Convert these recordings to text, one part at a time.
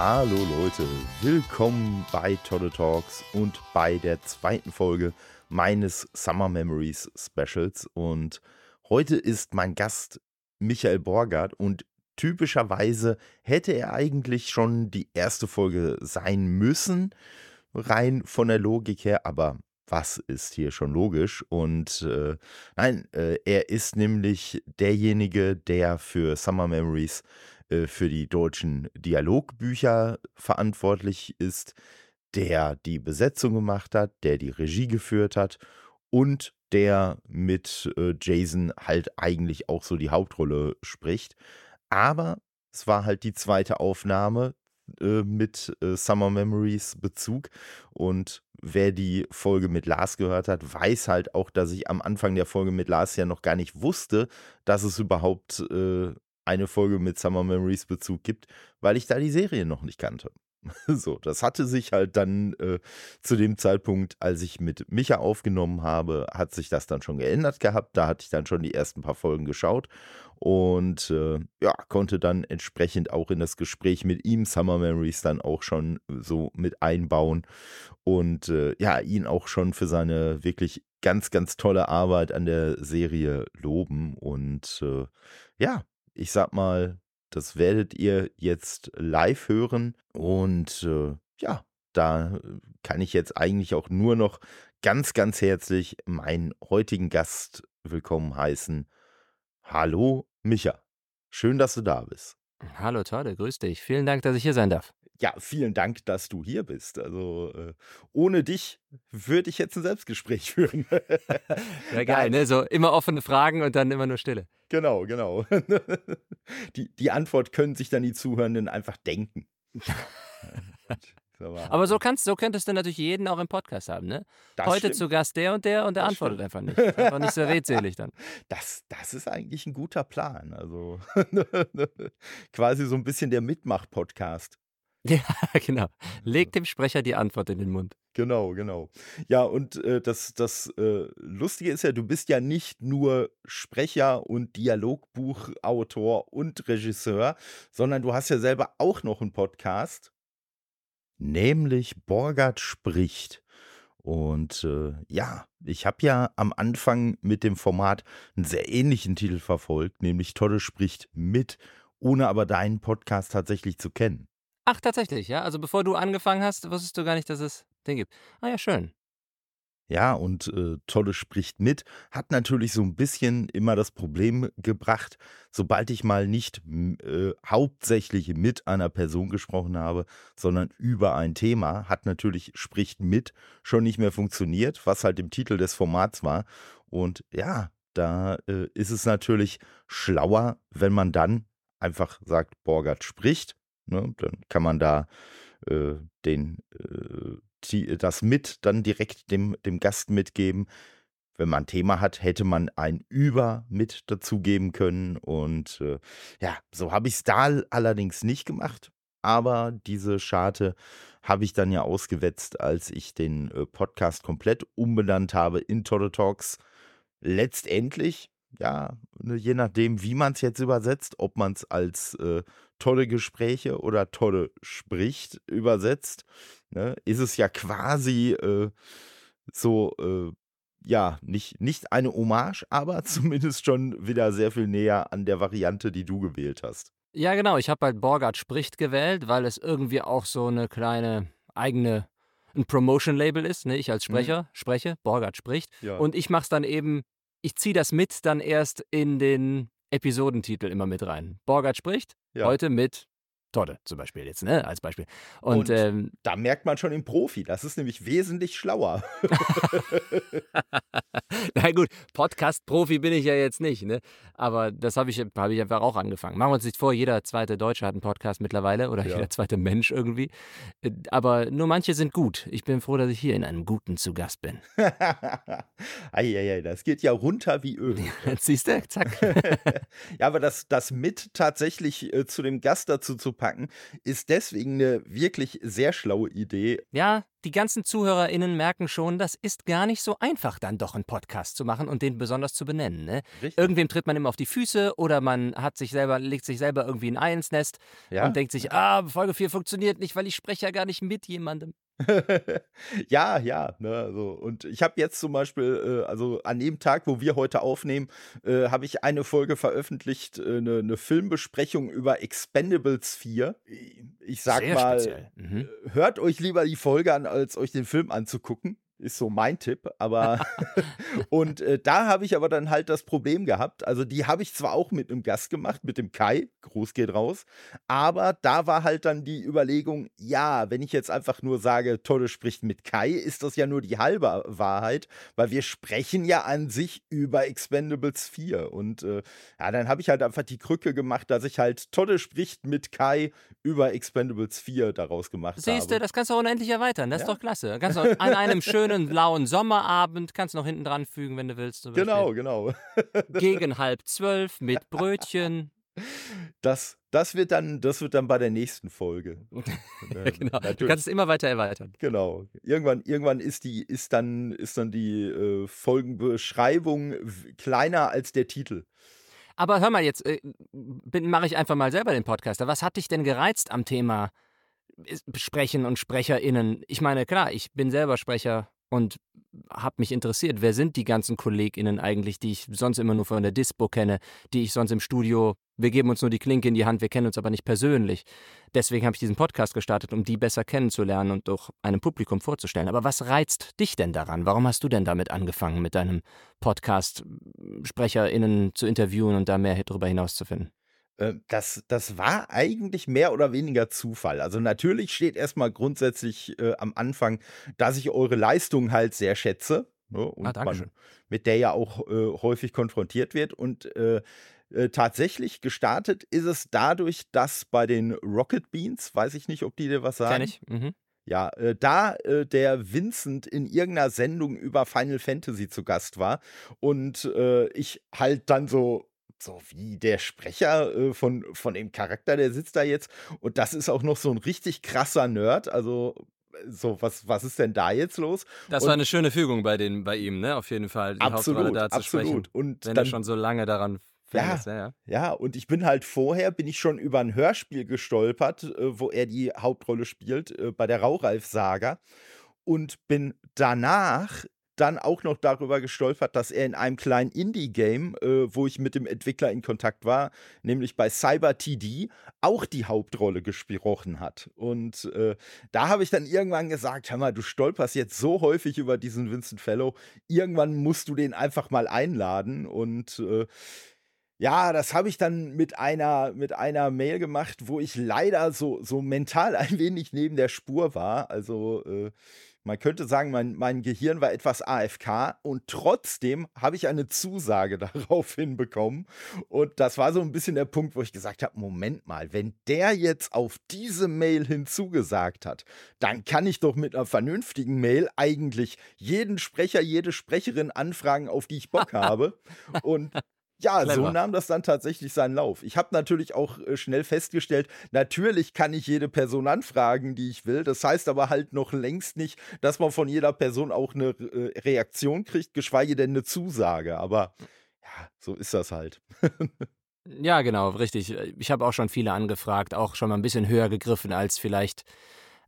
Hallo Leute, willkommen bei Tolle Talks und bei der zweiten Folge meines Summer Memories Specials. Und heute ist mein Gast Michael Borgert und typischerweise hätte er eigentlich schon die erste Folge sein müssen, rein von der Logik her, aber was ist hier schon logisch? Und äh, nein, äh, er ist nämlich derjenige, der für Summer Memories für die deutschen Dialogbücher verantwortlich ist, der die Besetzung gemacht hat, der die Regie geführt hat und der mit äh, Jason halt eigentlich auch so die Hauptrolle spricht. Aber es war halt die zweite Aufnahme äh, mit äh, Summer Memories Bezug. Und wer die Folge mit Lars gehört hat, weiß halt auch, dass ich am Anfang der Folge mit Lars ja noch gar nicht wusste, dass es überhaupt äh, eine Folge mit Summer Memories Bezug gibt, weil ich da die Serie noch nicht kannte. So, das hatte sich halt dann äh, zu dem Zeitpunkt, als ich mit Micha aufgenommen habe, hat sich das dann schon geändert gehabt. Da hatte ich dann schon die ersten paar Folgen geschaut und äh, ja, konnte dann entsprechend auch in das Gespräch mit ihm Summer Memories dann auch schon so mit einbauen und äh, ja, ihn auch schon für seine wirklich ganz, ganz tolle Arbeit an der Serie loben und äh, ja, ich sag mal, das werdet ihr jetzt live hören. Und äh, ja, da äh, kann ich jetzt eigentlich auch nur noch ganz, ganz herzlich meinen heutigen Gast willkommen heißen. Hallo, Micha. Schön, dass du da bist. Hallo, Tolle, grüß dich. Vielen Dank, dass ich hier sein darf. Ja, vielen Dank, dass du hier bist. Also äh, ohne dich würde ich jetzt ein Selbstgespräch führen. ja, geil, ne? So immer offene Fragen und dann immer nur Stille. Genau, genau. Die, die Antwort können sich dann die Zuhörenden einfach denken. Aber so kannst, so könntest du natürlich jeden auch im Podcast haben, ne? Das Heute stimmt. zu Gast der und der und der das antwortet stimmt. einfach nicht. Einfach nicht so redselig dann. Das, das ist eigentlich ein guter Plan. Also quasi so ein bisschen der Mitmach-Podcast. Ja, genau. Leg dem Sprecher die Antwort in den Mund. Genau, genau. Ja, und äh, das, das äh, Lustige ist ja, du bist ja nicht nur Sprecher und Dialogbuchautor und Regisseur, sondern du hast ja selber auch noch einen Podcast, nämlich Borgert spricht. Und äh, ja, ich habe ja am Anfang mit dem Format einen sehr ähnlichen Titel verfolgt, nämlich Todde spricht mit, ohne aber deinen Podcast tatsächlich zu kennen. Ach, tatsächlich, ja? Also bevor du angefangen hast, wusstest du gar nicht, dass es den gibt. Ah ja, schön. Ja, und äh, Tolle spricht mit, hat natürlich so ein bisschen immer das Problem gebracht, sobald ich mal nicht äh, hauptsächlich mit einer Person gesprochen habe, sondern über ein Thema, hat natürlich spricht mit schon nicht mehr funktioniert, was halt im Titel des Formats war. Und ja, da äh, ist es natürlich schlauer, wenn man dann einfach sagt, Borgert spricht Ne? Dann kann man da äh, den, äh, die, das mit dann direkt dem, dem Gast mitgeben. Wenn man ein Thema hat, hätte man ein Über mit dazugeben können. Und äh, ja, so habe ich es da allerdings nicht gemacht. Aber diese Scharte habe ich dann ja ausgewetzt, als ich den äh, Podcast komplett umbenannt habe in Total Talks. Letztendlich ja, ne, je nachdem, wie man es jetzt übersetzt, ob man es als äh, tolle Gespräche oder tolle spricht übersetzt, ne, ist es ja quasi äh, so, äh, ja, nicht, nicht eine Hommage, aber zumindest schon wieder sehr viel näher an der Variante, die du gewählt hast. Ja, genau. Ich habe halt Borgard spricht gewählt, weil es irgendwie auch so eine kleine eigene ein Promotion-Label ist. Ne? Ich als mhm. Sprecher mhm. spreche, Borgard spricht. Ja. Und ich mache es dann eben ich ziehe das mit dann erst in den Episodentitel immer mit rein. Borgert spricht ja. heute mit Todde zum Beispiel jetzt, ne, als Beispiel. Und, und ähm, da merkt man schon den Profi, das ist nämlich wesentlich schlauer. Na gut, Podcast-Profi bin ich ja jetzt nicht, ne? Aber das habe ich, hab ich einfach auch angefangen. Machen wir uns nicht vor, jeder zweite Deutsche hat einen Podcast mittlerweile oder ja. jeder zweite Mensch irgendwie. Äh, aber nur manche sind gut. Ich bin froh, dass ich hier in einem guten zu Gast bin. Eieiei, das geht ja runter wie Öl. Siehst du, zack. ja, aber das, das mit tatsächlich äh, zu dem Gast dazu zu packen, ist deswegen eine wirklich sehr schlaue Idee. Ja, die ganzen ZuhörerInnen merken schon, das ist gar nicht so einfach, dann doch einen Podcast zu machen und den besonders zu benennen. Ne? Irgendwem tritt man immer auf die Füße oder man hat sich selber, legt sich selber irgendwie ein Ei ins Nest ja. und denkt sich, ah, Folge 4 funktioniert nicht, weil ich spreche ja gar nicht mit jemandem. ja, ja, ne, so. Und ich habe jetzt zum Beispiel, äh, also an dem Tag, wo wir heute aufnehmen, äh, habe ich eine Folge veröffentlicht, äh, eine, eine, Filmbesprechung über Expendables 4. Ich sag Sehr mal, mhm. Äh, hört euch lieber die Folge an, als euch den Film anzugucken ist so mein Tipp, aber und äh, da habe ich aber dann halt das Problem gehabt. Also die habe ich zwar auch mit einem Gast gemacht, mit dem Kai, Gruß geht raus, aber da war halt dann die Überlegung, ja, wenn ich jetzt einfach nur sage, Tolle spricht mit Kai, ist das ja nur die halbe Wahrheit, weil wir sprechen ja an sich über Expendables 4 und äh, ja, dann habe ich halt einfach die Krücke gemacht, dass ich halt Tolle spricht mit Kai über Expendables 4 daraus gemacht Siehste, habe. Siehst du, das kannst du unendlich erweitern, das ja? ist doch klasse. Kannst du an einem schönen schönen blauen Sommerabend, kannst du noch hinten dran fügen, wenn du willst. Genau, genau. Gegen halb zwölf mit Brötchen. Das, das, wird dann, das wird dann bei der nächsten Folge. genau. Du kannst es immer weiter erweitern. Genau. Irgendwann, irgendwann ist, die, ist, dann, ist dann die äh, Folgenbeschreibung kleiner als der Titel. Aber hör mal, jetzt äh, mache ich einfach mal selber den Podcaster. Was hat dich denn gereizt am Thema Sprechen und SprecherInnen. Ich meine, klar, ich bin selber Sprecher und habe mich interessiert, wer sind die ganzen KollegInnen eigentlich, die ich sonst immer nur von der Dispo kenne, die ich sonst im Studio, wir geben uns nur die Klinke in die Hand, wir kennen uns aber nicht persönlich. Deswegen habe ich diesen Podcast gestartet, um die besser kennenzulernen und auch einem Publikum vorzustellen. Aber was reizt dich denn daran? Warum hast du denn damit angefangen, mit deinem Podcast SprecherInnen zu interviewen und da mehr darüber hinauszufinden? Äh, das, das war eigentlich mehr oder weniger Zufall. Also natürlich steht erstmal grundsätzlich äh, am Anfang, dass ich eure Leistung halt sehr schätze. Ne, und ah, man mit der ja auch äh, häufig konfrontiert wird. Und äh, äh, tatsächlich gestartet ist es dadurch, dass bei den Rocket Beans, weiß ich nicht, ob die dir was sagen. Kenn ich. Mhm. Ja, äh, da äh, der Vincent in irgendeiner Sendung über Final Fantasy zu Gast war und äh, ich halt dann so so wie der Sprecher äh, von, von dem Charakter, der sitzt da jetzt. Und das ist auch noch so ein richtig krasser Nerd. Also, äh, so, was, was ist denn da jetzt los? Das und, war eine schöne Fügung bei, den, bei ihm, ne? Auf jeden Fall, die absolut, Hauptrolle da zu absolut. sprechen. Und wenn dann, er schon so lange daran ja, ist, ja, ja, und ich bin halt vorher, bin ich schon über ein Hörspiel gestolpert, äh, wo er die Hauptrolle spielt, äh, bei der Raureif-Saga. Und bin danach dann auch noch darüber gestolpert, dass er in einem kleinen Indie-Game, äh, wo ich mit dem Entwickler in Kontakt war, nämlich bei Cyber TD, auch die Hauptrolle gesprochen hat. Und äh, da habe ich dann irgendwann gesagt, hör mal, du stolperst jetzt so häufig über diesen Vincent Fellow, irgendwann musst du den einfach mal einladen. Und äh, ja, das habe ich dann mit einer, mit einer Mail gemacht, wo ich leider so, so mental ein wenig neben der Spur war. Also äh, man könnte sagen, mein, mein Gehirn war etwas AFK und trotzdem habe ich eine Zusage darauf hinbekommen. Und das war so ein bisschen der Punkt, wo ich gesagt habe: Moment mal, wenn der jetzt auf diese Mail hinzugesagt hat, dann kann ich doch mit einer vernünftigen Mail eigentlich jeden Sprecher, jede Sprecherin anfragen, auf die ich Bock habe. Und ja, Clever. so nahm das dann tatsächlich seinen Lauf. Ich habe natürlich auch äh, schnell festgestellt, natürlich kann ich jede Person anfragen, die ich will. Das heißt aber halt noch längst nicht, dass man von jeder Person auch eine äh, Reaktion kriegt, geschweige denn eine Zusage. Aber ja, so ist das halt. ja, genau, richtig. Ich habe auch schon viele angefragt, auch schon mal ein bisschen höher gegriffen als vielleicht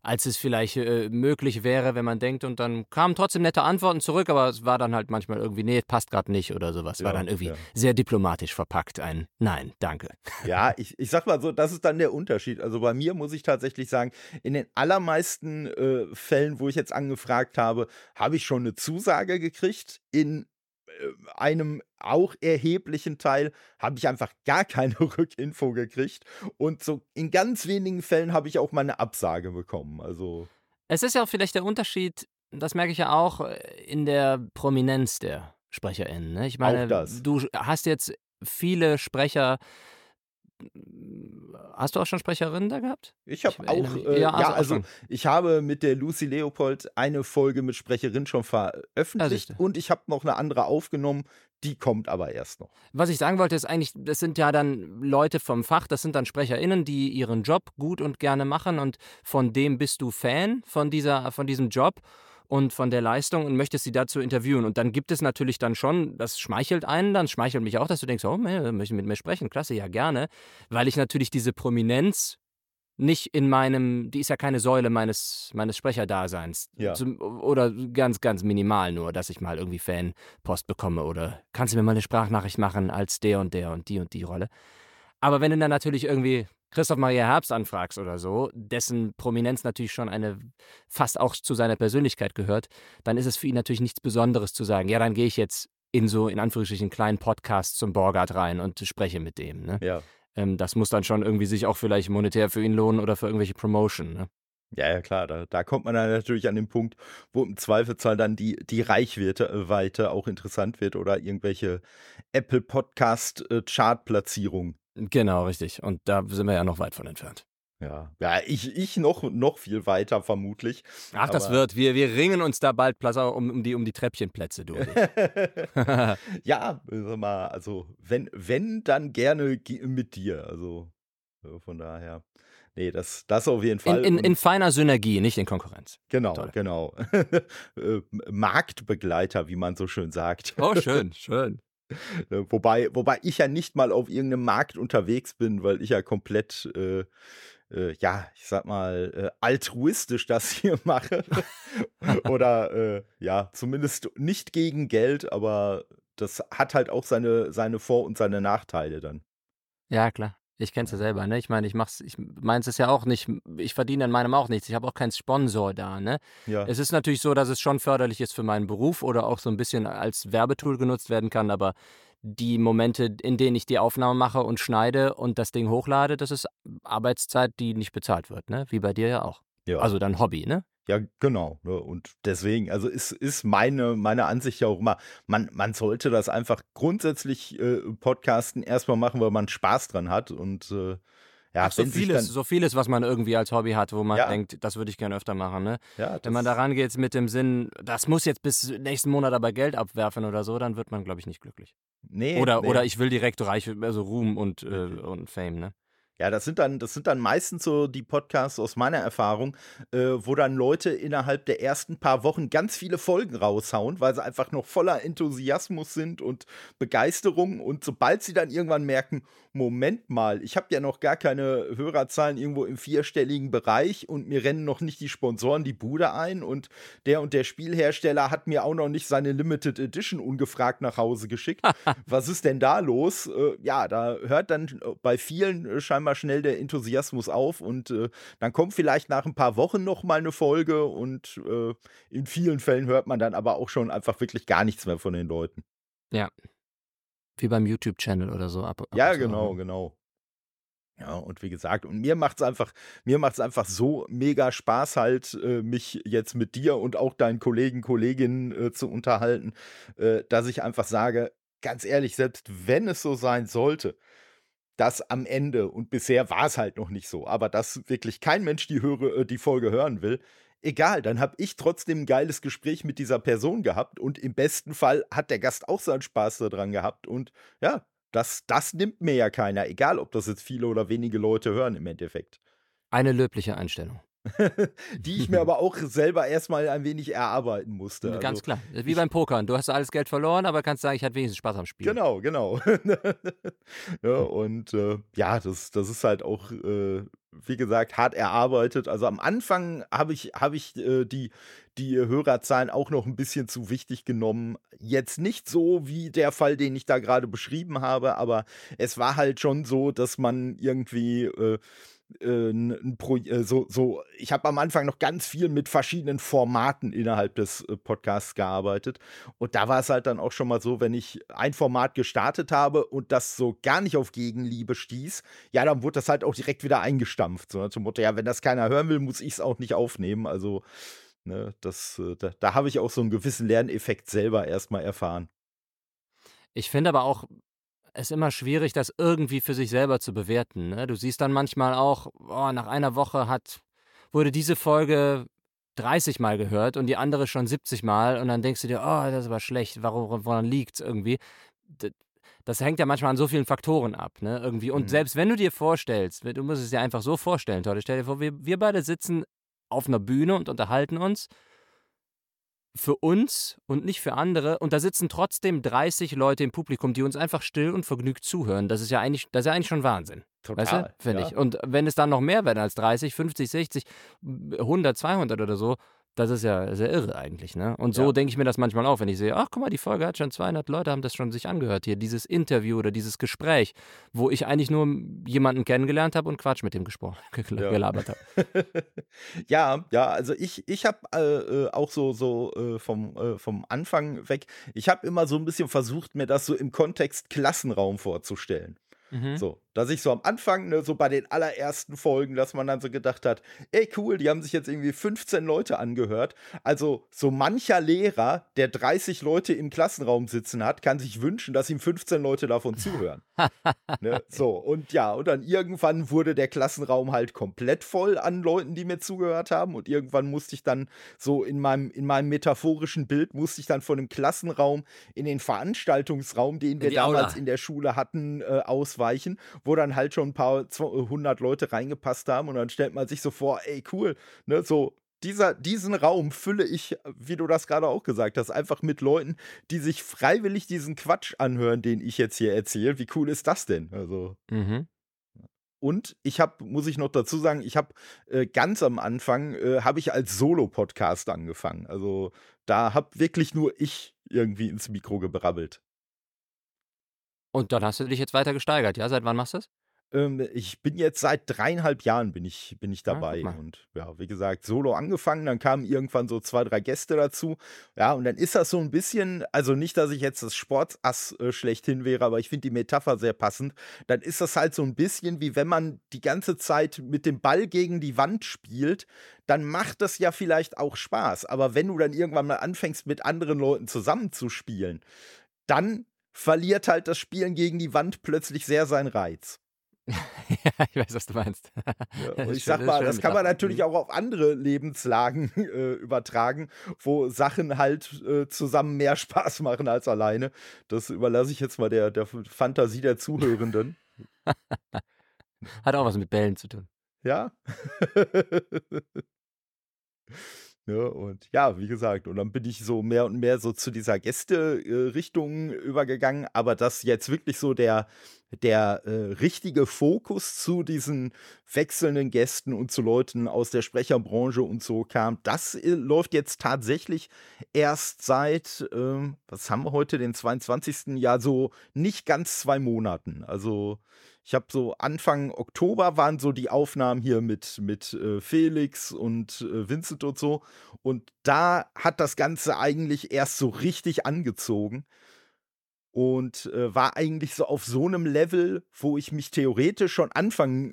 als es vielleicht äh, möglich wäre, wenn man denkt. Und dann kamen trotzdem nette Antworten zurück, aber es war dann halt manchmal irgendwie, nee, passt gerade nicht oder sowas. Ja, war dann irgendwie ja. sehr diplomatisch verpackt. Ein Nein, danke. Ja, ich, ich sag mal so, das ist dann der Unterschied. Also bei mir muss ich tatsächlich sagen, in den allermeisten äh, Fällen, wo ich jetzt angefragt habe, habe ich schon eine Zusage gekriegt. In einem auch erheblichen Teil habe ich einfach gar keine Rückinfo gekriegt. Und so in ganz wenigen Fällen habe ich auch mal eine Absage bekommen. Also. Es ist ja auch vielleicht der Unterschied, das merke ich ja auch, äh, in der Prominenz der SprecherInnen. Ne? Ich meine, du hast jetzt viele Sprecher Hast du auch schon Sprecherinnen da gehabt? Ich habe auch, äh, ja, also, ja, also ich habe mit der Lucy Leopold eine Folge mit Sprecherin schon veröffentlicht ja, und ich habe noch eine andere aufgenommen. die kommt aber erst noch. Was ich sagen wollte, ist eigentlich, das sind ja dann Leute vom Fach, das sind dann SprecherInnen, die ihren Job gut und gerne machen und von dem bist du Fan, von, dieser, von diesem Job und von der Leistung und möchtest sie dazu interviewen. Und dann gibt es natürlich dann schon, das schmeichelt einen, dann schmeichelt mich auch, dass du denkst, oh, möchte mit mir sprechen, klasse, ja gerne, weil ich natürlich diese Prominenz nicht in meinem, die ist ja keine Säule meines, meines Sprecherdaseins. Ja. Oder ganz, ganz minimal nur, dass ich mal irgendwie Fanpost bekomme oder kannst du mir mal eine Sprachnachricht machen als der und der und die und die Rolle. Aber wenn du dann natürlich irgendwie Christoph Maria Herbst anfragst oder so, dessen Prominenz natürlich schon eine fast auch zu seiner Persönlichkeit gehört, dann ist es für ihn natürlich nichts Besonderes zu sagen, ja, dann gehe ich jetzt in so in Anführungsstrichen kleinen Podcast zum Borgard rein und spreche mit dem. Ne? Ja. Ähm, das muss dann schon irgendwie sich auch vielleicht monetär für ihn lohnen oder für irgendwelche Promotion. Ne? Ja, ja, klar, da, da kommt man dann natürlich an den Punkt, wo im Zweifelsfall dann die, die Reichweite äh, auch interessant wird oder irgendwelche Apple Podcast äh, Chart-Platzierungen. Genau, richtig. Und da sind wir ja noch weit von entfernt. Ja, ja ich, ich noch, noch viel weiter vermutlich. Ach, das wird. Wir, wir ringen uns da bald um, um, die, um die Treppchenplätze durch. ja, sag mal, also wenn, wenn, dann gerne mit dir. Also von daher. Nee, das, das auf jeden Fall. In, in, in feiner Synergie, nicht in Konkurrenz. Genau, Toll. genau. Äh, Marktbegleiter, wie man so schön sagt. Oh, schön, schön. Äh, wobei, wobei ich ja nicht mal auf irgendeinem Markt unterwegs bin, weil ich ja komplett äh, äh, ja, ich sag mal, äh, altruistisch das hier mache. Oder äh, ja, zumindest nicht gegen Geld, aber das hat halt auch seine, seine Vor- und seine Nachteile dann. Ja, klar. Ich kenn's ja selber, ne? Ich meine, ich mach's, ich meins ist ja auch nicht, ich verdiene an meinem auch nichts. Ich habe auch keinen Sponsor da, ne? Ja. Es ist natürlich so, dass es schon förderlich ist für meinen Beruf oder auch so ein bisschen als Werbetool genutzt werden kann, aber die Momente, in denen ich die Aufnahme mache und schneide und das Ding hochlade, das ist Arbeitszeit, die nicht bezahlt wird, ne? Wie bei dir ja auch. Ja. Also dein Hobby, ne? Ja, genau. Ne? Und deswegen, also ist, ist meine, meine Ansicht ja auch immer, man, man sollte das einfach grundsätzlich äh, Podcasten erstmal machen, weil man Spaß dran hat und äh, ja, Ach, so vieles, so vieles, was man irgendwie als Hobby hat, wo man ja. denkt, das würde ich gerne öfter machen. Ne? Ja, Wenn man da rangeht mit dem Sinn, das muss jetzt bis nächsten Monat aber Geld abwerfen oder so, dann wird man, glaube ich, nicht glücklich. Nee, oder, nee. oder ich will direkt reich, also Ruhm und, äh, und Fame, ne? Ja, das sind dann, das sind dann meistens so die Podcasts aus meiner Erfahrung, äh, wo dann Leute innerhalb der ersten paar Wochen ganz viele Folgen raushauen, weil sie einfach noch voller Enthusiasmus sind und Begeisterung. Und sobald sie dann irgendwann merken, Moment mal, ich habe ja noch gar keine Hörerzahlen irgendwo im vierstelligen Bereich und mir rennen noch nicht die Sponsoren die Bude ein und der und der Spielhersteller hat mir auch noch nicht seine Limited Edition ungefragt nach Hause geschickt. Was ist denn da los? Äh, ja, da hört dann bei vielen äh, scheinbar schnell der Enthusiasmus auf und äh, dann kommt vielleicht nach ein paar Wochen noch mal eine Folge und äh, in vielen Fällen hört man dann aber auch schon einfach wirklich gar nichts mehr von den Leuten. Ja, wie beim YouTube-Channel oder so. Ab, ab ja, genau, genau. Ja, und wie gesagt, und mir macht es einfach, mir macht es einfach so mega Spaß, halt, äh, mich jetzt mit dir und auch deinen Kollegen, Kolleginnen äh, zu unterhalten, äh, dass ich einfach sage, ganz ehrlich, selbst wenn es so sein sollte, dass am Ende, und bisher war es halt noch nicht so, aber dass wirklich kein Mensch die, höre, äh, die Folge hören will, egal, dann habe ich trotzdem ein geiles Gespräch mit dieser Person gehabt. Und im besten Fall hat der Gast auch seinen Spaß daran gehabt. Und ja, das, das nimmt mir ja keiner, egal ob das jetzt viele oder wenige Leute hören im Endeffekt. Eine löbliche Einstellung. die ich mir aber auch selber erstmal ein wenig erarbeiten musste. Ganz also, klar. Wie beim Pokern. Du hast alles Geld verloren, aber kannst sagen, ich hatte wenigstens Spaß am Spiel. Genau, genau. ja, und äh, ja, das, das ist halt auch, äh, wie gesagt, hart erarbeitet. Also am Anfang habe ich, hab ich äh, die, die Hörerzahlen auch noch ein bisschen zu wichtig genommen. Jetzt nicht so wie der Fall, den ich da gerade beschrieben habe, aber es war halt schon so, dass man irgendwie äh, äh, so, so, ich habe am Anfang noch ganz viel mit verschiedenen Formaten innerhalb des äh, Podcasts gearbeitet. Und da war es halt dann auch schon mal so, wenn ich ein Format gestartet habe und das so gar nicht auf Gegenliebe stieß, ja, dann wurde das halt auch direkt wieder eingestampft. So zum Motto, ja, wenn das keiner hören will, muss ich es auch nicht aufnehmen. Also, ne, das, da, da habe ich auch so einen gewissen Lerneffekt selber erstmal erfahren. Ich finde aber auch, es immer schwierig, das irgendwie für sich selber zu bewerten. Ne? Du siehst dann manchmal auch, oh, nach einer Woche hat, wurde diese Folge 30 Mal gehört und die andere schon 70 Mal und dann denkst du dir, oh, das ist aber schlecht, warum, woran liegt es irgendwie? das hängt ja manchmal an so vielen Faktoren ab, ne? Irgendwie. Und mhm. selbst wenn du dir vorstellst, du musst es dir einfach so vorstellen, Tolle, stell dir vor, wir, wir beide sitzen auf einer Bühne und unterhalten uns für uns und nicht für andere. Und da sitzen trotzdem 30 Leute im Publikum, die uns einfach still und vergnügt zuhören. Das ist ja eigentlich, das ist ja eigentlich schon Wahnsinn. Total. Weißt du? Finde ja. ich. Und wenn es dann noch mehr werden als 30, 50, 60, 100, 200 oder so, das ist ja sehr irre eigentlich, ne? Und so ja. denke ich mir das manchmal auch, wenn ich sehe, ach guck mal, die Folge hat schon 200 Leute, haben das schon sich angehört hier, dieses Interview oder dieses Gespräch, wo ich eigentlich nur jemanden kennengelernt habe und Quatsch mit dem gesprochen, ja. gelabert habe. ja, ja, also ich, ich habe äh, äh, auch so, so äh, vom, äh, vom Anfang weg, ich habe immer so ein bisschen versucht, mir das so im Kontext Klassenraum vorzustellen. Mhm. So, dass ich so am Anfang, ne, so bei den allerersten Folgen, dass man dann so gedacht hat, ey cool, die haben sich jetzt irgendwie 15 Leute angehört. Also so mancher Lehrer, der 30 Leute im Klassenraum sitzen hat, kann sich wünschen, dass ihm 15 Leute davon zuhören. ne, so, und ja, und dann irgendwann wurde der Klassenraum halt komplett voll an Leuten, die mir zugehört haben. Und irgendwann musste ich dann so in meinem, in meinem metaphorischen Bild, musste ich dann von dem Klassenraum in den Veranstaltungsraum, den wir damals Aula. in der Schule hatten, äh, ausweichen wo dann halt schon ein paar hundert Leute reingepasst haben und dann stellt man sich so vor, ey, cool, ne, so dieser, diesen Raum fülle ich, wie du das gerade auch gesagt hast, einfach mit Leuten, die sich freiwillig diesen Quatsch anhören, den ich jetzt hier erzähle. Wie cool ist das denn? Also. Mhm. Und ich habe, muss ich noch dazu sagen, ich habe äh, ganz am Anfang äh, habe ich als Solo-Podcast angefangen. Also da habe wirklich nur ich irgendwie ins Mikro gebrabbelt. Und dann hast du dich jetzt weiter gesteigert, ja? Seit wann machst du das? Ähm, ich bin jetzt seit dreieinhalb Jahren bin ich, bin ich ah, dabei. Ah, und ja, wie gesagt, solo angefangen, dann kamen irgendwann so zwei, drei Gäste dazu. Ja, und dann ist das so ein bisschen, also nicht, dass ich jetzt das Sportass äh, schlechthin wäre, aber ich finde die Metapher sehr passend. Dann ist das halt so ein bisschen wie wenn man die ganze Zeit mit dem Ball gegen die Wand spielt, dann macht das ja vielleicht auch Spaß. Aber wenn du dann irgendwann mal anfängst, mit anderen Leuten zusammenzuspielen, dann verliert halt das Spielen gegen die Wand plötzlich sehr seinen Reiz. ja, ich weiß, was du meinst. Ja, ich sag mal, das kann man natürlich mhm. auch auf andere Lebenslagen äh, übertragen, wo Sachen halt äh, zusammen mehr Spaß machen als alleine. Das überlasse ich jetzt mal der, der Fantasie der Zuhörenden. Hat auch was mit Bällen zu tun. Ja. Ne? Und ja, wie gesagt, und dann bin ich so mehr und mehr so zu dieser Gäste-Richtung äh, übergegangen, aber dass jetzt wirklich so der, der äh, richtige Fokus zu diesen wechselnden Gästen und zu Leuten aus der Sprecherbranche und so kam, das äh, läuft jetzt tatsächlich erst seit, äh, was haben wir heute, den 22. Jahr, so nicht ganz zwei Monaten. Also ich habe so Anfang Oktober waren so die Aufnahmen hier mit, mit äh, Felix und äh, Vincent und so. Und da hat das Ganze eigentlich erst so richtig angezogen. Und äh, war eigentlich so auf so einem Level, wo ich mich theoretisch schon Anfang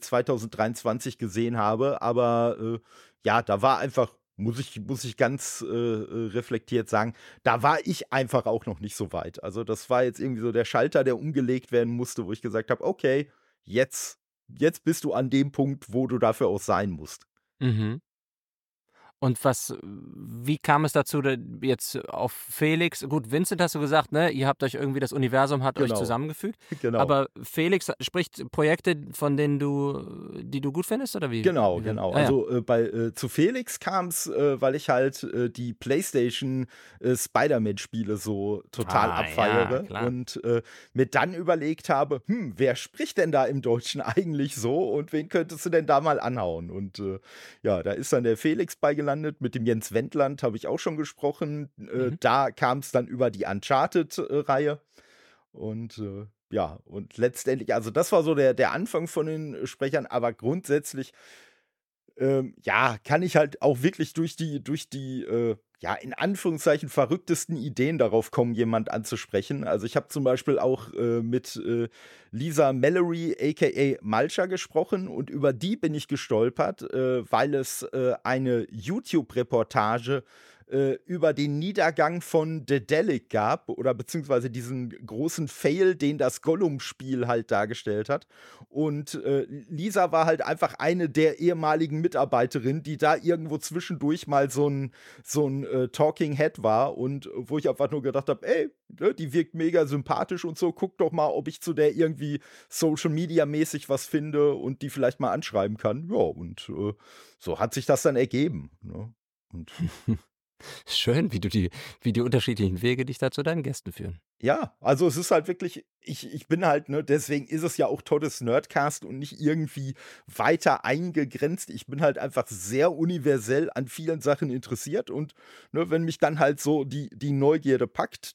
2023 äh, gesehen habe. Aber äh, ja, da war einfach muss ich, muss ich ganz äh, äh, reflektiert sagen, da war ich einfach auch noch nicht so weit. Also das war jetzt irgendwie so der Schalter, der umgelegt werden musste, wo ich gesagt habe, okay, jetzt, jetzt bist du an dem Punkt, wo du dafür auch sein musst. Mhm. Und was, wie kam es dazu, jetzt auf Felix? Gut, Vincent hast du gesagt, ne? Ihr habt euch irgendwie, das Universum hat genau. euch zusammengefügt. Genau. Aber Felix spricht Projekte, von denen du, die du gut findest, oder wie? Genau, wie genau. Ah, also ja. äh, bei, äh, zu Felix kam es, äh, weil ich halt äh, die PlayStation äh, Spider-Man-Spiele so total ah, abfeiere ja, und äh, mir dann überlegt habe, hm, wer spricht denn da im Deutschen eigentlich so und wen könntest du denn da mal anhauen? Und ja, da ist dann der Felix beigeladen gelandet. Mit dem Jens Wendland habe ich auch schon gesprochen. Äh, mhm. Da kam es dann über die Uncharted-Reihe. Und äh, ja, und letztendlich, also das war so der, der Anfang von den Sprechern, aber grundsätzlich, ähm, ja, kann ich halt auch wirklich durch die, durch die, äh, ja, in Anführungszeichen verrücktesten Ideen darauf kommen, jemand anzusprechen. Also ich habe zum Beispiel auch äh, mit äh, Lisa Mallory, aka Malcha, gesprochen und über die bin ich gestolpert, äh, weil es äh, eine YouTube-Reportage äh, über den Niedergang von Dedelic gab oder beziehungsweise diesen großen Fail, den das Gollum-Spiel halt dargestellt hat. Und äh, Lisa war halt einfach eine der ehemaligen Mitarbeiterinnen, die da irgendwo zwischendurch mal so ein, so ein äh, Talking Head war und wo ich einfach nur gedacht habe, ey, ne, die wirkt mega sympathisch und so, guck doch mal, ob ich zu der irgendwie Social Media mäßig was finde und die vielleicht mal anschreiben kann. Ja, und äh, so hat sich das dann ergeben. Ne? Und Schön, wie du die, wie die unterschiedlichen Wege dich da zu deinen Gästen führen. Ja, also es ist halt wirklich, ich, ich bin halt, ne, deswegen ist es ja auch Toddes Nerdcast und nicht irgendwie weiter eingegrenzt. Ich bin halt einfach sehr universell an vielen Sachen interessiert und ne, wenn mich dann halt so die, die Neugierde packt,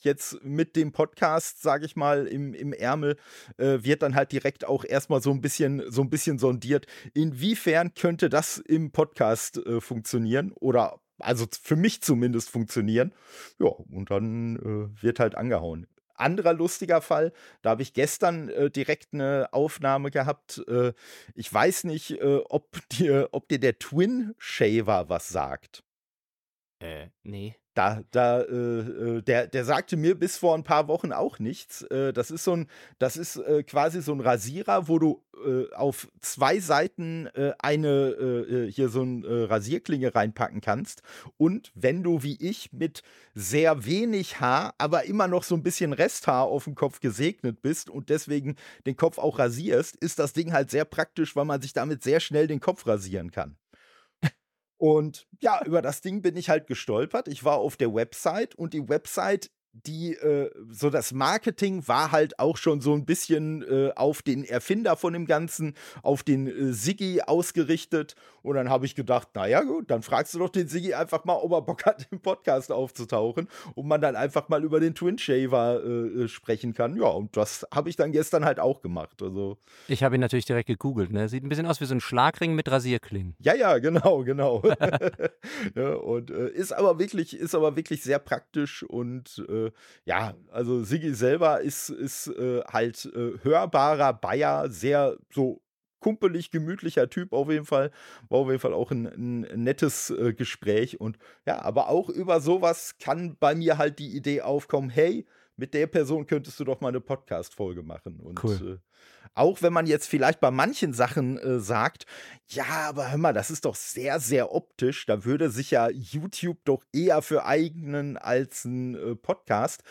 jetzt mit dem Podcast, sage ich mal, im, im Ärmel, äh, wird dann halt direkt auch erstmal so ein bisschen, so ein bisschen sondiert, inwiefern könnte das im Podcast äh, funktionieren oder also für mich zumindest funktionieren. Ja, und dann äh, wird halt angehauen. Anderer lustiger Fall, da habe ich gestern äh, direkt eine Aufnahme gehabt. Äh, ich weiß nicht, äh, ob, dir, ob dir der Twin Shaver was sagt. Äh, nee. Da, da, äh, äh, der, der sagte mir bis vor ein paar Wochen auch nichts. Äh, das ist so ein, das ist äh, quasi so ein Rasierer, wo du äh, auf zwei Seiten äh, eine hier so ein Rasierklinge reinpacken kannst. Und wenn du wie ich mit sehr wenig Haar, aber immer noch so ein bisschen Resthaar auf dem Kopf gesegnet bist und deswegen den Kopf auch rasierst, ist das Ding halt sehr praktisch, weil man sich damit sehr schnell den Kopf rasieren kann. Und ja, über das Ding bin ich halt gestolpert. Ich war auf der Website und die Website die, äh, so das Marketing war halt auch schon so ein bisschen äh, auf den Erfinder von dem Ganzen, auf den äh, Siggi ausgerichtet. Und dann habe ich gedacht, naja gut, dann fragst du doch den Siggi einfach mal, ob er Bock hat, im Podcast aufzutauchen und man dann einfach mal über den Twin Shaver äh, äh, sprechen kann. Ja, und das habe ich dann gestern halt auch gemacht. Also, ich habe ihn natürlich direkt gegoogelt. Ne? Sieht ein bisschen aus wie so ein Schlagring mit Rasierklingen. Ja, ja, genau, genau. ja, und äh, ist aber wirklich, ist aber wirklich sehr praktisch und äh, ja, also Siggi selber ist, ist äh, halt äh, hörbarer Bayer, sehr so kumpelig, gemütlicher Typ auf jeden Fall. War auf jeden Fall auch ein, ein nettes äh, Gespräch. Und ja, aber auch über sowas kann bei mir halt die Idee aufkommen, hey, mit der Person könntest du doch mal eine Podcast-Folge machen. Und cool. äh, auch wenn man jetzt vielleicht bei manchen Sachen äh, sagt, ja, aber hör mal, das ist doch sehr, sehr optisch. Da würde sich ja YouTube doch eher für eignen als ein äh, Podcast.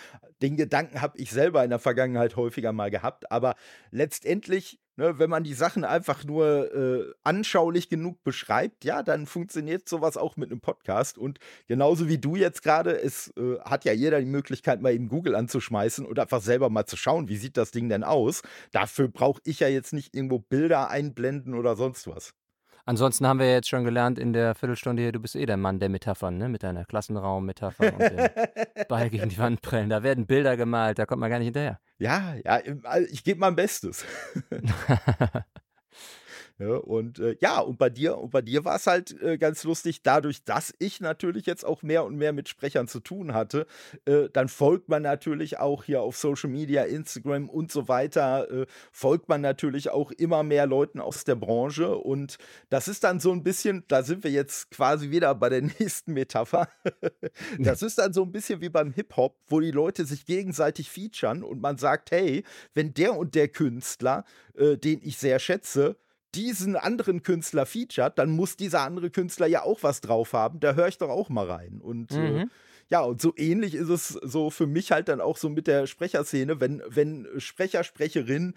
Den Gedanken habe ich selber in der Vergangenheit häufiger mal gehabt. Aber letztendlich Ne, wenn man die Sachen einfach nur äh, anschaulich genug beschreibt, ja, dann funktioniert sowas auch mit einem Podcast. Und genauso wie du jetzt gerade, es äh, hat ja jeder die Möglichkeit, mal eben Google anzuschmeißen und einfach selber mal zu schauen, wie sieht das Ding denn aus. Dafür brauche ich ja jetzt nicht irgendwo Bilder einblenden oder sonst was. Ansonsten haben wir jetzt schon gelernt in der Viertelstunde hier, du bist eh der Mann der Metaphern, ne? Mit deiner Klassenraum-Metapher und dem Ball gegen die Wand prellen. Da werden Bilder gemalt, da kommt man gar nicht hinterher. Ja, ja, ich gebe mein Bestes. Ja, und äh, ja, und bei dir, und bei dir war es halt äh, ganz lustig, dadurch, dass ich natürlich jetzt auch mehr und mehr mit Sprechern zu tun hatte, äh, dann folgt man natürlich auch hier auf Social Media, Instagram und so weiter, äh, folgt man natürlich auch immer mehr Leuten aus der Branche. Und das ist dann so ein bisschen, da sind wir jetzt quasi wieder bei der nächsten Metapher. das ist dann so ein bisschen wie beim Hip-Hop, wo die Leute sich gegenseitig featuren und man sagt, hey, wenn der und der Künstler, äh, den ich sehr schätze, diesen anderen Künstler featured, dann muss dieser andere Künstler ja auch was drauf haben. Da höre ich doch auch mal rein. Und äh, mhm. äh, ja, und so ähnlich ist es so für mich halt dann auch so mit der Sprecherszene, wenn, wenn Sprecher, Sprecherinnen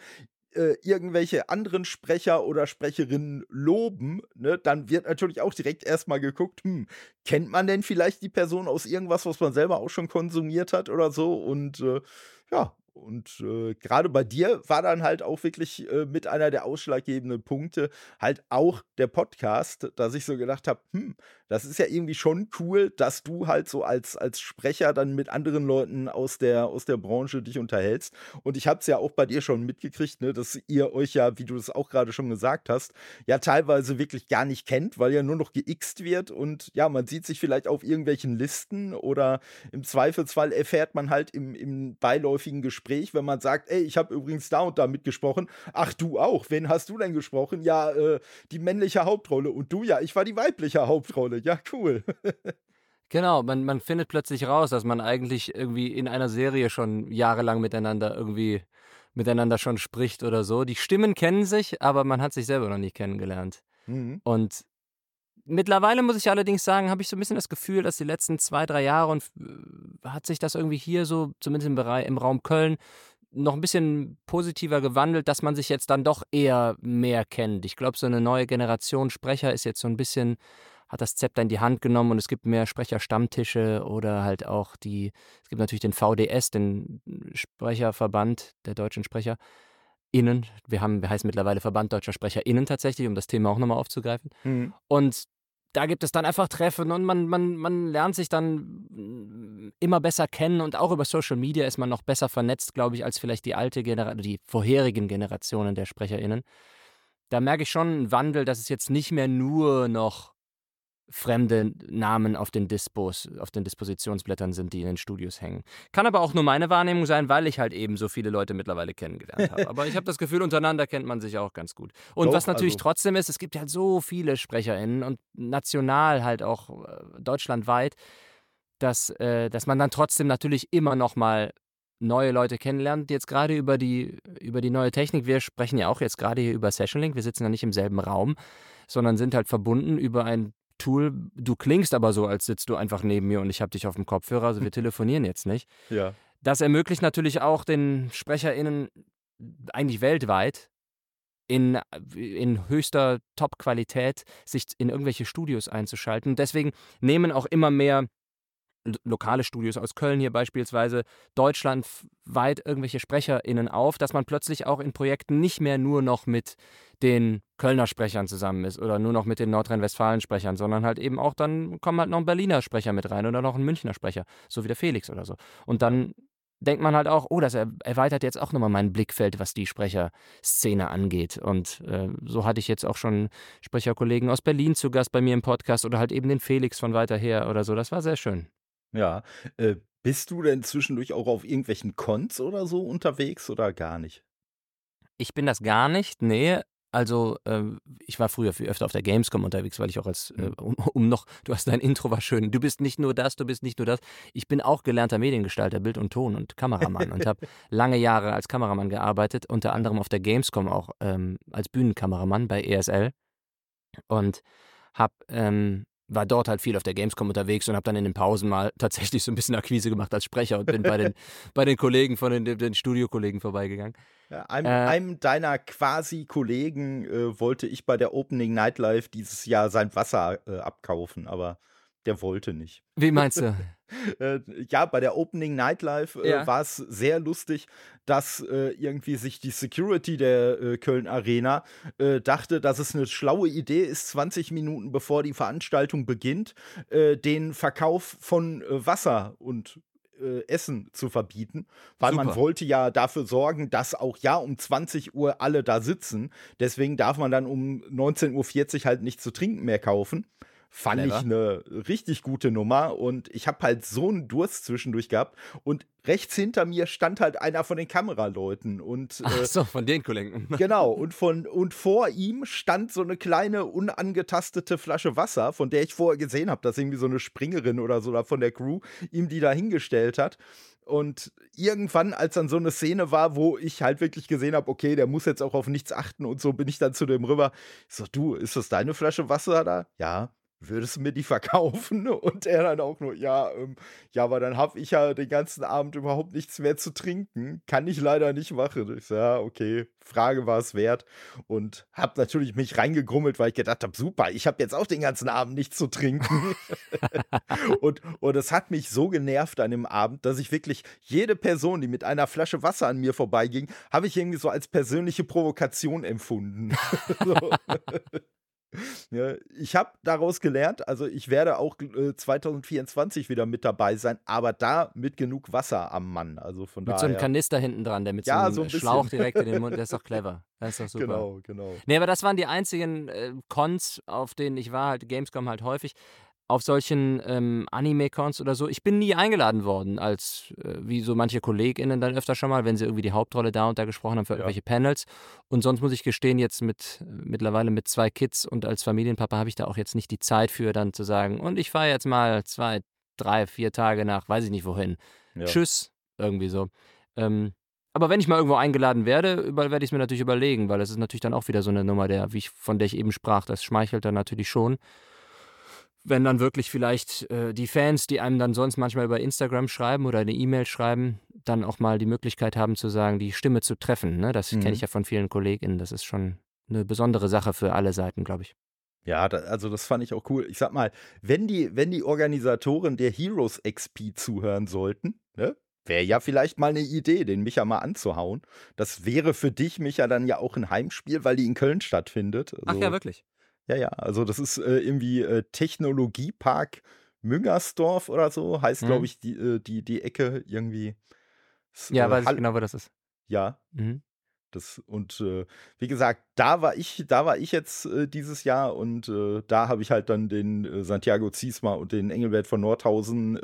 äh, irgendwelche anderen Sprecher oder Sprecherinnen loben, ne, dann wird natürlich auch direkt erstmal geguckt, hm, kennt man denn vielleicht die Person aus irgendwas, was man selber auch schon konsumiert hat oder so? Und äh, ja, und äh, gerade bei dir war dann halt auch wirklich äh, mit einer der ausschlaggebenden Punkte halt auch der Podcast, dass ich so gedacht habe, hm, das ist ja irgendwie schon cool, dass du halt so als, als Sprecher dann mit anderen Leuten aus der, aus der Branche dich unterhältst. Und ich habe es ja auch bei dir schon mitgekriegt, ne, dass ihr euch ja, wie du es auch gerade schon gesagt hast, ja teilweise wirklich gar nicht kennt, weil ja nur noch geixt wird und ja, man sieht sich vielleicht auf irgendwelchen Listen oder im Zweifelsfall erfährt man halt im, im beiläufigen Gespräch, wenn man sagt, ey, ich habe übrigens da und da mitgesprochen. Ach, du auch. Wen hast du denn gesprochen? Ja, äh, die männliche Hauptrolle. Und du ja, ich war die weibliche Hauptrolle. Ja, cool. Genau, man, man findet plötzlich raus, dass man eigentlich irgendwie in einer Serie schon jahrelang miteinander irgendwie miteinander schon spricht oder so. Die Stimmen kennen sich, aber man hat sich selber noch nicht kennengelernt. Mhm. Und mittlerweile muss ich allerdings sagen, habe ich so ein bisschen das Gefühl, dass die letzten zwei, drei Jahre und äh, hat sich das irgendwie hier so, zumindest im, Bereich, im Raum Köln, noch ein bisschen positiver gewandelt, dass man sich jetzt dann doch eher mehr kennt. Ich glaube, so eine neue Generation Sprecher ist jetzt so ein bisschen hat das Zepter in die Hand genommen und es gibt mehr Sprecherstammtische oder halt auch die, es gibt natürlich den VDS, den Sprecherverband der deutschen SprecherInnen. Wir haben, wir heißen mittlerweile Verband deutscher SprecherInnen tatsächlich, um das Thema auch nochmal aufzugreifen. Mhm. Und da gibt es dann einfach Treffen und man, man, man lernt sich dann immer besser kennen und auch über Social Media ist man noch besser vernetzt, glaube ich, als vielleicht die alte Generation, die vorherigen Generationen der SprecherInnen. Da merke ich schon einen Wandel, dass es jetzt nicht mehr nur noch fremde Namen auf den Dispos, auf den Dispositionsblättern sind, die in den Studios hängen. Kann aber auch nur meine Wahrnehmung sein, weil ich halt eben so viele Leute mittlerweile kennengelernt habe. Aber ich habe das Gefühl, untereinander kennt man sich auch ganz gut. Und Doch, was natürlich also. trotzdem ist, es gibt halt so viele SprecherInnen und national halt auch äh, deutschlandweit, dass, äh, dass man dann trotzdem natürlich immer noch mal neue Leute kennenlernt, jetzt gerade über die, über die neue Technik. Wir sprechen ja auch jetzt gerade hier über Sessionlink. Wir sitzen ja nicht im selben Raum, sondern sind halt verbunden über ein Tool. Du klingst aber so, als sitzt du einfach neben mir und ich habe dich auf dem Kopfhörer. Also wir telefonieren jetzt nicht. Ja. Das ermöglicht natürlich auch den SprecherInnen eigentlich weltweit in, in höchster Top-Qualität sich in irgendwelche Studios einzuschalten. Deswegen nehmen auch immer mehr lokale Studios aus Köln hier beispielsweise deutschlandweit irgendwelche SprecherInnen auf, dass man plötzlich auch in Projekten nicht mehr nur noch mit den Kölner Sprechern zusammen ist oder nur noch mit den Nordrhein-Westfalen-Sprechern, sondern halt eben auch dann kommen halt noch ein Berliner Sprecher mit rein oder noch ein Münchner Sprecher, so wie der Felix oder so. Und dann denkt man halt auch, oh, das erweitert jetzt auch nochmal mein Blickfeld, was die Sprecherszene angeht. Und äh, so hatte ich jetzt auch schon Sprecherkollegen aus Berlin zu Gast bei mir im Podcast oder halt eben den Felix von weiter her oder so. Das war sehr schön. Ja. Äh, bist du denn zwischendurch auch auf irgendwelchen Cons oder so unterwegs oder gar nicht? Ich bin das gar nicht, nee. Also, äh, ich war früher viel öfter auf der Gamescom unterwegs, weil ich auch als, äh, mhm. um, um, noch, du hast dein Intro war schön, du bist nicht nur das, du bist nicht nur das. Ich bin auch gelernter Mediengestalter, Bild und Ton und Kameramann und habe lange Jahre als Kameramann gearbeitet, unter anderem auf der Gamescom auch ähm, als Bühnenkameramann bei ESL und habe ähm, war dort halt viel auf der Gamescom unterwegs und habe dann in den Pausen mal tatsächlich so ein bisschen Akquise gemacht als Sprecher und bin bei den, bei den Kollegen von den, den Studiokollegen vorbeigegangen. Ja, einem, äh, einem, deiner quasi Kollegen äh, wollte ich bei der Opening Nightlife dieses Jahr sein Wasser äh, abkaufen, aber der wollte nicht. Wie meinst du? äh, ja, bei der Opening Nightlife äh, ja. war es sehr lustig, dass äh, irgendwie sich die Security der äh, Köln Arena äh, dachte, dass es eine schlaue Idee ist, 20 Minuten bevor die Veranstaltung beginnt, äh, den Verkauf von Wasser und Essen zu verbieten, weil Super. man wollte ja dafür sorgen, dass auch ja um 20 Uhr alle da sitzen. Deswegen darf man dann um 19.40 Uhr halt nichts zu trinken mehr kaufen. Fand Clever. ich eine richtig gute Nummer und ich habe halt so einen Durst zwischendurch gehabt und rechts hinter mir stand halt einer von den Kameraleuten und Ach äh, so, von den Kollegen. genau und von und vor ihm stand so eine kleine unangetastete Flasche Wasser, von der ich vorher gesehen habe, dass irgendwie so eine Springerin oder so von der Crew ihm die da hingestellt hat. Und irgendwann, als dann so eine Szene war, wo ich halt wirklich gesehen habe, okay, der muss jetzt auch auf nichts achten und so, bin ich dann zu dem rüber. Ich so, du, ist das deine Flasche Wasser da? Ja würdest du mir die verkaufen? Und er dann auch nur, ja, ähm, ja, aber dann habe ich ja den ganzen Abend überhaupt nichts mehr zu trinken. Kann ich leider nicht machen. Ich so, ja, okay, Frage war es wert. Und habe natürlich mich reingegrummelt, weil ich gedacht habe, super, ich habe jetzt auch den ganzen Abend nichts zu trinken. und, und es hat mich so genervt an dem Abend, dass ich wirklich jede Person, die mit einer Flasche Wasser an mir vorbeiging, habe ich irgendwie so als persönliche Provokation empfunden. so. Ja, ich habe daraus gelernt, also ich werde auch äh, 2024 wieder mit dabei sein, aber da mit genug Wasser am Mann. Also von mit daher. so einem Kanister hinten dran, der mit ja, so einem so ein Schlauch direkt in den Mund, der ist doch clever. Das ist doch super. Genau, genau. Nee, aber das waren die einzigen äh, Cons, auf denen ich war, halt Gamescom halt häufig auf solchen ähm, Anime-Cons oder so. Ich bin nie eingeladen worden, als äh, wie so manche KollegInnen dann öfter schon mal, wenn sie irgendwie die Hauptrolle da und da gesprochen haben für ja. irgendwelche Panels. Und sonst muss ich gestehen, jetzt mit mittlerweile mit zwei Kids und als Familienpapa habe ich da auch jetzt nicht die Zeit für, dann zu sagen, und ich fahre jetzt mal zwei drei, vier Tage nach, weiß ich nicht wohin. Ja. Tschüss, irgendwie so. Ähm, aber wenn ich mal irgendwo eingeladen werde, werde ich es mir natürlich überlegen, weil das ist natürlich dann auch wieder so eine Nummer, der, wie ich, von der ich eben sprach, das schmeichelt dann natürlich schon. Wenn dann wirklich vielleicht äh, die Fans, die einem dann sonst manchmal über Instagram schreiben oder eine E-Mail schreiben, dann auch mal die Möglichkeit haben zu sagen, die Stimme zu treffen. Ne? Das mhm. kenne ich ja von vielen KollegInnen. Das ist schon eine besondere Sache für alle Seiten, glaube ich. Ja, da, also das fand ich auch cool. Ich sag mal, wenn die, wenn die Organisatoren der Heroes XP zuhören sollten, ne, wäre ja vielleicht mal eine Idee, den Micha mal anzuhauen. Das wäre für dich, Micha, dann ja auch ein Heimspiel, weil die in Köln stattfindet. Also, Ach ja, wirklich. Ja, ja, also das ist äh, irgendwie äh, Technologiepark Müngersdorf oder so, heißt, mhm. glaube ich, die, äh, die, die Ecke irgendwie. Ja, äh, weiß ich genau, wo das ist. Ja. Mhm. Das, und äh, wie gesagt, da war ich, da war ich jetzt äh, dieses Jahr und da habe ich halt dann den Santiago Ziesma und den Engelbert von Nordhausen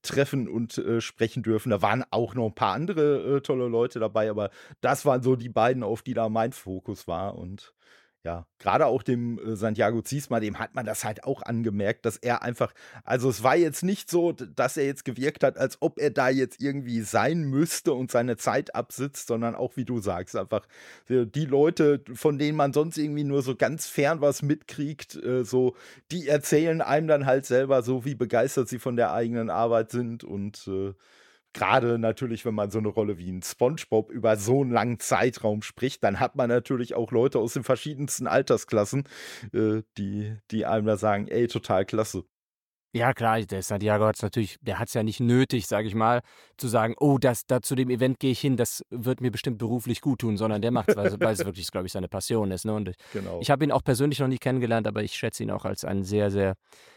treffen und sprechen dürfen. Da waren auch noch ein paar andere tolle Leute dabei, aber das waren so die beiden, auf die da mein Fokus war. Und ja, gerade auch dem äh, Santiago Ziesma, dem hat man das halt auch angemerkt, dass er einfach, also es war jetzt nicht so, dass er jetzt gewirkt hat, als ob er da jetzt irgendwie sein müsste und seine Zeit absitzt, sondern auch, wie du sagst, einfach die Leute, von denen man sonst irgendwie nur so ganz fern was mitkriegt, äh, so, die erzählen einem dann halt selber so, wie begeistert sie von der eigenen Arbeit sind und äh, gerade natürlich, wenn man so eine Rolle wie ein SpongeBob über so einen langen Zeitraum spricht, dann hat man natürlich auch Leute aus den verschiedensten Altersklassen, äh, die, die einem da sagen, ey, total klasse. Ja, klar, der Santiago hat es natürlich, der hat es ja nicht nötig, sage ich mal, zu sagen, oh, das, da zu dem Event gehe ich hin, das wird mir bestimmt beruflich gut tun, sondern der macht es, weil, weil es wirklich, glaube ich, seine Passion ist. Ne? Und ich, genau. ich habe ihn auch persönlich noch nie kennengelernt, aber ich schätze ihn auch als einen sehr, sehr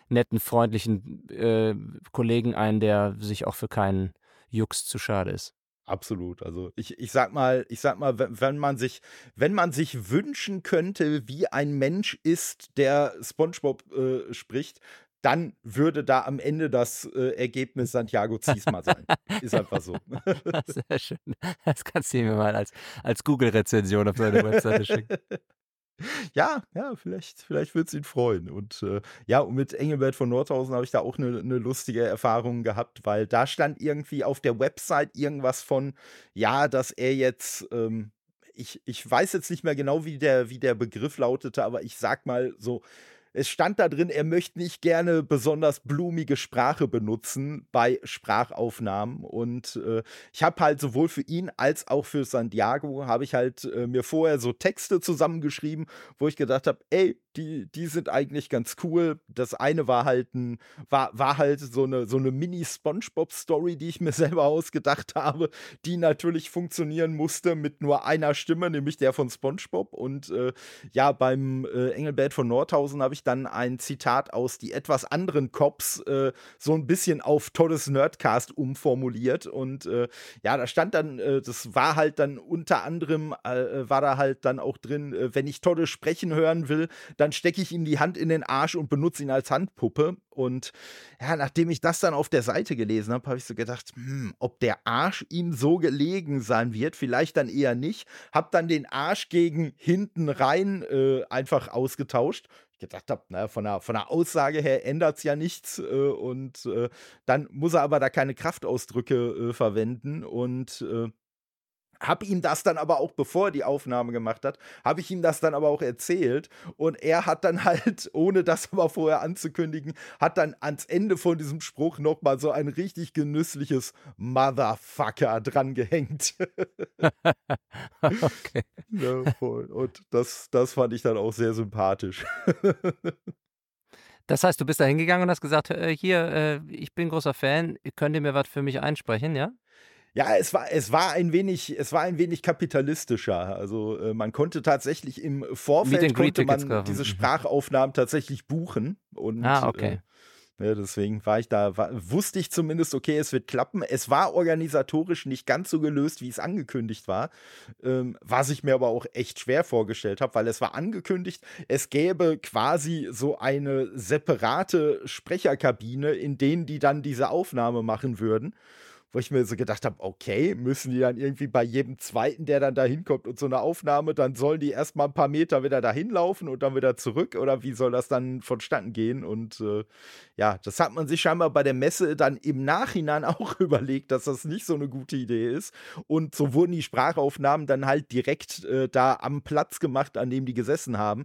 netten, freundlichen äh, Kollegen ein, der sich auch für keinen Jux zu schade ist. Absolut. Also ich, ich sag mal, ich sag mal, wenn man sich, wenn man sich wünschen könnte, wie ein Mensch ist, der SpongeBob äh, spricht, dann würde da am Ende das äh, Ergebnis Santiago Ziesma sein. ist einfach so. Sehr schön. Das kannst du mir mal als, als Google-Rezension auf seine Webseite schicken. Ja, ja, vielleicht, vielleicht wird es ihn freuen. Und äh, ja, mit Engelbert von Nordhausen habe ich da auch eine ne lustige Erfahrung gehabt, weil da stand irgendwie auf der Website irgendwas von, ja, dass er jetzt, ähm, ich, ich weiß jetzt nicht mehr genau, wie der, wie der Begriff lautete, aber ich sag mal so, es stand da drin, er möchte nicht gerne besonders blumige Sprache benutzen bei Sprachaufnahmen. Und äh, ich habe halt sowohl für ihn als auch für Santiago, habe ich halt äh, mir vorher so Texte zusammengeschrieben, wo ich gedacht habe, ey, die, die sind eigentlich ganz cool. Das eine war halt ein, war, war halt so eine, so eine Mini-SpongeBob-Story, die ich mir selber ausgedacht habe, die natürlich funktionieren musste mit nur einer Stimme, nämlich der von SpongeBob. Und äh, ja, beim äh, Engelbert von Nordhausen habe ich dann ein Zitat aus die etwas anderen Cops äh, so ein bisschen auf Toddes Nerdcast umformuliert. Und äh, ja, da stand dann, äh, das war halt dann unter anderem, äh, war da halt dann auch drin, wenn ich Todde sprechen hören will, dann dann stecke ich ihm die Hand in den Arsch und benutze ihn als Handpuppe. Und ja, nachdem ich das dann auf der Seite gelesen habe, habe ich so gedacht, hm, ob der Arsch ihm so gelegen sein wird, vielleicht dann eher nicht. Hab dann den Arsch gegen hinten rein äh, einfach ausgetauscht. Ich gedacht habe, naja, von der, von der Aussage her ändert es ja nichts. Äh, und äh, dann muss er aber da keine Kraftausdrücke äh, verwenden. Und äh, habe ihm das dann aber auch, bevor er die Aufnahme gemacht hat, habe ich ihm das dann aber auch erzählt. Und er hat dann halt, ohne das aber vorher anzukündigen, hat dann ans Ende von diesem Spruch nochmal so ein richtig genüssliches Motherfucker dran gehängt. okay. Ja, Und das, das fand ich dann auch sehr sympathisch. Das heißt, du bist da hingegangen und hast gesagt, äh, hier, äh, ich bin großer Fan, könnt ihr mir was für mich einsprechen, ja? Ja, es war, es war ein wenig, es war ein wenig kapitalistischer. Also äh, man konnte tatsächlich im Vorfeld konnte man diese mhm. Sprachaufnahmen tatsächlich buchen. Und, ah, okay. Äh, ja, deswegen war ich da, war, wusste ich zumindest, okay, es wird klappen. Es war organisatorisch nicht ganz so gelöst, wie es angekündigt war, ähm, was ich mir aber auch echt schwer vorgestellt habe, weil es war angekündigt, es gäbe quasi so eine separate Sprecherkabine, in denen die dann diese Aufnahme machen würden wo ich mir so gedacht habe, okay, müssen die dann irgendwie bei jedem zweiten, der dann da hinkommt und so eine Aufnahme, dann sollen die erstmal ein paar Meter wieder dahin laufen und dann wieder zurück oder wie soll das dann vonstatten gehen? Und äh, ja, das hat man sich scheinbar bei der Messe dann im Nachhinein auch überlegt, dass das nicht so eine gute Idee ist. Und so wurden die Sprachaufnahmen dann halt direkt äh, da am Platz gemacht, an dem die gesessen haben.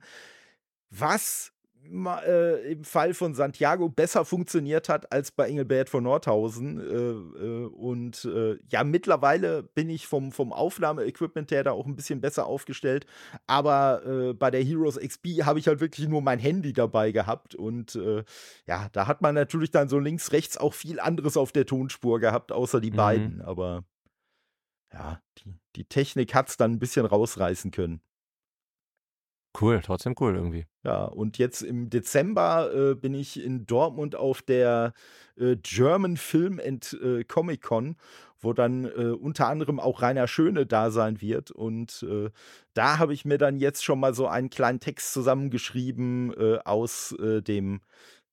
Was äh, im Fall von Santiago besser funktioniert hat als bei Engelbert von Nordhausen. Äh, äh, und äh, ja, mittlerweile bin ich vom, vom Aufnahmeequipment her da auch ein bisschen besser aufgestellt. Aber äh, bei der Heroes XP habe ich halt wirklich nur mein Handy dabei gehabt. Und äh, ja, da hat man natürlich dann so links, rechts auch viel anderes auf der Tonspur gehabt, außer die mhm. beiden. Aber ja, die, die Technik hat es dann ein bisschen rausreißen können. Cool, trotzdem cool irgendwie. Ja, und jetzt im Dezember äh, bin ich in Dortmund auf der äh, German Film and äh, Comic Con, wo dann äh, unter anderem auch Rainer Schöne da sein wird. Und äh, da habe ich mir dann jetzt schon mal so einen kleinen Text zusammengeschrieben äh, aus dem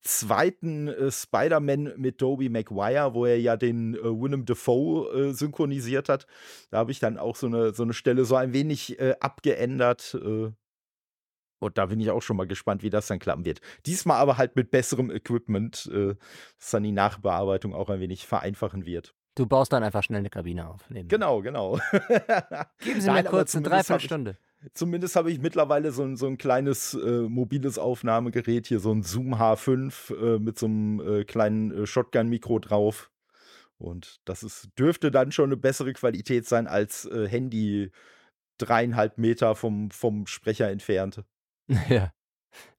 zweiten äh, Spider-Man mit Tobey Maguire, wo er ja den äh, Willem Dafoe äh, synchronisiert hat. Da habe ich dann auch so eine, so eine Stelle so ein wenig abgeändert. Und da bin ich auch schon mal gespannt, wie das dann klappen wird. Diesmal aber halt mit besserem Equipment, äh, das dann die Nachbearbeitung auch ein wenig vereinfachen wird. Du baust dann einfach schnell eine Kabine auf. Nebenbei. Genau, genau. Geben Sie Nein, mir kurz eine Dreiviertelstunde. Zumindest habe ich mittlerweile so ein, so ein kleines äh, mobiles Aufnahmegerät hier, so ein Zoom H5 äh, mit so einem äh, kleinen äh, Shotgun-Mikro drauf. Und das ist, dürfte dann schon eine bessere Qualität sein als äh, Handy dreieinhalb Meter vom, vom Sprecher entfernt. Ja,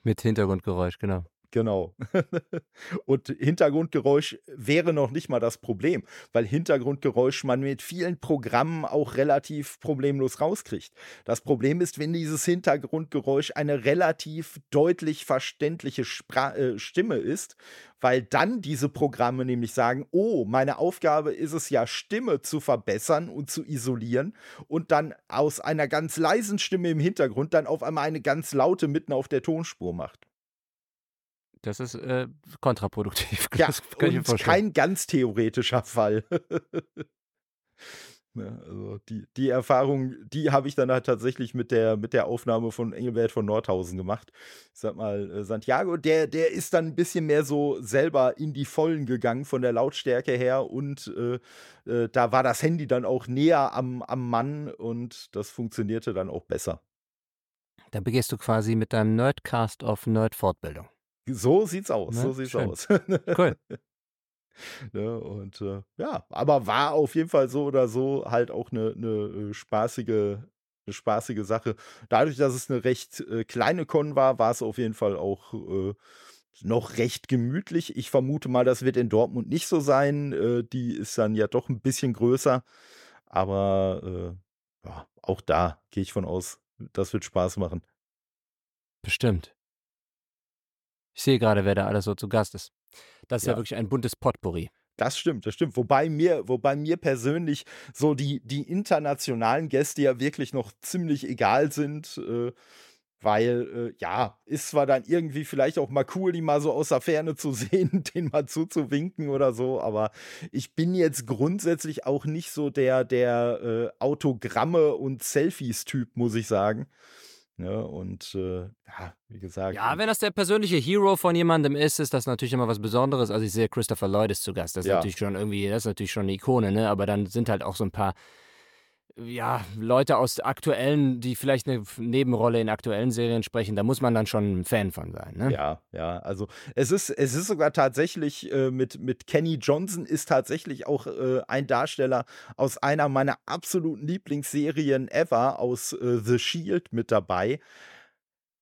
mit Hintergrundgeräusch, genau. Genau. Und Hintergrundgeräusch wäre noch nicht mal das Problem, weil Hintergrundgeräusch man mit vielen Programmen auch relativ problemlos rauskriegt. Das Problem ist, wenn dieses Hintergrundgeräusch eine relativ deutlich verständliche Spra äh, Stimme ist, weil dann diese Programme nämlich sagen, oh, meine Aufgabe ist es ja, Stimme zu verbessern und zu isolieren und dann aus einer ganz leisen Stimme im Hintergrund dann auf einmal eine ganz laute mitten auf der Tonspur macht. Das ist äh, kontraproduktiv. Ja, und kein ganz theoretischer Fall. ja, also die, die Erfahrung, die habe ich dann halt tatsächlich mit der, mit der Aufnahme von Engelbert von Nordhausen gemacht. Ich sag mal, äh, Santiago, der, der ist dann ein bisschen mehr so selber in die Vollen gegangen von der Lautstärke her und äh, äh, da war das Handy dann auch näher am, am Mann und das funktionierte dann auch besser. Da begehst du quasi mit deinem Nerdcast auf Nerd-Fortbildung. So sieht's aus, ne? so sieht's Schön. aus. cool. Ne, und äh, ja, aber war auf jeden Fall so oder so halt auch eine, eine äh, spaßige, eine spaßige Sache. Dadurch, dass es eine recht äh, kleine Con war, war es auf jeden Fall auch äh, noch recht gemütlich. Ich vermute mal, das wird in Dortmund nicht so sein. Äh, die ist dann ja doch ein bisschen größer. Aber äh, ja, auch da gehe ich von aus, das wird Spaß machen. Bestimmt. Ich sehe gerade, wer da alles so zu Gast ist. Das ist ja, ja wirklich ein buntes Potpourri. Das stimmt, das stimmt. Wobei mir, wobei mir persönlich so die, die internationalen Gäste ja wirklich noch ziemlich egal sind. Äh, weil, äh, ja, ist zwar dann irgendwie vielleicht auch mal cool, die mal so aus der Ferne zu sehen, den mal zuzuwinken oder so, aber ich bin jetzt grundsätzlich auch nicht so der, der äh, Autogramme und Selfies-Typ, muss ich sagen. Ne? Und äh, ja, wie gesagt. Ja, wenn das der persönliche Hero von jemandem ist, ist das natürlich immer was Besonderes. Also ich sehe Christopher Lloyd ist zu Gast. Das ist ja. natürlich schon irgendwie, das ist natürlich schon eine Ikone, ne? Aber dann sind halt auch so ein paar ja, Leute aus aktuellen, die vielleicht eine Nebenrolle in aktuellen Serien sprechen, da muss man dann schon ein Fan von sein. Ne? Ja, ja, also es ist, es ist sogar tatsächlich äh, mit, mit Kenny Johnson ist tatsächlich auch äh, ein Darsteller aus einer meiner absoluten Lieblingsserien ever, aus äh, The Shield mit dabei.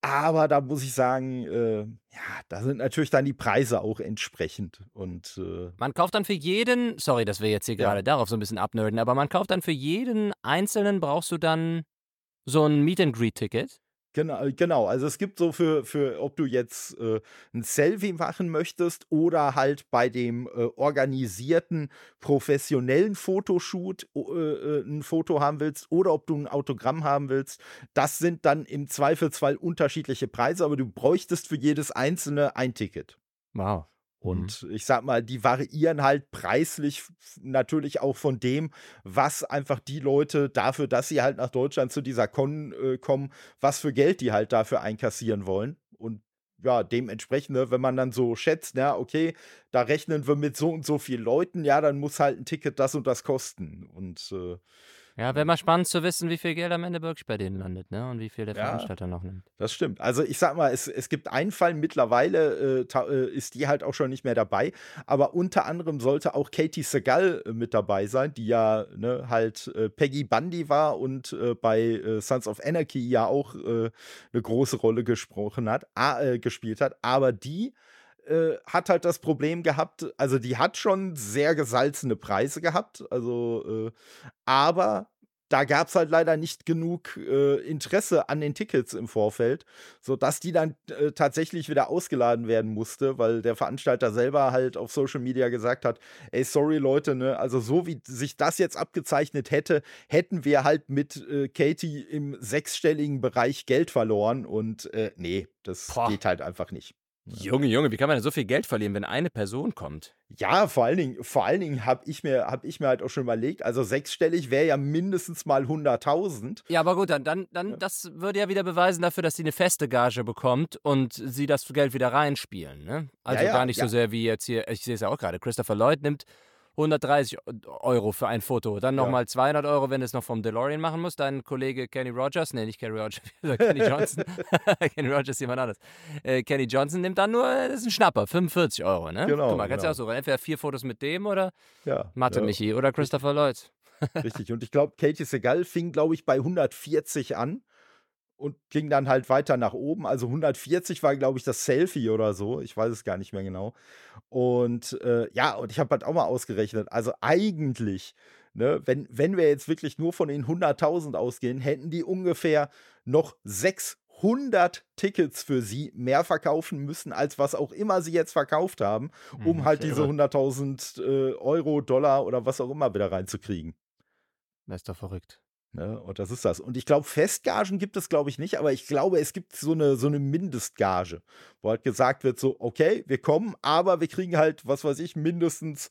Aber da muss ich sagen, äh, ja, da sind natürlich dann die Preise auch entsprechend. Und äh, man kauft dann für jeden, sorry, dass wir jetzt hier ja. gerade darauf so ein bisschen abnörden, aber man kauft dann für jeden Einzelnen brauchst du dann so ein Meet and Greet Ticket. Genau, genau. Also es gibt so für, für ob du jetzt äh, ein Selfie machen möchtest oder halt bei dem äh, organisierten professionellen Fotoshoot äh, äh, ein Foto haben willst oder ob du ein Autogramm haben willst. Das sind dann im Zweifelsfall unterschiedliche Preise, aber du bräuchtest für jedes einzelne ein Ticket. Wow. Und mhm. ich sag mal, die variieren halt preislich natürlich auch von dem, was einfach die Leute dafür, dass sie halt nach Deutschland zu dieser Con äh, kommen, was für Geld die halt dafür einkassieren wollen. Und ja, dementsprechend, ne, wenn man dann so schätzt, ja, okay, da rechnen wir mit so und so vielen Leuten, ja, dann muss halt ein Ticket das und das kosten. Und äh, ja, wäre mal spannend zu wissen, wie viel Geld am Ende wirklich bei denen landet, ne? Und wie viel der ja, Veranstalter noch nimmt. Das stimmt. Also ich sag mal, es, es gibt einen Fall, mittlerweile äh, äh, ist die halt auch schon nicht mehr dabei, aber unter anderem sollte auch Katie Segal äh, mit dabei sein, die ja ne, halt äh, Peggy Bundy war und äh, bei äh, Sons of Anarchy ja auch eine große Rolle gesprochen hat, gespielt hat. Aber die hat halt das Problem gehabt, also die hat schon sehr gesalzene Preise gehabt, also äh, aber da gab es halt leider nicht genug äh, Interesse an den Tickets im Vorfeld, sodass die dann äh, tatsächlich wieder ausgeladen werden musste, weil der Veranstalter selber halt auf Social Media gesagt hat, ey, sorry Leute, ne, also so wie sich das jetzt abgezeichnet hätte, hätten wir halt mit äh, Katie im sechsstelligen Bereich Geld verloren und äh, nee, das Boah. geht halt einfach nicht. Junge, Junge, wie kann man denn so viel Geld verlieren, wenn eine Person kommt? Ja, vor allen Dingen, vor allen Dingen habe ich, mir, hab ich mir halt auch schon überlegt, also sechsstellig wäre ja mindestens mal 100.000. Ja, aber gut, dann, dann, dann ja. das würde ja wieder beweisen dafür, dass sie eine feste Gage bekommt und sie das Geld wieder reinspielen. Ne? Also ja, ja, gar nicht so sehr wie jetzt hier, ich sehe es ja auch gerade, Christopher Lloyd nimmt 130 Euro für ein Foto. Dann nochmal ja. 200 Euro, wenn du es noch vom DeLorean machen musst. Dein Kollege Kenny Rogers, nee, nicht Kenny Rogers, Kenny Johnson. Kenny Rogers ist jemand anderes. Äh, Kenny Johnson nimmt dann nur, das ist ein Schnapper, 45 Euro, ne? Genau. Guck mal, kannst du genau. auch so, entweder vier Fotos mit dem oder ja, Mathe ja. Michi oder Christopher Lloyd. Richtig. Und ich glaube, Katie Segal fing, glaube ich, bei 140 an und ging dann halt weiter nach oben. Also 140 war, glaube ich, das Selfie oder so. Ich weiß es gar nicht mehr genau. Und äh, ja, und ich habe halt auch mal ausgerechnet. Also eigentlich, ne, wenn, wenn wir jetzt wirklich nur von den 100.000 ausgehen, hätten die ungefähr noch 600 Tickets für sie mehr verkaufen müssen, als was auch immer sie jetzt verkauft haben, um mhm, halt diese 100.000 äh, Euro, Dollar oder was auch immer wieder reinzukriegen. Das ist doch verrückt. Ne? Und das ist das. Und ich glaube, Festgagen gibt es, glaube ich, nicht, aber ich glaube, es gibt so eine, so eine Mindestgage, wo halt gesagt wird: so, okay, wir kommen, aber wir kriegen halt, was weiß ich, mindestens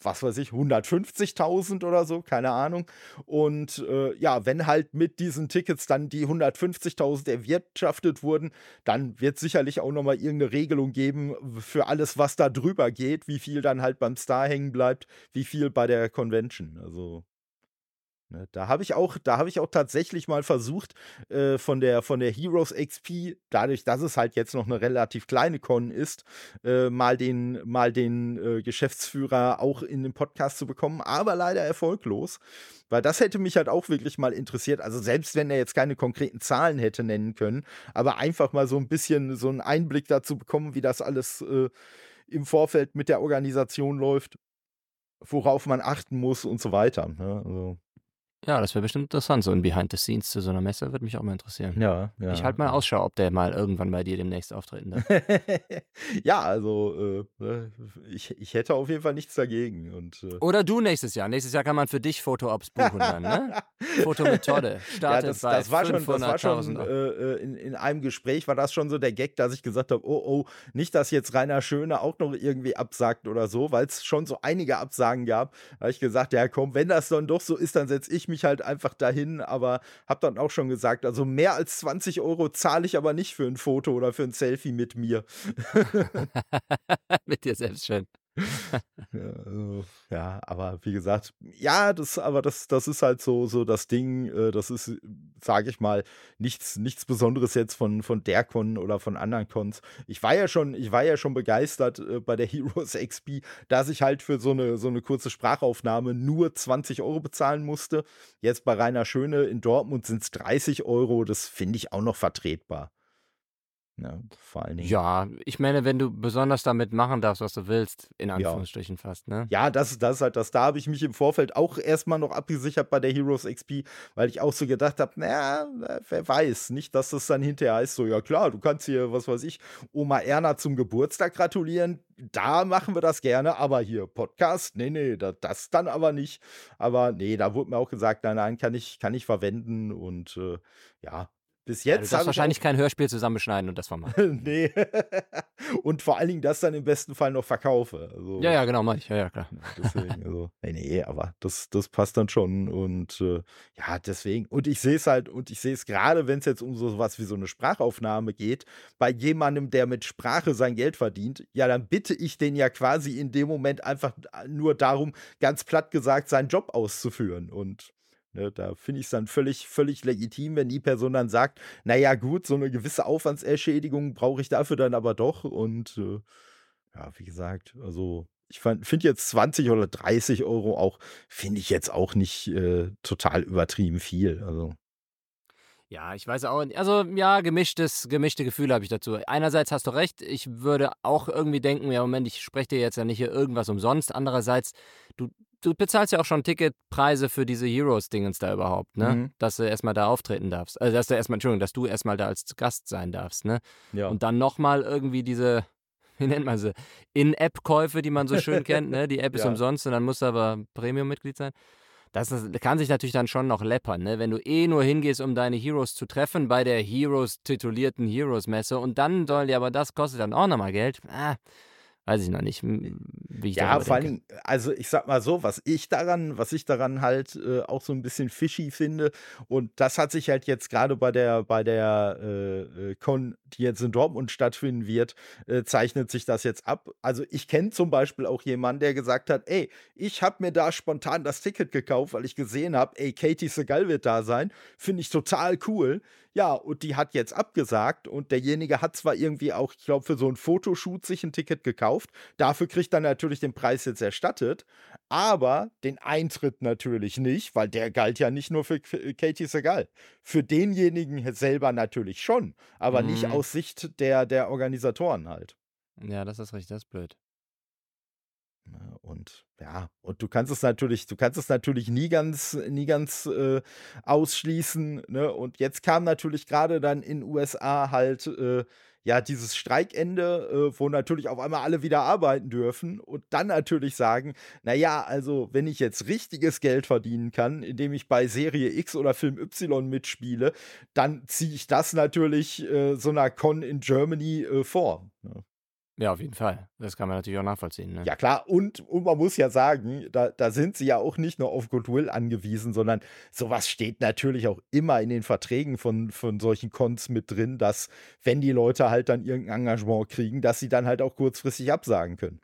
was weiß ich, 150.000 oder so, keine Ahnung. Und äh, ja, wenn halt mit diesen Tickets dann die 150.000 erwirtschaftet wurden, dann wird sicherlich auch nochmal irgendeine Regelung geben für alles, was da drüber geht, wie viel dann halt beim Star hängen bleibt, wie viel bei der Convention. Also da habe ich auch, da habe ich auch tatsächlich mal versucht, äh, von der von der Heroes XP, dadurch, dass es halt jetzt noch eine relativ kleine Con ist, äh, mal den, mal den äh, Geschäftsführer auch in den Podcast zu bekommen, aber leider erfolglos. Weil das hätte mich halt auch wirklich mal interessiert. Also selbst wenn er jetzt keine konkreten Zahlen hätte nennen können, aber einfach mal so ein bisschen so einen Einblick dazu bekommen, wie das alles äh, im Vorfeld mit der Organisation läuft, worauf man achten muss und so weiter. Ne? Also ja, das wäre bestimmt interessant. So ein Behind the Scenes zu so einer Messe würde mich auch mal interessieren. Ja, ja. Ich halte mal Ausschau, ob der mal irgendwann bei dir demnächst auftreten darf. ja, also äh, ne, ich, ich hätte auf jeden Fall nichts dagegen. Und, äh Oder du nächstes Jahr. Nächstes Jahr kann man für dich Foto-Ops buchen dann, ne? Fotomethode. Startet ja, das, bei das war schon, das war schon äh, äh, in, in einem Gespräch war das schon so der Gag, dass ich gesagt habe, oh, oh, nicht, dass jetzt Rainer Schöne auch noch irgendwie absagt oder so, weil es schon so einige Absagen gab. Da habe ich gesagt, ja komm, wenn das dann doch so ist, dann setze ich mich halt einfach dahin, aber habe dann auch schon gesagt, also mehr als 20 Euro zahle ich aber nicht für ein Foto oder für ein Selfie mit mir. mit dir selbst schön. ja, also, ja, aber wie gesagt, ja, das, aber das, das ist halt so, so das Ding, äh, das ist, sage ich mal, nichts, nichts Besonderes jetzt von, von der Con oder von anderen Cons. Ich war ja schon, ich war ja schon begeistert äh, bei der Heroes XP, dass ich halt für so eine, so eine kurze Sprachaufnahme nur 20 Euro bezahlen musste. Jetzt bei Rainer Schöne in Dortmund sind es 30 Euro, das finde ich auch noch vertretbar. Ne, vor allen Dingen. Ja, ich meine, wenn du besonders damit machen darfst, was du willst, in Anführungsstrichen ja. fast, ne? Ja, das, das ist halt das. Da habe ich mich im Vorfeld auch erstmal noch abgesichert bei der Heroes XP, weil ich auch so gedacht habe, naja, wer weiß, nicht, dass das dann hinterher heißt, so, ja klar, du kannst hier, was weiß ich, Oma Erna zum Geburtstag gratulieren. Da machen wir das gerne, aber hier Podcast, nee, nee, das, das dann aber nicht. Aber nee, da wurde mir auch gesagt, nein, nein, kann ich, kann ich verwenden und äh, ja, Bis jetzt. Ja, du darfst wahrscheinlich kein Hörspiel zusammenschneiden und das vermachen. nee. und vor allen Dingen das dann im besten Fall noch verkaufe. Also, ja, ja, genau, mach ich. Ja, ja, klar. Deswegen, also, nee, nee, aber das, das passt dann schon. Und äh, ja, deswegen. Und ich sehe es halt, und ich sehe es gerade, wenn es jetzt um so was wie so eine Sprachaufnahme geht, bei jemandem, der mit Sprache sein Geld verdient, ja, dann bitte ich den ja quasi in dem Moment einfach nur darum, ganz platt gesagt, seinen Job auszuführen. Und Ne, da finde ich es dann völlig, völlig legitim, wenn die Person dann sagt, naja gut, so eine gewisse Aufwandserschädigung brauche ich dafür dann aber doch. Und äh, ja, wie gesagt, also ich finde jetzt 20 oder 30 Euro auch, finde ich jetzt auch nicht äh, total übertrieben viel. Also. Ja, ich weiß auch. Also, ja, gemischtes, gemischte Gefühle habe ich dazu. Einerseits hast du recht, ich würde auch irgendwie denken, ja, Moment, ich spreche dir jetzt ja nicht hier irgendwas umsonst. Andererseits, du, du bezahlst ja auch schon Ticketpreise für diese Heroes-Dingens da überhaupt, ne? Mhm. Dass du erstmal da auftreten darfst. Also, dass du erstmal, Entschuldigung, dass du erstmal da als Gast sein darfst, ne? Ja. Und dann nochmal irgendwie diese, wie nennt man sie, In-App-Käufe, die man so schön kennt, ne? Die App ist ja. umsonst und dann musst du aber Premium-Mitglied sein. Das, das, kann sich natürlich dann schon noch läppern, ne? Wenn du eh nur hingehst, um deine Heroes zu treffen bei der Heroes titulierten Heroes-Messe und dann soll dir aber das kostet dann auch nochmal Geld. Ah, weiß ich noch nicht, wie ich Ja, vor allem, also ich sag mal so, was ich daran, was ich daran halt äh, auch so ein bisschen fishy finde, und das hat sich halt jetzt gerade bei der, bei der äh, äh, Con, die jetzt in Dortmund stattfinden wird, äh, zeichnet sich das jetzt ab. Also ich kenne zum Beispiel auch jemanden, der gesagt hat, ey, ich habe mir da spontan das Ticket gekauft, weil ich gesehen habe, ey, Katie Segal wird da sein. Finde ich total cool. Ja, und die hat jetzt abgesagt und derjenige hat zwar irgendwie auch, ich glaube, für so ein Fotoshoot sich ein Ticket gekauft. Dafür kriegt er natürlich den Preis jetzt erstattet, aber den Eintritt natürlich nicht, weil der galt ja nicht nur für Katie Segal. Für denjenigen selber natürlich schon, aber mhm. nicht aus Sicht der, der Organisatoren halt. Ja, das ist richtig, das ist blöd. Ne, und ja, und du kannst es natürlich, du kannst es natürlich nie ganz, nie ganz äh, ausschließen. Ne? Und jetzt kam natürlich gerade dann in USA halt äh, ja dieses Streikende, äh, wo natürlich auf einmal alle wieder arbeiten dürfen und dann natürlich sagen, naja, also wenn ich jetzt richtiges Geld verdienen kann, indem ich bei Serie X oder Film Y mitspiele, dann ziehe ich das natürlich äh, so einer Con in Germany äh, vor. Ne? Ja, auf jeden Fall. Das kann man natürlich auch nachvollziehen. Ne? Ja, klar. Und, und man muss ja sagen, da, da sind sie ja auch nicht nur auf Goodwill angewiesen, sondern sowas steht natürlich auch immer in den Verträgen von, von solchen Cons mit drin, dass, wenn die Leute halt dann irgendein Engagement kriegen, dass sie dann halt auch kurzfristig absagen können.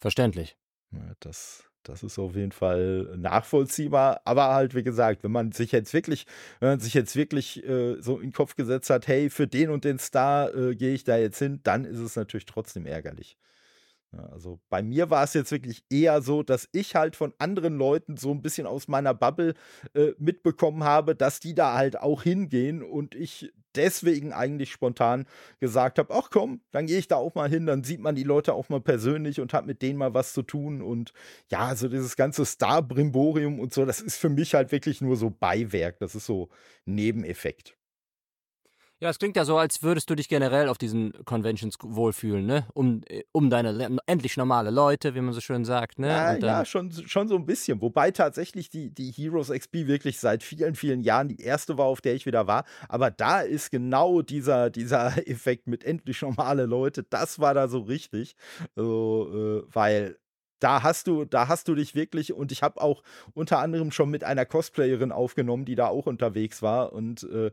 Verständlich. Ja, das, das ist auf jeden Fall nachvollziehbar. Aber halt, wie gesagt, wenn man sich jetzt wirklich, wenn man sich jetzt wirklich äh, so in den Kopf gesetzt hat, hey, für den und den Star äh, gehe ich da jetzt hin, dann ist es natürlich trotzdem ärgerlich. Ja, also bei mir war es jetzt wirklich eher so, dass ich halt von anderen Leuten so ein bisschen aus meiner Bubble äh, mitbekommen habe, dass die da halt auch hingehen und ich deswegen eigentlich spontan gesagt habe, ach komm, dann gehe ich da auch mal hin, dann sieht man die Leute auch mal persönlich und hat mit denen mal was zu tun und ja, also dieses ganze Star-Brimborium und so, das ist für mich halt wirklich nur so Beiwerk, das ist so Nebeneffekt. Ja, es klingt ja so, als würdest du dich generell auf diesen Conventions wohlfühlen, ne? Um, äh, um deine endlich normale Leute, wie man so schön sagt, ne? Ja, ja schon, schon so ein bisschen. Wobei tatsächlich die, die Heroes XP wirklich seit vielen, vielen Jahren die erste war, auf der ich wieder war. Aber da ist genau dieser, dieser Effekt mit endlich normale Leute, das war da so richtig. Also, äh, weil da hast du, da hast du dich wirklich und ich habe auch unter anderem schon mit einer Cosplayerin aufgenommen, die da auch unterwegs war und äh,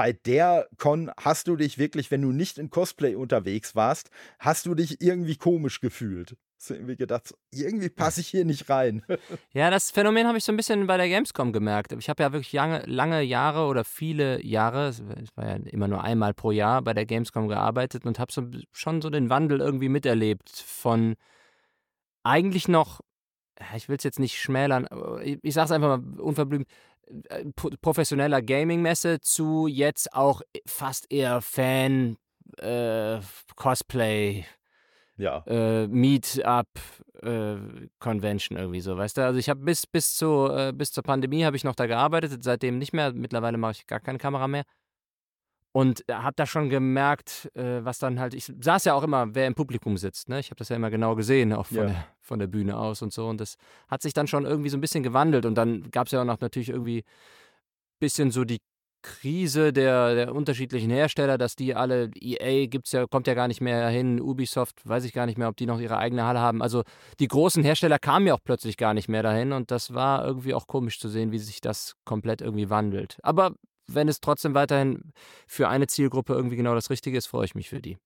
bei der Con hast du dich wirklich, wenn du nicht in Cosplay unterwegs warst, hast du dich irgendwie komisch gefühlt. Du irgendwie gedacht, irgendwie passe ich hier nicht rein. Ja, das Phänomen habe ich so ein bisschen bei der Gamescom gemerkt. Ich habe ja wirklich lange, lange Jahre oder viele Jahre, es war ja immer nur einmal pro Jahr bei der Gamescom gearbeitet und habe so, schon so den Wandel irgendwie miterlebt von eigentlich noch, ich will es jetzt nicht schmälern, ich, ich sage es einfach mal unverblümt, professioneller Gaming-Messe zu jetzt auch fast eher Fan, äh, Cosplay, ja. äh, Meet-up, äh, Convention irgendwie so, weißt du? Also ich habe bis, bis, zu, äh, bis zur Pandemie habe ich noch da gearbeitet, seitdem nicht mehr. Mittlerweile mache ich gar keine Kamera mehr. Und habe da schon gemerkt, äh, was dann halt, ich saß ja auch immer, wer im Publikum sitzt. Ne? Ich habe das ja immer genau gesehen, auch von, ja. der, von der Bühne aus und so. Und das hat sich dann schon irgendwie so ein bisschen gewandelt. Und dann gab es ja auch noch natürlich irgendwie bisschen so die Krise der, der unterschiedlichen Hersteller, dass die alle, EA gibt's ja, kommt ja gar nicht mehr hin, Ubisoft, weiß ich gar nicht mehr, ob die noch ihre eigene Halle haben. Also die großen Hersteller kamen ja auch plötzlich gar nicht mehr dahin und das war irgendwie auch komisch zu sehen, wie sich das komplett irgendwie wandelt. Aber wenn es trotzdem weiterhin für eine Zielgruppe irgendwie genau das Richtige ist, freue ich mich für die.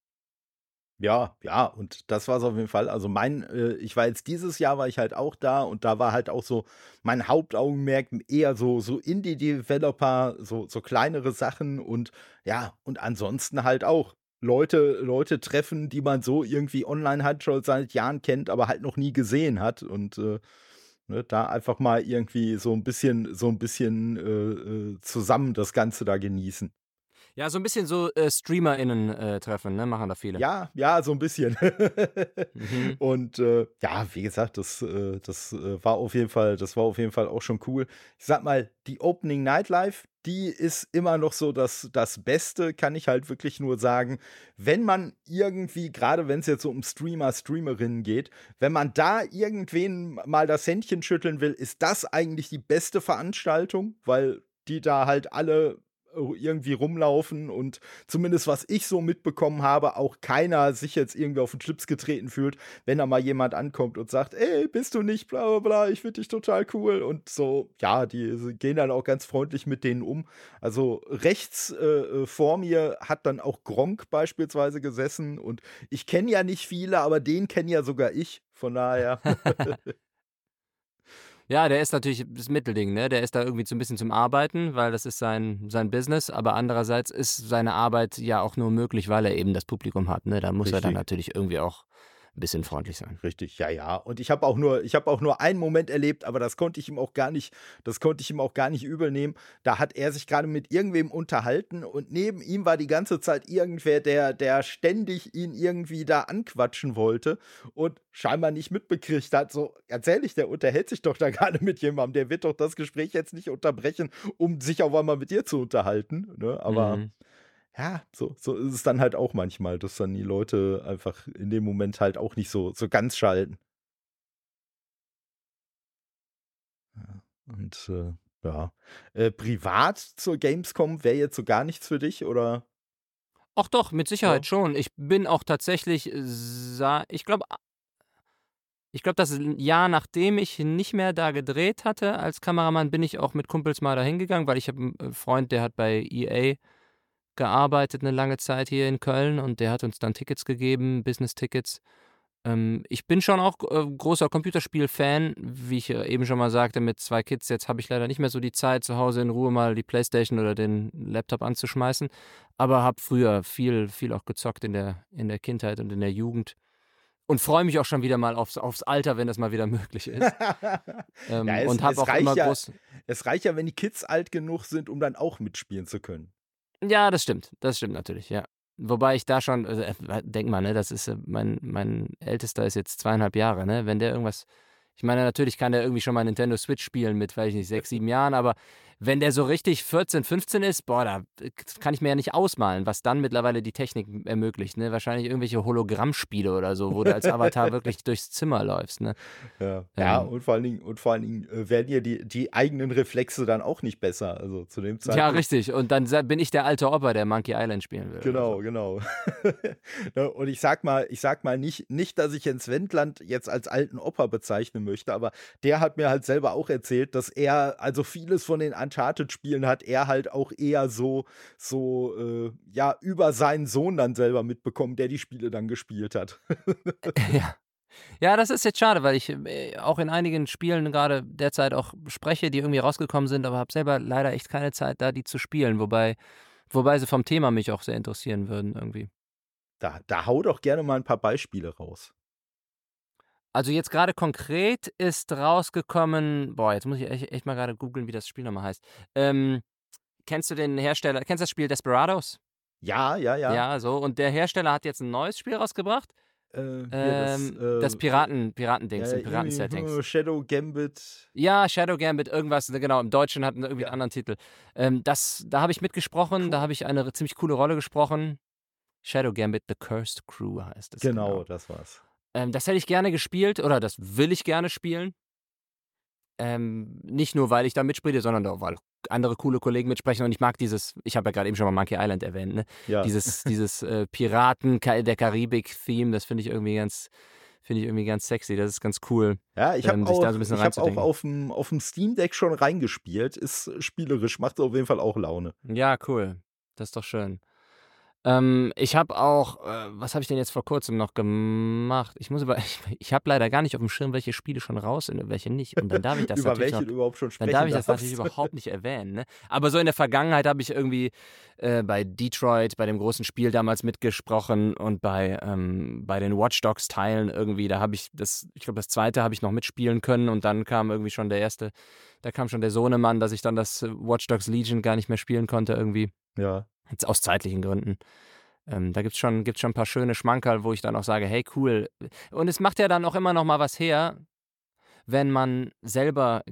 Ja, ja, und das war es auf jeden Fall. Also mein, äh, ich war jetzt dieses Jahr war ich halt auch da und da war halt auch so mein Hauptaugenmerk eher so so Indie-Developer, so so kleinere Sachen und ja, und ansonsten halt auch Leute Leute treffen, die man so irgendwie online halt schon seit Jahren kennt, aber halt noch nie gesehen hat und äh, ne, da einfach mal irgendwie so ein bisschen so ein bisschen äh, äh zusammen das Ganze da genießen. Ja, so ein bisschen so äh, StreamerInnen äh, treffen, ne? Machen da viele. Ja, ja, so ein bisschen. mhm. Und äh, ja, wie gesagt, das, äh, das äh, war auf jeden Fall, das war auf jeden Fall auch schon cool. Ich sag mal, die Opening Nightlife, die ist immer noch so das, das Beste, kann ich halt wirklich nur sagen. Wenn man irgendwie, gerade wenn es jetzt so um Streamer, Streamerinnen geht, wenn man da irgendwen mal das Händchen schütteln will, ist das eigentlich die beste Veranstaltung, weil die da halt alle irgendwie rumlaufen und zumindest was ich so mitbekommen habe, auch keiner sich jetzt irgendwie auf den Schlips getreten fühlt, wenn da mal jemand ankommt und sagt, ey, bist du nicht, bla bla bla, ich finde dich total cool und so, ja, die gehen dann auch ganz freundlich mit denen um. Also rechts äh, äh vor mir hat dann auch Gronk beispielsweise gesessen und ich kenne ja nicht viele, aber den kenne ja sogar ich, von daher. Ja, der ist natürlich das Mittelding, ne? Der ist da irgendwie so ein bisschen zum Arbeiten, weil das ist sein, sein Business, aber andererseits ist seine Arbeit ja auch nur möglich, weil er eben das Publikum hat, ne? Da muss Richtig. er dann natürlich irgendwie auch ein bisschen freundlich sein. Richtig, ja, ja. Und ich habe auch nur, ich habe auch nur einen Moment erlebt, aber das konnte ich ihm auch gar nicht, das konnte ich ihm auch gar nicht übel nehmen. Da hat er sich gerade mit irgendwem unterhalten und neben ihm war die ganze Zeit irgendwer, der, der ständig ihn irgendwie da anquatschen wollte und scheinbar nicht mitbekriegt hat. So, erzähl ich, der unterhält sich doch da gerade mit jemandem, der wird doch das Gespräch jetzt nicht unterbrechen, um sich auf einmal mit dir zu unterhalten. Ne? Aber mhm ja, so, so ist es dann halt auch manchmal, dass dann die Leute einfach in dem Moment halt auch nicht so, so ganz schalten. Ja, und äh, ja. Äh, privat zur Gamescom wäre jetzt so gar nichts für dich, oder? Ach doch, mit Sicherheit ja. schon. Ich bin auch tatsächlich, ich glaube, ich glaube, das Jahr, nachdem ich nicht mehr da gedreht hatte als Kameramann, bin ich auch mit Kumpels mal da hingegangen, weil ich habe einen äh, Freund, der hat bei EA gearbeitet eine lange Zeit hier in Köln und der hat uns dann Tickets gegeben, Business-Tickets. Ähm, ich bin schon auch äh, großer Computerspiel-Fan, wie ich äh, eben schon mal sagte, mit zwei Kids. Jetzt habe ich leider nicht mehr so die Zeit, zu Hause in Ruhe mal die Playstation oder den Laptop anzuschmeißen, aber habe früher viel, viel auch gezockt in der, in der Kindheit und in der Jugend und freue mich auch schon wieder mal aufs, aufs Alter, wenn das mal wieder möglich ist. ähm, ja, es, und habe auch immer ja, groß. Es reicht ja, wenn die Kids alt genug sind, um dann auch mitspielen zu können. Ja, das stimmt. Das stimmt natürlich, ja. Wobei ich da schon, also, äh, denk mal, ne, das ist äh, mein, mein Ältester ist jetzt zweieinhalb Jahre, ne? Wenn der irgendwas, ich meine, natürlich kann der irgendwie schon mal Nintendo Switch spielen mit, weiß ich nicht, sechs, sieben Jahren, aber wenn der so richtig 14, 15 ist, boah, da kann ich mir ja nicht ausmalen, was dann mittlerweile die Technik ermöglicht. Ne? Wahrscheinlich irgendwelche Hologrammspiele oder so, wo du als Avatar wirklich durchs Zimmer läufst. Ne? Ja, ähm. ja und vor allen Dingen, und vor allen Dingen äh, werden dir die, die eigenen Reflexe dann auch nicht besser. Also zu dem Zeitpunkt. Ja, richtig. Und dann bin ich der alte Opa, der Monkey Island spielen will. Genau, so. genau. Ne, und ich sag mal, ich sag mal nicht, nicht, dass ich Jens Wendland jetzt als alten Opa bezeichnen möchte, aber der hat mir halt selber auch erzählt, dass er also vieles von den Uncharted-Spielen hat er halt auch eher so, so, äh, ja, über seinen Sohn dann selber mitbekommen, der die Spiele dann gespielt hat. ja. Ja, das ist jetzt schade, weil ich äh, auch in einigen Spielen gerade derzeit auch spreche, die irgendwie rausgekommen sind, aber habe selber leider echt keine Zeit, da die zu spielen, wobei, wobei sie vom Thema mich auch sehr interessieren würden irgendwie. Da, da hau doch gerne mal ein paar Beispiele raus. Also jetzt gerade konkret ist rausgekommen, boah, jetzt muss ich echt, echt mal gerade googeln, wie das Spiel nochmal heißt. Ähm, kennst du den Hersteller, kennst du das Spiel Desperados? Ja, ja, ja. Ja, so. Und der Hersteller hat jetzt ein neues Spiel rausgebracht. Äh, ähm, das, äh, das, Piraten, Piratendings, ja, Piraten-Settings. Shadow Gambit. Ja, Shadow Gambit, irgendwas, genau, im Deutschen hat irgendwie ja. einen anderen Titel. Ähm, das, da habe ich mitgesprochen, cool. da habe ich eine ziemlich coole Rolle gesprochen. Shadow Gambit, The Cursed Crew heißt es. Genau, genau. das war's. Ähm, das hätte ich gerne gespielt oder das will ich gerne spielen. Ähm, nicht nur, weil ich da mitspiele, sondern auch, weil andere coole Kollegen mitsprechen und ich mag dieses, ich habe ja gerade eben schon mal Monkey Island erwähnt, ne? Ja. Dieses, dieses äh, Piraten der Karibik-Theme, das finde ich irgendwie ganz, finde ich irgendwie ganz sexy. Das ist ganz cool. Ja, ich habe ähm, auch, so ich hab auch auf dem, auf dem Steam Deck schon reingespielt. Ist spielerisch, macht auf jeden Fall auch Laune. Ja, cool. Das ist doch schön. Ähm, ich habe auch, äh, was habe ich denn jetzt vor kurzem noch gemacht? Ich muss aber, ich, ich habe leider gar nicht auf dem Schirm, welche Spiele schon raus sind und welche nicht. Und dann darf ich das Über natürlich welche noch, überhaupt schon sprechen Dann darf ich das natürlich überhaupt nicht erwähnen. Ne? Aber so in der Vergangenheit habe ich irgendwie äh, bei Detroit, bei dem großen Spiel damals mitgesprochen und bei, ähm, bei den Watch Dogs Teilen irgendwie, da habe ich das, ich glaube, das zweite habe ich noch mitspielen können und dann kam irgendwie schon der erste, da kam schon der Sohnemann, dass ich dann das Watch Dogs Legion gar nicht mehr spielen konnte irgendwie. Ja. Jetzt aus zeitlichen Gründen. Ähm, da gibt es schon, gibt's schon ein paar schöne Schmankerl, wo ich dann auch sage, hey, cool. Und es macht ja dann auch immer noch mal was her, wenn man selber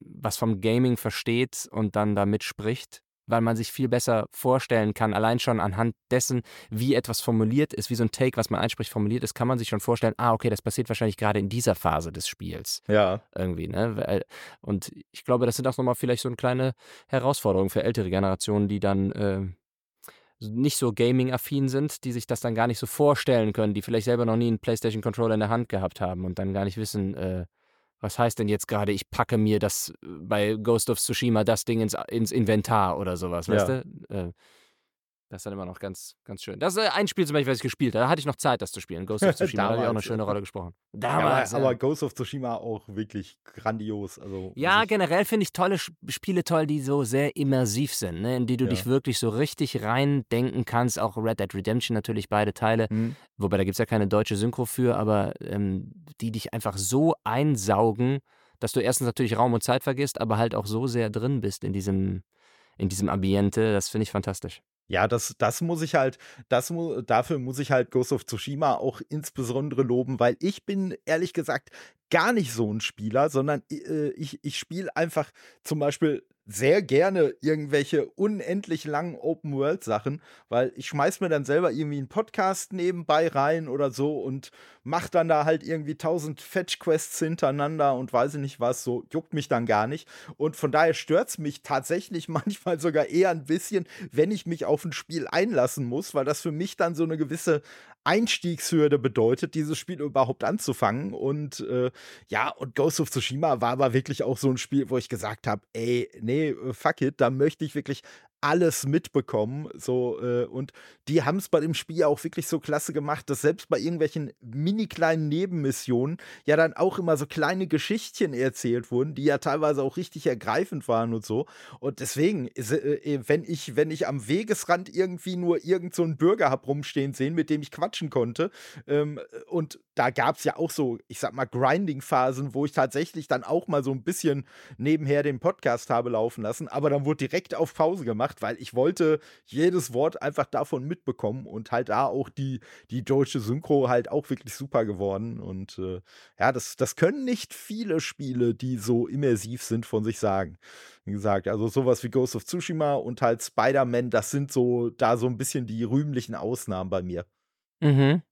was vom Gaming versteht und dann da mitspricht, weil man sich viel besser vorstellen kann, allein schon anhand dessen, wie etwas formuliert ist, wie so ein Take, was man einspricht, formuliert ist, kann man sich schon vorstellen, ah, okay, das passiert wahrscheinlich gerade in dieser Phase des Spiels. Ja. Irgendwie, ne? Und ich glaube, das sind auch nochmal vielleicht so eine kleine Herausforderung für ältere Generationen, die dann äh, nicht so gaming-affin sind, die sich das dann gar nicht so vorstellen können, die vielleicht selber noch nie einen PlayStation-Controller in der Hand gehabt haben und dann gar nicht wissen, äh, was heißt denn jetzt gerade, ich packe mir das äh, bei Ghost of Tsushima das Ding ins, ins Inventar oder sowas, weißt ja. du? Äh, das ist dann immer noch ganz, ganz schön. Das ist äh, ein Spiel zum Beispiel, was ich gespielt habe. Da hatte ich noch Zeit, das zu spielen. Ghost of Tsushima habe ich auch eine schöne Rolle gesprochen. Damals, ja, aber, ja. aber, Ghost of Tsushima auch wirklich grandios. Also, ja, generell finde ich tolle Spiele toll, die so sehr immersiv sind, ne? in die du ja. dich wirklich so richtig reindenken kannst. Auch Red Dead Redemption natürlich, beide Teile. Mhm. Wobei, da gibt es ja keine deutsche Synchro für, aber ähm, die dich einfach so einsaugen, dass du erstens natürlich Raum und Zeit vergisst, aber halt auch so sehr drin bist in diesem, in diesem Ambiente. Das finde ich fantastisch. Ja, das, das muss ich halt, das mu dafür muss ich halt Ghost of Tsushima auch insbesondere loben, weil ich bin ehrlich gesagt gar nicht so ein Spieler, sondern äh, ich, ich spiele einfach zum Beispiel sehr gerne irgendwelche unendlich langen Open-World-Sachen, weil ich schmeiß mir dann selber irgendwie einen Podcast nebenbei rein oder so und mach dann da halt irgendwie tausend Fetch-Quests hintereinander und weiß ich nicht was, so juckt mich dann gar nicht. Und von daher stört es mich tatsächlich manchmal sogar eher ein bisschen, wenn ich mich auf ein Spiel einlassen muss, weil das für mich dann so eine gewisse Einstiegshürde bedeutet, dieses Spiel überhaupt anzufangen. Und äh, ja, und Ghost of Tsushima war aber wirklich auch so ein Spiel, wo ich gesagt habe, ey, nee, fuck it, da möchte ich wirklich alles mitbekommen. So, äh, und die haben es bei dem Spiel auch wirklich so klasse gemacht, dass selbst bei irgendwelchen mini kleinen Nebenmissionen ja dann auch immer so kleine Geschichtchen erzählt wurden, die ja teilweise auch richtig ergreifend waren und so. Und deswegen, äh, äh, wenn ich, wenn ich am Wegesrand irgendwie nur irgend so einen Bürger hab rumstehen sehen, mit dem ich quatschen konnte, ähm, und da gab es ja auch so, ich sag mal, Grinding-Phasen, wo ich tatsächlich dann auch mal so ein bisschen nebenher den Podcast habe laufen lassen, aber dann wurde direkt auf Pause gemacht, weil ich wollte jedes Wort einfach davon mitbekommen und halt da auch die, die deutsche Synchro halt auch wirklich super geworden. Und äh, ja, das, das können nicht viele Spiele, die so immersiv sind, von sich sagen. Wie gesagt, also sowas wie Ghost of Tsushima und halt Spider-Man, das sind so da so ein bisschen die rühmlichen Ausnahmen bei mir. Mhm.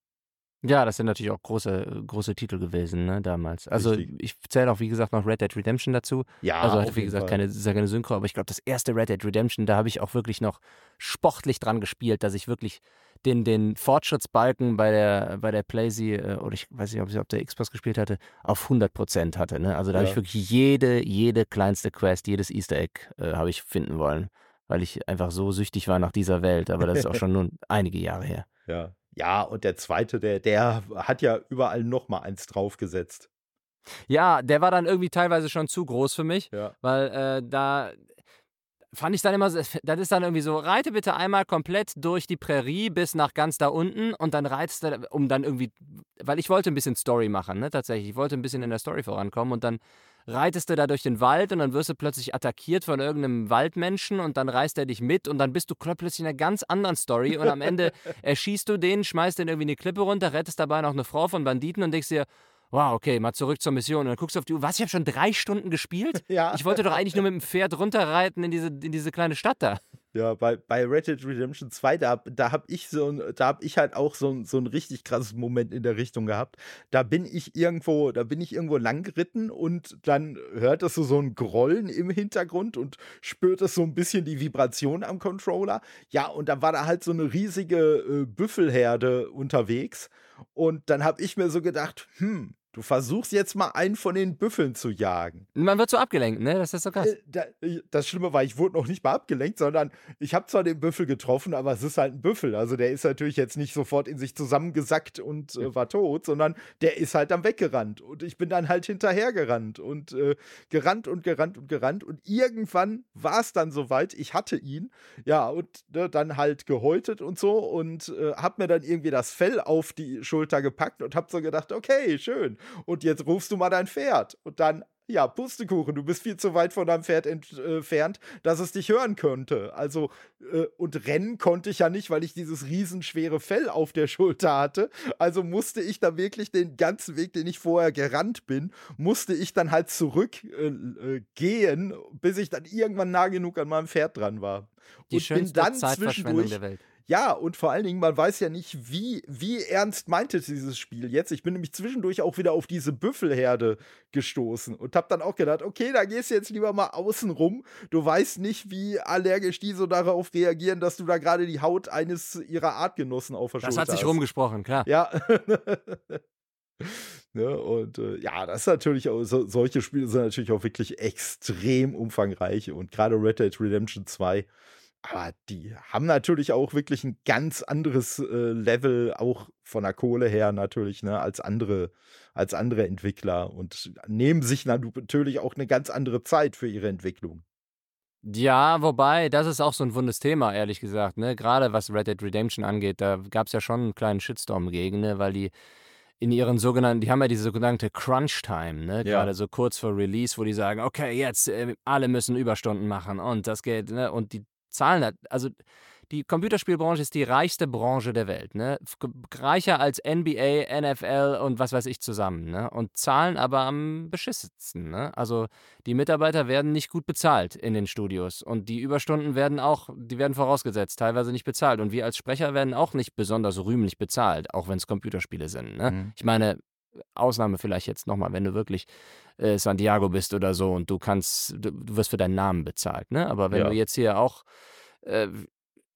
Ja, das sind natürlich auch große, große Titel gewesen, ne, damals. Also Richtig. ich zähle auch, wie gesagt, noch Red Dead Redemption dazu. Ja, also hatte, wie gesagt, keine, ist ja keine Synchro, aber ich glaube, das erste Red Dead Redemption, da habe ich auch wirklich noch sportlich dran gespielt, dass ich wirklich den, den Fortschrittsbalken bei der, bei der Playsee, äh, oder ich weiß nicht, ob ich auf der Xbox gespielt hatte, auf 100% hatte. Ne? Also da ja. habe ich wirklich jede, jede kleinste Quest, jedes Easter Egg äh, habe ich finden wollen, weil ich einfach so süchtig war nach dieser Welt. Aber das ist auch schon nun einige Jahre her. Ja, ja, und der zweite, der, der hat ja überall noch mal eins draufgesetzt. Ja, der war dann irgendwie teilweise schon zu groß für mich, ja. weil äh, da fand ich dann immer, das ist dann irgendwie so, reite bitte einmal komplett durch die Prärie bis nach ganz da unten und dann reitest du, um dann irgendwie, weil ich wollte ein bisschen Story machen, ne, tatsächlich, ich wollte ein bisschen in der Story vorankommen und dann reitest du da durch den Wald und dann wirst du plötzlich attackiert von irgendeinem Waldmenschen und dann reißt er dich mit und dann bist du plötzlich in einer ganz anderen Story und am Ende erschießt du den, schmeißt den irgendwie eine Klippe runter, rettest dabei noch eine Frau von Banditen und denkst dir, wow, okay, mal zurück zur Mission. Und dann guckst du auf die Uhr, was, ich habe schon drei Stunden gespielt? Ja. Ich wollte doch eigentlich nur mit dem Pferd runterreiten in diese, in diese kleine Stadt da. Ja, bei, bei Red Dead Redemption 2, da, da habe ich so da habe ich halt auch so, ein, so einen richtig krasses Moment in der Richtung gehabt. Da bin ich irgendwo, da bin ich irgendwo lang geritten und dann hört es so, ein Grollen im Hintergrund und spürt es so ein bisschen die Vibration am Controller. Ja, und dann war da halt so eine riesige äh, Büffelherde unterwegs. Und dann habe ich mir so gedacht, hm, Du versuchst jetzt mal einen von den Büffeln zu jagen. Man wird so abgelenkt, ne? Das ist so krass. Äh, das Schlimme war, ich wurde noch nicht mal abgelenkt, sondern ich habe zwar den Büffel getroffen, aber es ist halt ein Büffel. Also der ist natürlich jetzt nicht sofort in sich zusammengesackt und äh, war tot, sondern der ist halt dann weggerannt. Und ich bin dann halt hinterhergerannt und äh, gerannt und gerannt und gerannt. Und irgendwann war es dann soweit, ich hatte ihn. Ja, und ne, dann halt gehäutet und so und äh, habe mir dann irgendwie das Fell auf die Schulter gepackt und habe so gedacht, okay, schön und jetzt rufst du mal dein Pferd. Und dann, ja, Pustekuchen, du bist viel zu weit von deinem Pferd entfernt, dass es dich hören könnte. Also, äh, und rennen konnte ich ja nicht, weil ich dieses riesenschwere Fell auf der Schulter hatte. Also musste ich da wirklich den ganzen Weg, den ich vorher gerannt bin, musste ich dann halt zurückgehen, äh, äh, bis ich dann irgendwann nah genug an meinem Pferd dran war. Die und bin dann zwischendurch der Welt. Ja, und vor allen Dingen, man weiß ja nicht, wie, wie ernst meinte dieses Spiel jetzt. Ich bin nämlich zwischendurch auch wieder auf diese Büffelherde gestoßen und hab dann auch gedacht, okay, da gehst du jetzt lieber mal außen rum. Du weißt nicht, wie allergisch die so darauf reagieren, dass du da gerade die Haut eines ihrer Artgenossen auf der Das hat sich hast. rumgesprochen, klar. Ja. Ne, und äh, ja, das ist natürlich auch, so, solche Spiele sind natürlich auch wirklich extrem umfangreich und gerade Red Dead Redemption 2 aber die haben natürlich auch wirklich ein ganz anderes äh, Level, auch von der Kohle her natürlich, ne, als andere, als andere Entwickler und nehmen sich natürlich auch eine ganz andere Zeit für ihre Entwicklung. Ja, wobei, das ist auch so ein wundes Thema, ehrlich gesagt. Ne? Gerade was Red Dead Redemption angeht, da gab es ja schon einen kleinen Shitstorm gegen, ne? weil die in ihren sogenannten, die haben ja diese sogenannte Crunch Time, ne? Ja. gerade so kurz vor Release, wo die sagen, okay, jetzt äh, alle müssen Überstunden machen und das geht, ne? und die Zahlen hat. Also die Computerspielbranche ist die reichste Branche der Welt, ne? Reicher als NBA, NFL und was weiß ich zusammen, ne? Und zahlen aber am beschissensten, ne? Also die Mitarbeiter werden nicht gut bezahlt in den Studios und die Überstunden werden auch, die werden vorausgesetzt, teilweise nicht bezahlt und wir als Sprecher werden auch nicht besonders rühmlich bezahlt, auch wenn es Computerspiele sind, ne? Mhm. Ich meine, Ausnahme vielleicht jetzt nochmal, wenn du wirklich äh, Santiago bist oder so und du kannst, du, du, wirst für deinen Namen bezahlt, ne? Aber wenn ja. du jetzt hier auch, äh,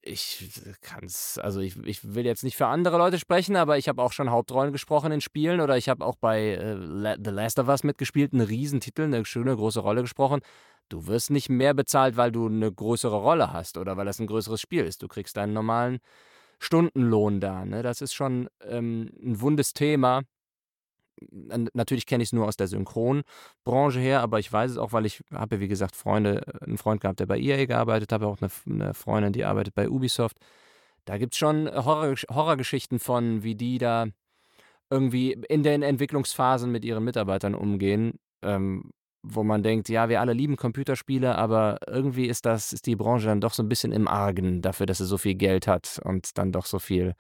ich kann es, also ich, ich will jetzt nicht für andere Leute sprechen, aber ich habe auch schon Hauptrollen gesprochen in Spielen oder ich habe auch bei äh, The Last of Us mitgespielt, einen Riesentitel, eine schöne große Rolle gesprochen. Du wirst nicht mehr bezahlt, weil du eine größere Rolle hast oder weil das ein größeres Spiel ist. Du kriegst deinen normalen Stundenlohn da. Ne? Das ist schon ähm, ein wundes Thema natürlich kenne ich es nur aus der Synchronbranche her, aber ich weiß es auch, weil ich habe, wie gesagt, Freunde, äh, einen Freund gehabt, der bei EA gearbeitet hat, auch eine, eine Freundin, die arbeitet bei Ubisoft. Da gibt es schon Horror, Horrorgeschichten von, wie die da irgendwie in den Entwicklungsphasen mit ihren Mitarbeitern umgehen, ähm, wo man denkt, ja, wir alle lieben Computerspiele, aber irgendwie ist das, ist die Branche dann doch so ein bisschen im Argen dafür, dass sie so viel Geld hat und dann doch so viel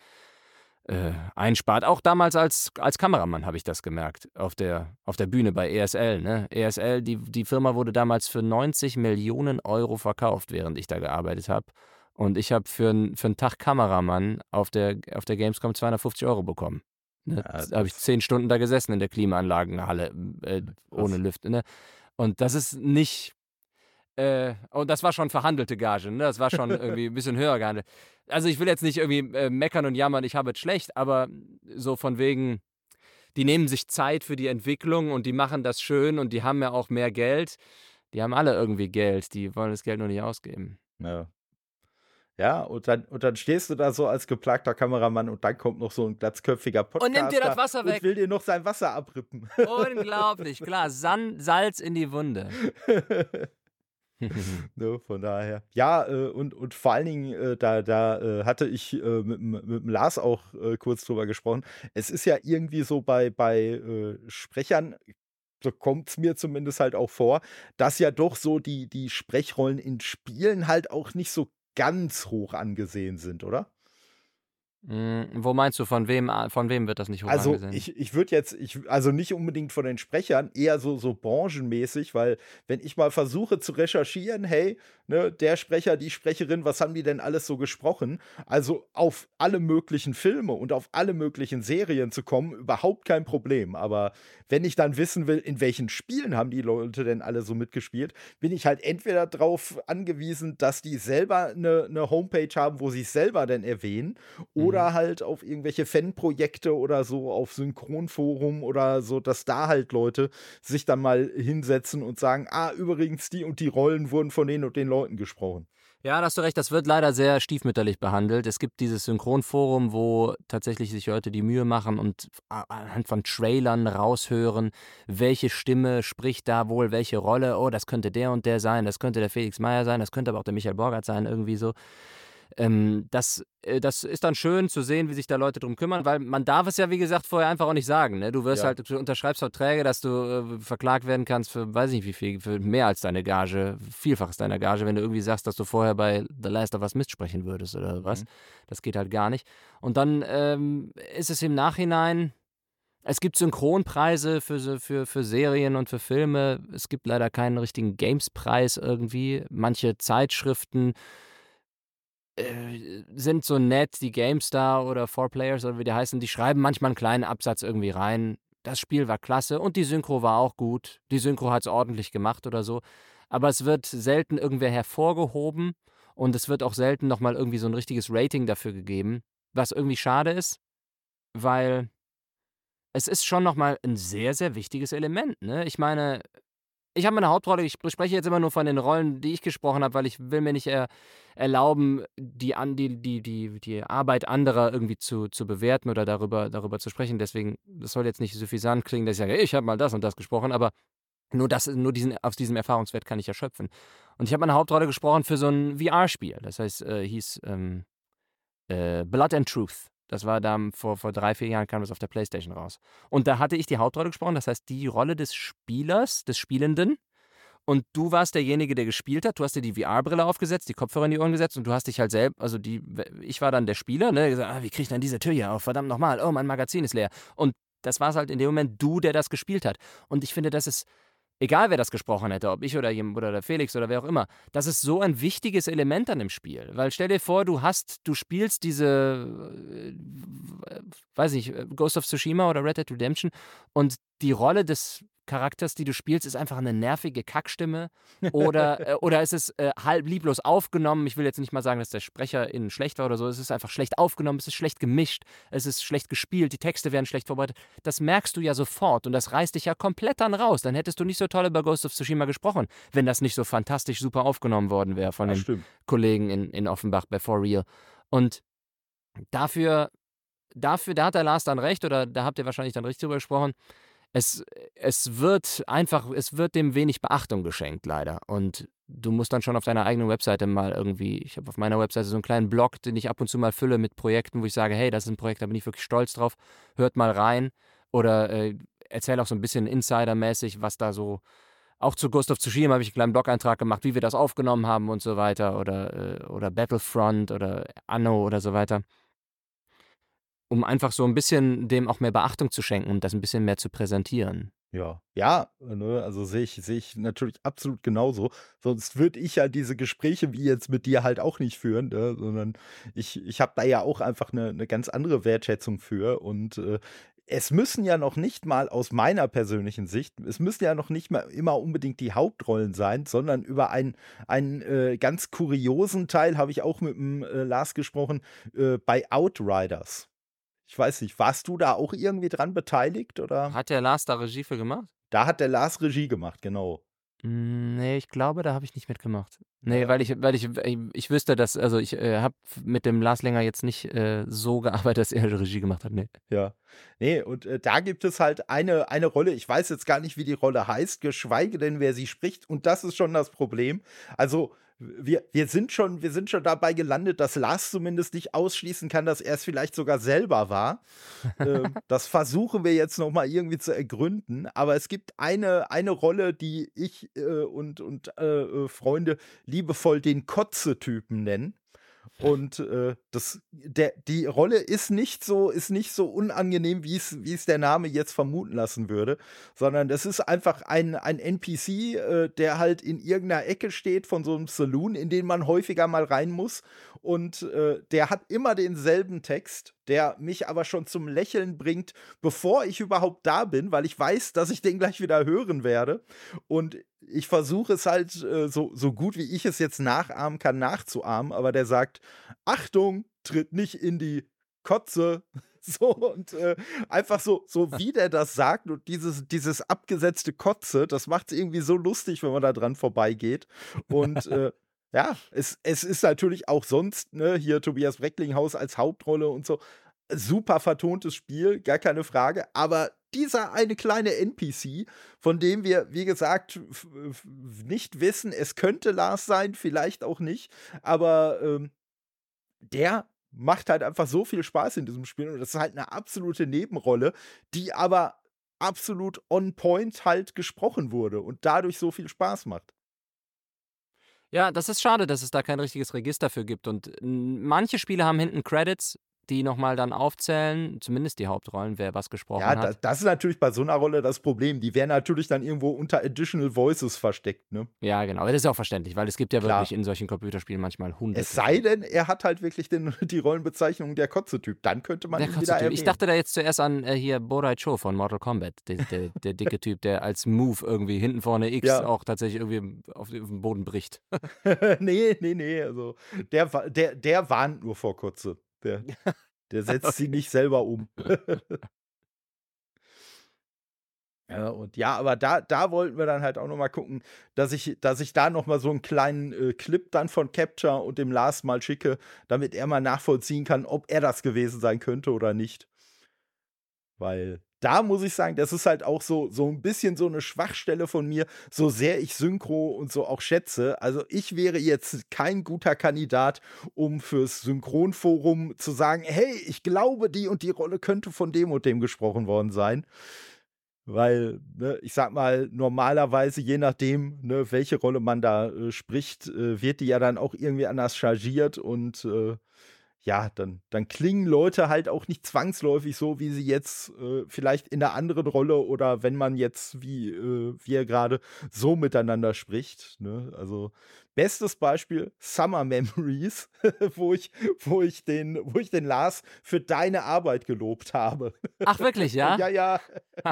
äh, einspart. Auch damals als, als Kameramann habe ich das gemerkt, auf der, auf der Bühne bei ESL. Ne? ESL, die, die Firma wurde damals für 90 Millionen Euro verkauft, während ich da gearbeitet habe. Und ich habe für, für einen Tag Kameramann auf der, auf der Gamescom 250 Euro bekommen. Ne? Ja, da habe ich zehn Stunden da gesessen in der Klimaanlagenhalle äh, ohne Lüfte. Ne? Und das ist nicht äh, und das war schon verhandelte Gage, ne? Das war schon irgendwie ein bisschen höher gehandelt. Also ich will jetzt nicht irgendwie äh, meckern und jammern, ich habe es schlecht, aber so von wegen, die nehmen sich Zeit für die Entwicklung und die machen das schön und die haben ja auch mehr Geld. Die haben alle irgendwie Geld, die wollen das Geld nur nicht ausgeben. Ja. Ja, und dann, und dann stehst du da so als geplagter Kameramann und dann kommt noch so ein glatzköpfiger Podcaster und nimmt dir das Wasser weg. Und will dir noch sein Wasser abrippen. Unglaublich, klar. San Salz in die Wunde. ne, von daher. Ja, äh, und, und vor allen Dingen, äh, da, da äh, hatte ich äh, mit, mit Lars auch äh, kurz drüber gesprochen. Es ist ja irgendwie so bei, bei äh, Sprechern, so kommt es mir zumindest halt auch vor, dass ja doch so die, die Sprechrollen in Spielen halt auch nicht so ganz hoch angesehen sind, oder? Hm, wo meinst du, von wem, von wem wird das nicht hoch Also angesehen? ich, ich würde jetzt, ich, also nicht unbedingt von den Sprechern, eher so, so branchenmäßig, weil wenn ich mal versuche zu recherchieren, hey, ne, der Sprecher, die Sprecherin, was haben die denn alles so gesprochen? Also auf alle möglichen Filme und auf alle möglichen Serien zu kommen, überhaupt kein Problem. Aber wenn ich dann wissen will, in welchen Spielen haben die Leute denn alle so mitgespielt, bin ich halt entweder darauf angewiesen, dass die selber eine, eine Homepage haben, wo sie es selber denn erwähnen, oder mhm. halt auf irgendwelche Fanprojekte oder so, auf Synchronforum oder so, dass da halt Leute sich dann mal hinsetzen und sagen, ah, übrigens, die und die Rollen wurden von den und den Leuten gesprochen. Ja, da hast du recht, das wird leider sehr stiefmütterlich behandelt. Es gibt dieses Synchronforum, wo tatsächlich sich Leute die Mühe machen und anhand von Trailern raushören, welche Stimme spricht da wohl welche Rolle. Oh, das könnte der und der sein, das könnte der Felix Meyer sein, das könnte aber auch der Michael Borgert sein, irgendwie so. Ähm, das, äh, das ist dann schön zu sehen, wie sich da Leute drum kümmern, weil man darf es ja, wie gesagt, vorher einfach auch nicht sagen. Ne? Du wirst ja. halt, du unterschreibst Verträge, dass du äh, verklagt werden kannst für, weiß ich nicht wie viel, für mehr als deine Gage, vielfaches deiner Gage, wenn du irgendwie sagst, dass du vorher bei The Last of Us mitsprechen würdest oder was. Mhm. Das geht halt gar nicht. Und dann ähm, ist es im Nachhinein, es gibt Synchronpreise für, für, für Serien und für Filme. Es gibt leider keinen richtigen Games-Preis irgendwie. Manche Zeitschriften sind so nett, die GameStar oder Four Players oder wie die heißen, die schreiben manchmal einen kleinen Absatz irgendwie rein. Das Spiel war klasse und die Synchro war auch gut. Die Synchro hat es ordentlich gemacht oder so. Aber es wird selten irgendwer hervorgehoben und es wird auch selten nochmal irgendwie so ein richtiges Rating dafür gegeben, was irgendwie schade ist, weil es ist schon nochmal ein sehr, sehr wichtiges Element. Ne? Ich meine, ich habe meine Hauptrolle, ich spreche jetzt immer nur von den Rollen, die ich gesprochen habe, weil ich will mir nicht er, erlauben, die, die, die, die, die Arbeit anderer irgendwie zu, zu bewerten oder darüber, darüber zu sprechen. Deswegen, das soll jetzt nicht suffisant klingen, dass ich sage, ich habe mal das und das gesprochen, aber nur, das, nur diesen, aus diesem Erfahrungswert kann ich erschöpfen. Und ich habe meine Hauptrolle gesprochen für so ein VR-Spiel. Das heißt, äh, hieß ähm, äh, Blood and Truth. Das war dann vor, vor drei, vier Jahren kam das auf der Playstation raus. Und da hatte ich die Hauptrolle gesprochen, das heißt die Rolle des Spielers, des Spielenden. Und du warst derjenige, der gespielt hat. Du hast dir die VR-Brille aufgesetzt, die Kopfhörer in die Ohren gesetzt und du hast dich halt selbst, also die, ich war dann der Spieler, ne, gesagt, ah, wie kriege ich denn diese Tür hier auf? Verdammt nochmal, oh, mein Magazin ist leer. Und das war es halt in dem Moment du, der das gespielt hat. Und ich finde, das ist egal wer das gesprochen hätte, ob ich oder jemand oder der Felix oder wer auch immer, das ist so ein wichtiges Element an dem Spiel. Weil stell dir vor, du hast, du spielst diese, äh, weiß nicht, Ghost of Tsushima oder Red Dead Redemption und die Rolle des Charakters, die du spielst, ist einfach eine nervige Kackstimme oder, äh, oder ist es äh, halb lieblos aufgenommen. Ich will jetzt nicht mal sagen, dass der Sprecher innen schlecht war oder so. Es ist einfach schlecht aufgenommen, es ist schlecht gemischt, es ist schlecht gespielt, die Texte werden schlecht vorbereitet. Das merkst du ja sofort und das reißt dich ja komplett dann raus. Dann hättest du nicht so toll über Ghost of Tsushima gesprochen, wenn das nicht so fantastisch super aufgenommen worden wäre von den stimmt. Kollegen in, in Offenbach bei For Real. Und dafür, dafür, da hat der Lars dann recht oder da habt ihr wahrscheinlich dann richtig drüber gesprochen es, es wird einfach, es wird dem wenig Beachtung geschenkt, leider. Und du musst dann schon auf deiner eigenen Webseite mal irgendwie, ich habe auf meiner Webseite so einen kleinen Blog, den ich ab und zu mal fülle mit Projekten, wo ich sage, hey, das ist ein Projekt, da bin ich wirklich stolz drauf, hört mal rein. Oder äh, erzähle auch so ein bisschen insidermäßig, was da so, auch zu of Tsushima habe ich einen kleinen Blog-Eintrag gemacht, wie wir das aufgenommen haben und so weiter. Oder, äh, oder Battlefront oder Anno oder so weiter um einfach so ein bisschen dem auch mehr Beachtung zu schenken und das ein bisschen mehr zu präsentieren. Ja, ja, ne, also sehe ich, sehe ich natürlich absolut genauso. Sonst würde ich ja diese Gespräche wie jetzt mit dir halt auch nicht führen, ne, sondern ich, ich habe da ja auch einfach eine, eine ganz andere Wertschätzung für. Und äh, es müssen ja noch nicht mal aus meiner persönlichen Sicht, es müssen ja noch nicht mal immer unbedingt die Hauptrollen sein, sondern über einen, einen äh, ganz kuriosen Teil habe ich auch mit dem äh, Lars gesprochen, äh, bei Outriders. Ich weiß nicht, warst du da auch irgendwie dran beteiligt oder? Hat der Lars da Regie für gemacht? Da hat der Lars Regie gemacht, genau. Hm, nee, ich glaube, da habe ich nicht mitgemacht. Nee, ja. weil ich, weil ich, ich, ich wüsste, dass, also ich äh, habe mit dem Lars Länger jetzt nicht äh, so gearbeitet, dass er Regie gemacht hat. Nee. Ja. Nee, und äh, da gibt es halt eine, eine Rolle, ich weiß jetzt gar nicht, wie die Rolle heißt, geschweige denn, wer sie spricht. Und das ist schon das Problem. Also, wir, wir, sind schon, wir sind schon dabei gelandet, dass Lars zumindest nicht ausschließen kann, dass er es vielleicht sogar selber war. ähm, das versuchen wir jetzt noch mal irgendwie zu ergründen. Aber es gibt eine, eine Rolle, die ich äh, und, und äh, äh Freunde liebevoll den Kotze-Typen nennen. Und äh, das, der, die Rolle ist nicht so, ist nicht so unangenehm, wie es, der Name jetzt vermuten lassen würde, sondern das ist einfach ein, ein NPC, äh, der halt in irgendeiner Ecke steht von so einem Saloon, in den man häufiger mal rein muss. Und äh, der hat immer denselben Text, der mich aber schon zum Lächeln bringt, bevor ich überhaupt da bin, weil ich weiß, dass ich den gleich wieder hören werde. Und ich versuche es halt äh, so, so gut wie ich es jetzt nachahmen kann, nachzuahmen, aber der sagt, Achtung, tritt nicht in die Kotze. So und äh, einfach so, so wie der das sagt und dieses, dieses abgesetzte Kotze, das macht es irgendwie so lustig, wenn man da dran vorbeigeht. Und äh, ja, es, es ist natürlich auch sonst, ne, hier Tobias Brecklinghaus als Hauptrolle und so. Super vertontes Spiel, gar keine Frage. Aber dieser eine kleine NPC, von dem wir, wie gesagt, nicht wissen, es könnte Lars sein, vielleicht auch nicht, aber ähm, der macht halt einfach so viel Spaß in diesem Spiel und das ist halt eine absolute Nebenrolle, die aber absolut on point halt gesprochen wurde und dadurch so viel Spaß macht. Ja, das ist schade, dass es da kein richtiges Register für gibt. Und manche Spiele haben hinten Credits, die nochmal dann aufzählen, zumindest die Hauptrollen, wer was gesprochen ja, hat. Ja, das, ist natürlich bei so einer Rolle das Problem. Die werden natürlich dann irgendwo unter Additional Voices versteckt, ne? Ja, genau. Das ist auch verständlich, weil es gibt ja Klar. wirklich in solchen Computerspielen manchmal hunderte. Es sei denn, er hat halt wirklich den, die Rollenbezeichnung der Kotze-Typ. Dann könnte man der ihn wieder erwähnen. Ich dachte da jetzt zuerst an äh, hier Borai Cho von Mortal Kombat, der, der, der dicke Typ, der als Move irgendwie hinten vorne X ja. auch tatsächlich irgendwie auf, auf den Boden bricht. nee, nee, nee. Also der, der, der warnt nur vor Kotze. Der, der setzt okay. sie nicht selber um. Ja, und ja, aber da, da wollten wir dann halt auch noch mal gucken, dass ich, dass ich da noch mal so einen kleinen äh, Clip dann von Capture und dem Lars mal schicke, damit er mal nachvollziehen kann, ob er das gewesen sein könnte oder nicht. Weil da muss ich sagen, das ist halt auch so, so ein bisschen so eine Schwachstelle von mir, so sehr ich Synchro und so auch schätze. Also ich wäre jetzt kein guter Kandidat, um fürs Synchronforum zu sagen, hey, ich glaube, die und die Rolle könnte von dem und dem gesprochen worden sein. Weil, ne, ich sag mal, normalerweise, je nachdem, ne, welche Rolle man da äh, spricht, äh, wird die ja dann auch irgendwie anders chargiert und äh, ja, dann, dann klingen Leute halt auch nicht zwangsläufig so, wie sie jetzt äh, vielleicht in einer anderen Rolle oder wenn man jetzt, wie äh, wir gerade, so miteinander spricht. Ne? Also bestes Beispiel Summer Memories, wo ich, wo ich den, wo ich den Lars für deine Arbeit gelobt habe. Ach wirklich, ja? ja, ja.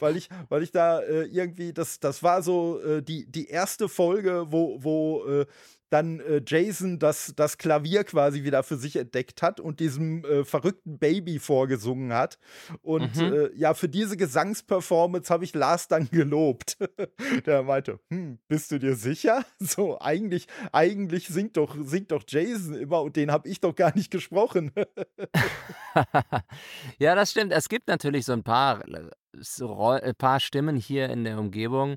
weil ich, weil ich da äh, irgendwie, das, das war so äh, die, die erste Folge, wo, wo äh, dann äh, Jason das, das Klavier quasi wieder für sich entdeckt hat und diesem äh, verrückten Baby vorgesungen hat. Und mhm. äh, ja, für diese Gesangsperformance habe ich Lars dann gelobt. Der meinte, hm, bist du dir sicher? So, eigentlich, eigentlich singt doch, singt doch Jason immer und den habe ich doch gar nicht gesprochen. ja, das stimmt. Es gibt natürlich so ein paar, äh, so, ein paar Stimmen hier in der Umgebung,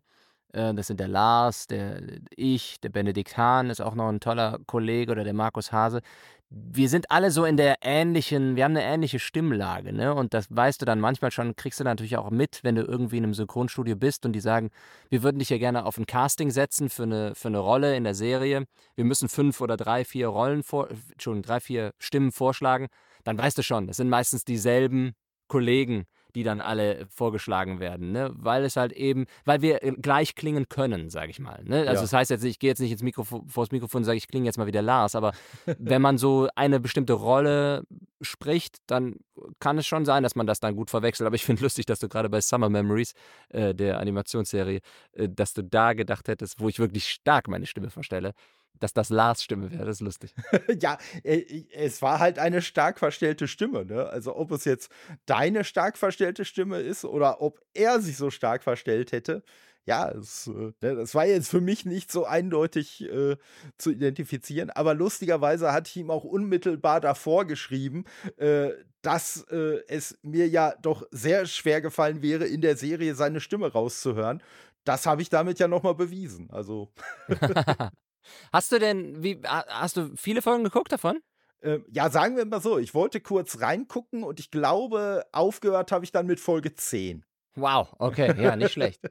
äh, das sind der Lars, der ich, der Benedikt Hahn ist auch noch ein toller Kollege oder der Markus Hase. Wir sind alle so in der ähnlichen, wir haben eine ähnliche Stimmlage, ne? Und das weißt du dann manchmal schon, kriegst du natürlich auch mit, wenn du irgendwie in einem Synchronstudio bist und die sagen, wir würden dich ja gerne auf ein Casting setzen für eine, für eine Rolle in der Serie. Wir müssen fünf oder drei, vier Rollen vor, Entschuldigung, drei, vier Stimmen vorschlagen. Dann weißt du schon, das sind meistens dieselben Kollegen, die dann alle vorgeschlagen werden, ne? Weil es halt eben, weil wir äh, gleich klingen können, sage ich mal. Ne? Also ja. das heißt jetzt, ich gehe jetzt nicht ins Mikrofon, vor das Mikrofon und sage, ich klinge jetzt mal wie der Lars, aber wenn man so eine bestimmte Rolle spricht, dann kann es schon sein, dass man das dann gut verwechselt. Aber ich finde lustig, dass du gerade bei Summer Memories, äh, der Animationsserie, äh, dass du da gedacht hättest, wo ich wirklich stark meine Stimme verstelle, dass das Lars Stimme wäre. Das ist lustig. ja, äh, es war halt eine stark verstellte Stimme. Ne? Also ob es jetzt deine stark verstellte Stimme ist oder ob er sich so stark verstellt hätte. Ja, es, äh, ne, das war jetzt für mich nicht so eindeutig äh, zu identifizieren, aber lustigerweise hatte ich ihm auch unmittelbar davor geschrieben, äh, dass äh, es mir ja doch sehr schwer gefallen wäre, in der Serie seine Stimme rauszuhören. Das habe ich damit ja nochmal bewiesen. Also. Hast du denn, wie, hast du viele Folgen geguckt davon? Äh, ja, sagen wir mal so, ich wollte kurz reingucken und ich glaube, aufgehört habe ich dann mit Folge 10. Wow, okay, ja, nicht schlecht.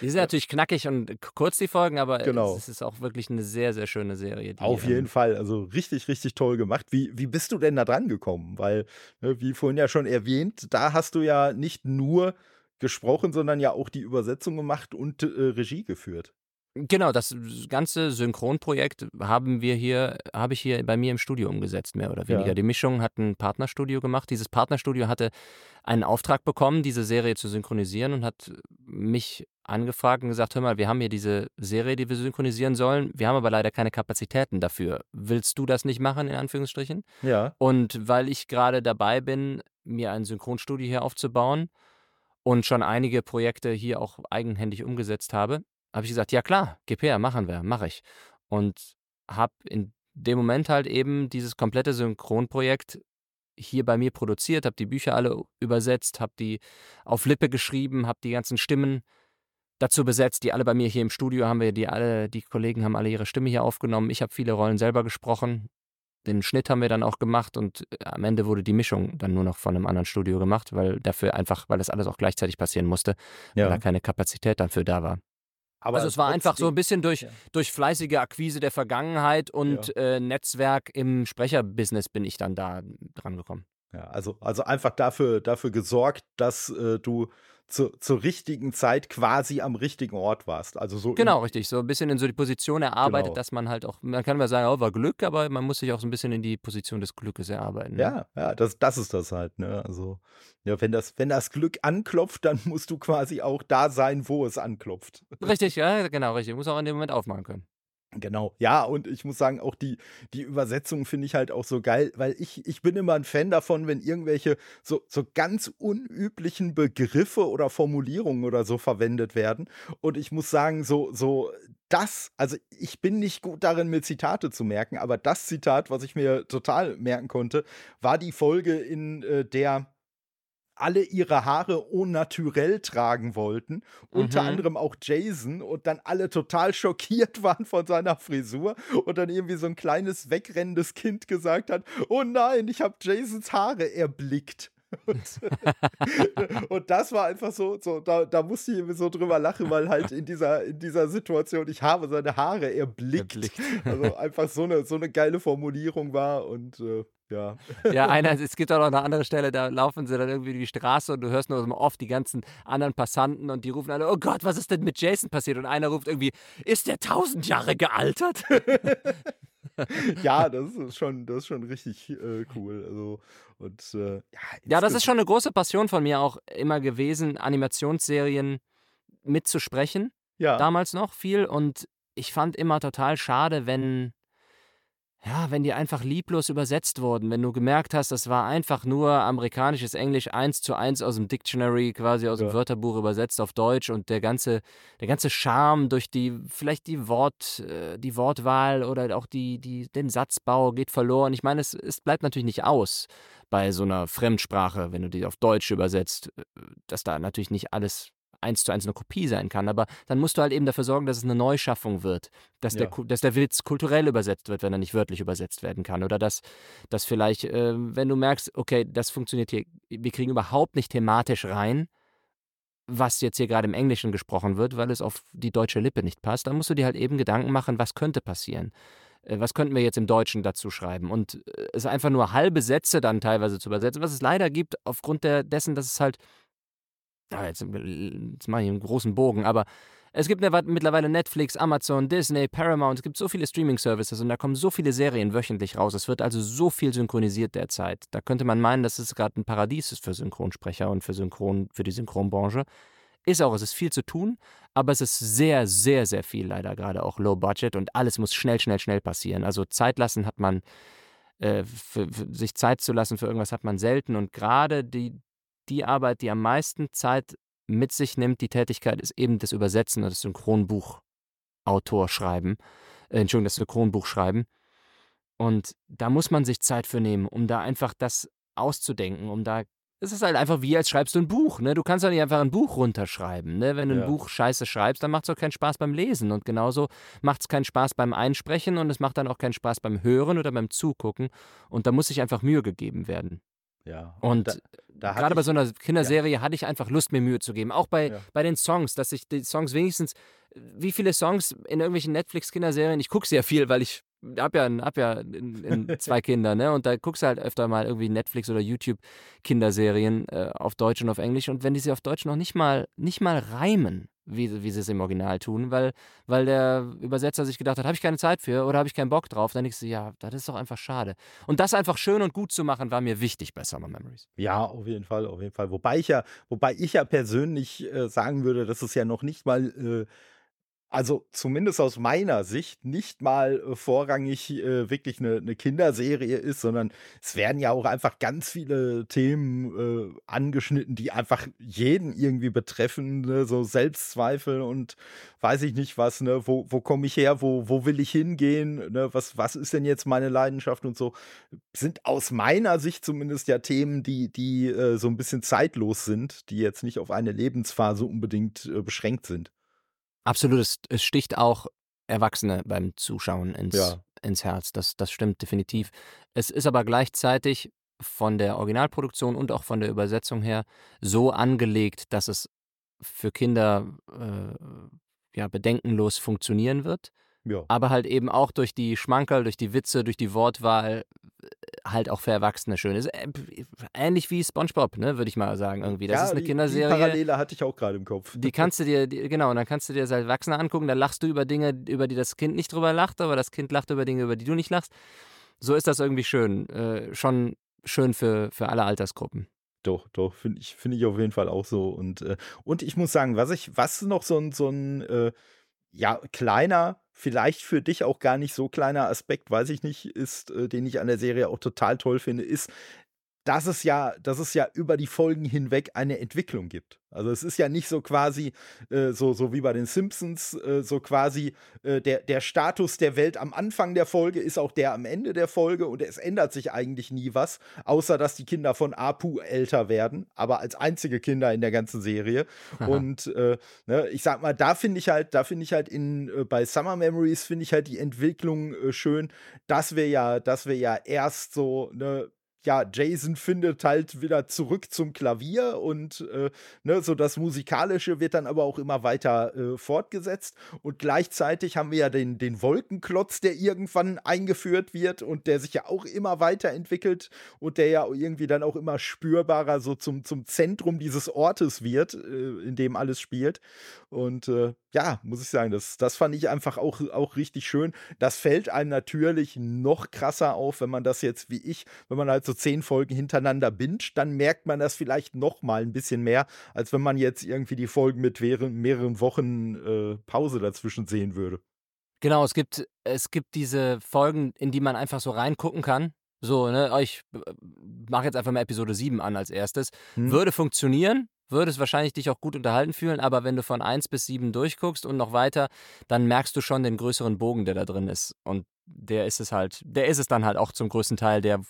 Die sind natürlich knackig und kurz, die Folgen, aber genau. es ist auch wirklich eine sehr, sehr schöne Serie. Auf jeden ähm, Fall, also richtig, richtig toll gemacht. Wie, wie bist du denn da dran gekommen? Weil, ne, wie vorhin ja schon erwähnt, da hast du ja nicht nur gesprochen, sondern ja auch die Übersetzung gemacht und äh, Regie geführt. Genau, das ganze Synchronprojekt haben wir hier, habe ich hier bei mir im Studio umgesetzt, mehr oder weniger. Ja. Die Mischung hat ein Partnerstudio gemacht. Dieses Partnerstudio hatte einen Auftrag bekommen, diese Serie zu synchronisieren und hat mich angefragt und gesagt: Hör mal, wir haben hier diese Serie, die wir synchronisieren sollen. Wir haben aber leider keine Kapazitäten dafür. Willst du das nicht machen, in Anführungsstrichen? Ja. Und weil ich gerade dabei bin, mir ein Synchronstudio hier aufzubauen und schon einige Projekte hier auch eigenhändig umgesetzt habe, habe ich gesagt, ja klar, gib her, machen wir, mache ich. Und habe in dem Moment halt eben dieses komplette Synchronprojekt hier bei mir produziert, habe die Bücher alle übersetzt, habe die auf Lippe geschrieben, habe die ganzen Stimmen dazu besetzt, die alle bei mir hier im Studio haben wir, die alle, die Kollegen haben alle ihre Stimme hier aufgenommen. Ich habe viele Rollen selber gesprochen. Den Schnitt haben wir dann auch gemacht und äh, am Ende wurde die Mischung dann nur noch von einem anderen Studio gemacht, weil dafür einfach, weil das alles auch gleichzeitig passieren musste, ja. weil da keine Kapazität dafür da war. Aber also es war einfach so ein bisschen durch, ja. durch fleißige Akquise der Vergangenheit und ja. äh, Netzwerk im Sprecherbusiness bin ich dann da dran gekommen. Ja, also, also einfach dafür, dafür gesorgt, dass äh, du zu, zur richtigen Zeit quasi am richtigen Ort warst. Also so genau, richtig. So ein bisschen in so die Position erarbeitet, genau. dass man halt auch, man kann mal sagen, oh, war Glück, aber man muss sich auch so ein bisschen in die Position des Glückes erarbeiten. Ne? Ja, ja, das, das ist das halt. Ne? Also, ja, wenn das, wenn das Glück anklopft, dann musst du quasi auch da sein, wo es anklopft. Richtig, ja, genau, richtig. Du musst auch in dem Moment aufmachen können. Genau, ja, und ich muss sagen, auch die, die Übersetzung finde ich halt auch so geil, weil ich, ich bin immer ein Fan davon, wenn irgendwelche so, so ganz unüblichen Begriffe oder Formulierungen oder so verwendet werden. Und ich muss sagen, so, so das, also ich bin nicht gut darin, mir Zitate zu merken, aber das Zitat, was ich mir total merken konnte, war die Folge, in äh, der alle ihre Haare naturell tragen wollten, mhm. unter anderem auch Jason und dann alle total schockiert waren von seiner Frisur und dann irgendwie so ein kleines wegrennendes Kind gesagt hat, oh nein, ich habe Jasons Haare erblickt. Und, und, das war einfach so, so da, da musste ich so drüber lachen, weil halt in dieser, in dieser Situation, ich habe seine Haare erblickt. erblickt. Also einfach so eine, so eine geile Formulierung war und äh, ja. Ja, einer, es gibt auch noch eine andere Stelle, da laufen sie dann irgendwie die Straße und du hörst nur oft die ganzen anderen Passanten und die rufen alle, oh Gott, was ist denn mit Jason passiert? Und einer ruft irgendwie, ist der tausend Jahre gealtert? ja, das ist schon, das ist schon richtig äh, cool. Also, und, äh, ja, ja, das ist schon eine große Passion von mir auch immer gewesen, Animationsserien mitzusprechen. Ja. Damals noch viel. Und ich fand immer total schade, wenn ja, wenn die einfach lieblos übersetzt wurden, wenn du gemerkt hast, das war einfach nur amerikanisches Englisch eins zu eins aus dem Dictionary, quasi aus dem Wörterbuch übersetzt auf Deutsch und der ganze, der ganze Charme durch die, vielleicht die Wort, äh, die Wortwahl oder auch die, die, den Satzbau geht verloren. Ich meine, es, es bleibt natürlich nicht aus bei so einer Fremdsprache, wenn du die auf Deutsch übersetzt, äh, dass da natürlich nicht alles eins zu eins eine Kopie sein kann, aber dann musst du halt eben dafür sorgen, dass es eine Neuschaffung wird, dass, ja. der, dass der Witz kulturell übersetzt wird, wenn er nicht wörtlich übersetzt werden kann oder dass, dass vielleicht, äh, wenn du merkst, okay, das funktioniert hier, wir kriegen überhaupt nicht thematisch rein, was jetzt hier gerade im Englischen gesprochen wird, weil es auf die deutsche Lippe nicht passt, dann musst du dir halt eben Gedanken machen, was könnte passieren äh, was könnten wir jetzt im Deutschen dazu schreiben? Und äh, es einfach nur halbe Sätze dann teilweise zu übersetzen, was es leider gibt, aufgrund der, dessen, dass es halt ah, jetzt, jetzt mache ich einen großen Bogen, aber es gibt mittlerweile Netflix, Amazon, Disney, Paramount, es gibt so viele Streaming-Services und da kommen so viele Serien wöchentlich raus. Es wird also so viel synchronisiert derzeit. Da könnte man meinen, dass es gerade ein Paradies ist für Synchronsprecher und für, Synchron, für die Synchronbranche. Ist auch, es ist viel zu tun, aber es ist sehr, sehr, sehr viel leider gerade auch Low Budget und alles muss schnell, schnell, schnell passieren. Also Zeit lassen hat man, äh, für, für sich Zeit zu lassen für irgendwas hat man selten und gerade die, die Arbeit, die am meisten Zeit mit sich nimmt, die Tätigkeit, ist eben das Übersetzen und das Synchronbuchautor schreiben. Äh, Entschuldigung, das Synchronbuch schreiben. Und da muss man sich Zeit für nehmen, um da einfach das auszudenken, um da. Es ist halt einfach wie, als schreibst du ein Buch, ne? Du kannst doch nicht einfach ein Buch runterschreiben, ne? Wenn du ja. ein Buch scheiße schreibst, dann macht es auch keinen Spaß beim Lesen. Und genauso macht es keinen Spaß beim Einsprechen und es macht dann auch keinen Spaß beim Hören oder beim Zugucken. Und da muss sich einfach Mühe gegeben werden. Ja. Und da, da gerade bei so einer Kinderserie ja. hatte ich einfach Lust, mir Mühe zu geben. Auch bei, ja. bei den Songs, dass ich die Songs wenigstens, wie viele Songs in irgendwelchen Netflix-Kinderserien, ich gucke sehr viel, weil ich hab ja, hab ja in, in zwei Kinder, ne? Und da guckst du halt öfter mal irgendwie Netflix oder YouTube Kinderserien äh, auf Deutsch und auf Englisch. Und wenn die sie auf Deutsch noch nicht mal, nicht mal reimen, wie, wie sie es im Original tun, weil, weil der Übersetzer sich gedacht hat, habe ich keine Zeit für oder habe ich keinen Bock drauf, dann denkst du, ja, das ist doch einfach schade. Und das einfach schön und gut zu machen, war mir wichtig bei Summer Memories. Ja, auf jeden Fall, auf jeden Fall. Wobei ich ja, wobei ich ja persönlich äh, sagen würde, dass es ja noch nicht mal äh, also zumindest aus meiner Sicht nicht mal äh, vorrangig äh, wirklich eine, eine, Kinderserie ist, sondern es werden ja auch einfach ganz viele Themen äh, angeschnitten, die einfach jeden irgendwie betreffen, ne? so Selbstzweifel und weiß ich nicht was, ne? wo, wo komme ich her, wo, wo will ich hingehen, ne? was, was ist denn jetzt meine Leidenschaft und so, sind aus meiner Sicht zumindest ja Themen, die, die äh, so ein bisschen zeitlos sind, die jetzt nicht auf eine Lebensphase unbedingt äh, beschränkt sind. Absolut, es, es sticht auch Erwachsene beim Zuschauen ins, ja. ins Herz. Das, das stimmt definitiv. Es ist aber gleichzeitig von der Originalproduktion und auch von der Übersetzung her so angelegt, dass es für Kinder äh, ja, bedenkenlos funktionieren wird. Ja. Aber halt eben auch durch die Schmankerl, durch die Witze, durch die Wortwahl halt auch für Erwachsene schön ist. Äh, ähnlich wie SpongeBob, ne, würde ich mal sagen irgendwie. Das ja, ist eine die, Kinderserie. Die Parallele hatte ich auch gerade im Kopf. Die kannst du dir, die, genau, und dann kannst du dir als Erwachsener angucken, da lachst du über Dinge, über die das Kind nicht drüber lacht, aber das Kind lacht über Dinge, über die du nicht lachst. So ist das irgendwie schön. Äh, schon schön für, für alle Altersgruppen. Doch, doch, finde ich, find ich auf jeden Fall auch so. Und, äh, und ich muss sagen, was ich, was noch so ein, so ein äh, ja, kleiner, vielleicht für dich auch gar nicht so kleiner Aspekt, weiß ich nicht, ist, äh, den ich an der Serie auch total toll finde, ist, dass es ja, dass es ja über die Folgen hinweg eine Entwicklung gibt. Also es ist ja nicht so quasi, äh, so, so wie bei den Simpsons, äh, so quasi äh, der, der Status der Welt am Anfang der Folge ist auch der am Ende der Folge und es ändert sich eigentlich nie was, außer dass die Kinder von Apu älter werden, aber als einzige Kinder in der ganzen Serie. Aha. Und äh, ne, ich sag mal, da finde ich halt, da finde ich halt in äh, bei Summer Memories finde ich halt die Entwicklung äh, schön, dass wir ja, dass wir ja erst so, ne, ja, Jason findet halt wieder zurück zum Klavier und äh, ne, so das Musikalische wird dann aber auch immer weiter äh, fortgesetzt. Und gleichzeitig haben wir ja den, den Wolkenklotz, der irgendwann eingeführt wird und der sich ja auch immer weiterentwickelt und der ja irgendwie dann auch immer spürbarer so zum, zum Zentrum dieses Ortes wird, äh, in dem alles spielt. Und äh, ja, muss ich sagen, das, das fand ich einfach auch, auch richtig schön. Das fällt einem natürlich noch krasser auf, wenn man das jetzt wie ich, wenn man halt so zehn Folgen hintereinander binget, dann merkt man das vielleicht noch mal ein bisschen mehr, als wenn man jetzt irgendwie die Folgen mit mehreren Wochen äh, Pause dazwischen sehen würde. Genau, es gibt, es gibt diese Folgen, in die man einfach so reingucken kann. So, ne, ich äh, mache jetzt einfach mal Episode 7 an als erstes. Hm. Würde funktionieren, würdest wahrscheinlich dich auch gut unterhalten fühlen, aber wenn du von 1 bis 7 durchguckst und noch weiter, dann merkst du schon den größeren Bogen, der da drin ist. Und der ist es halt, der ist es dann halt auch zum größten Teil, der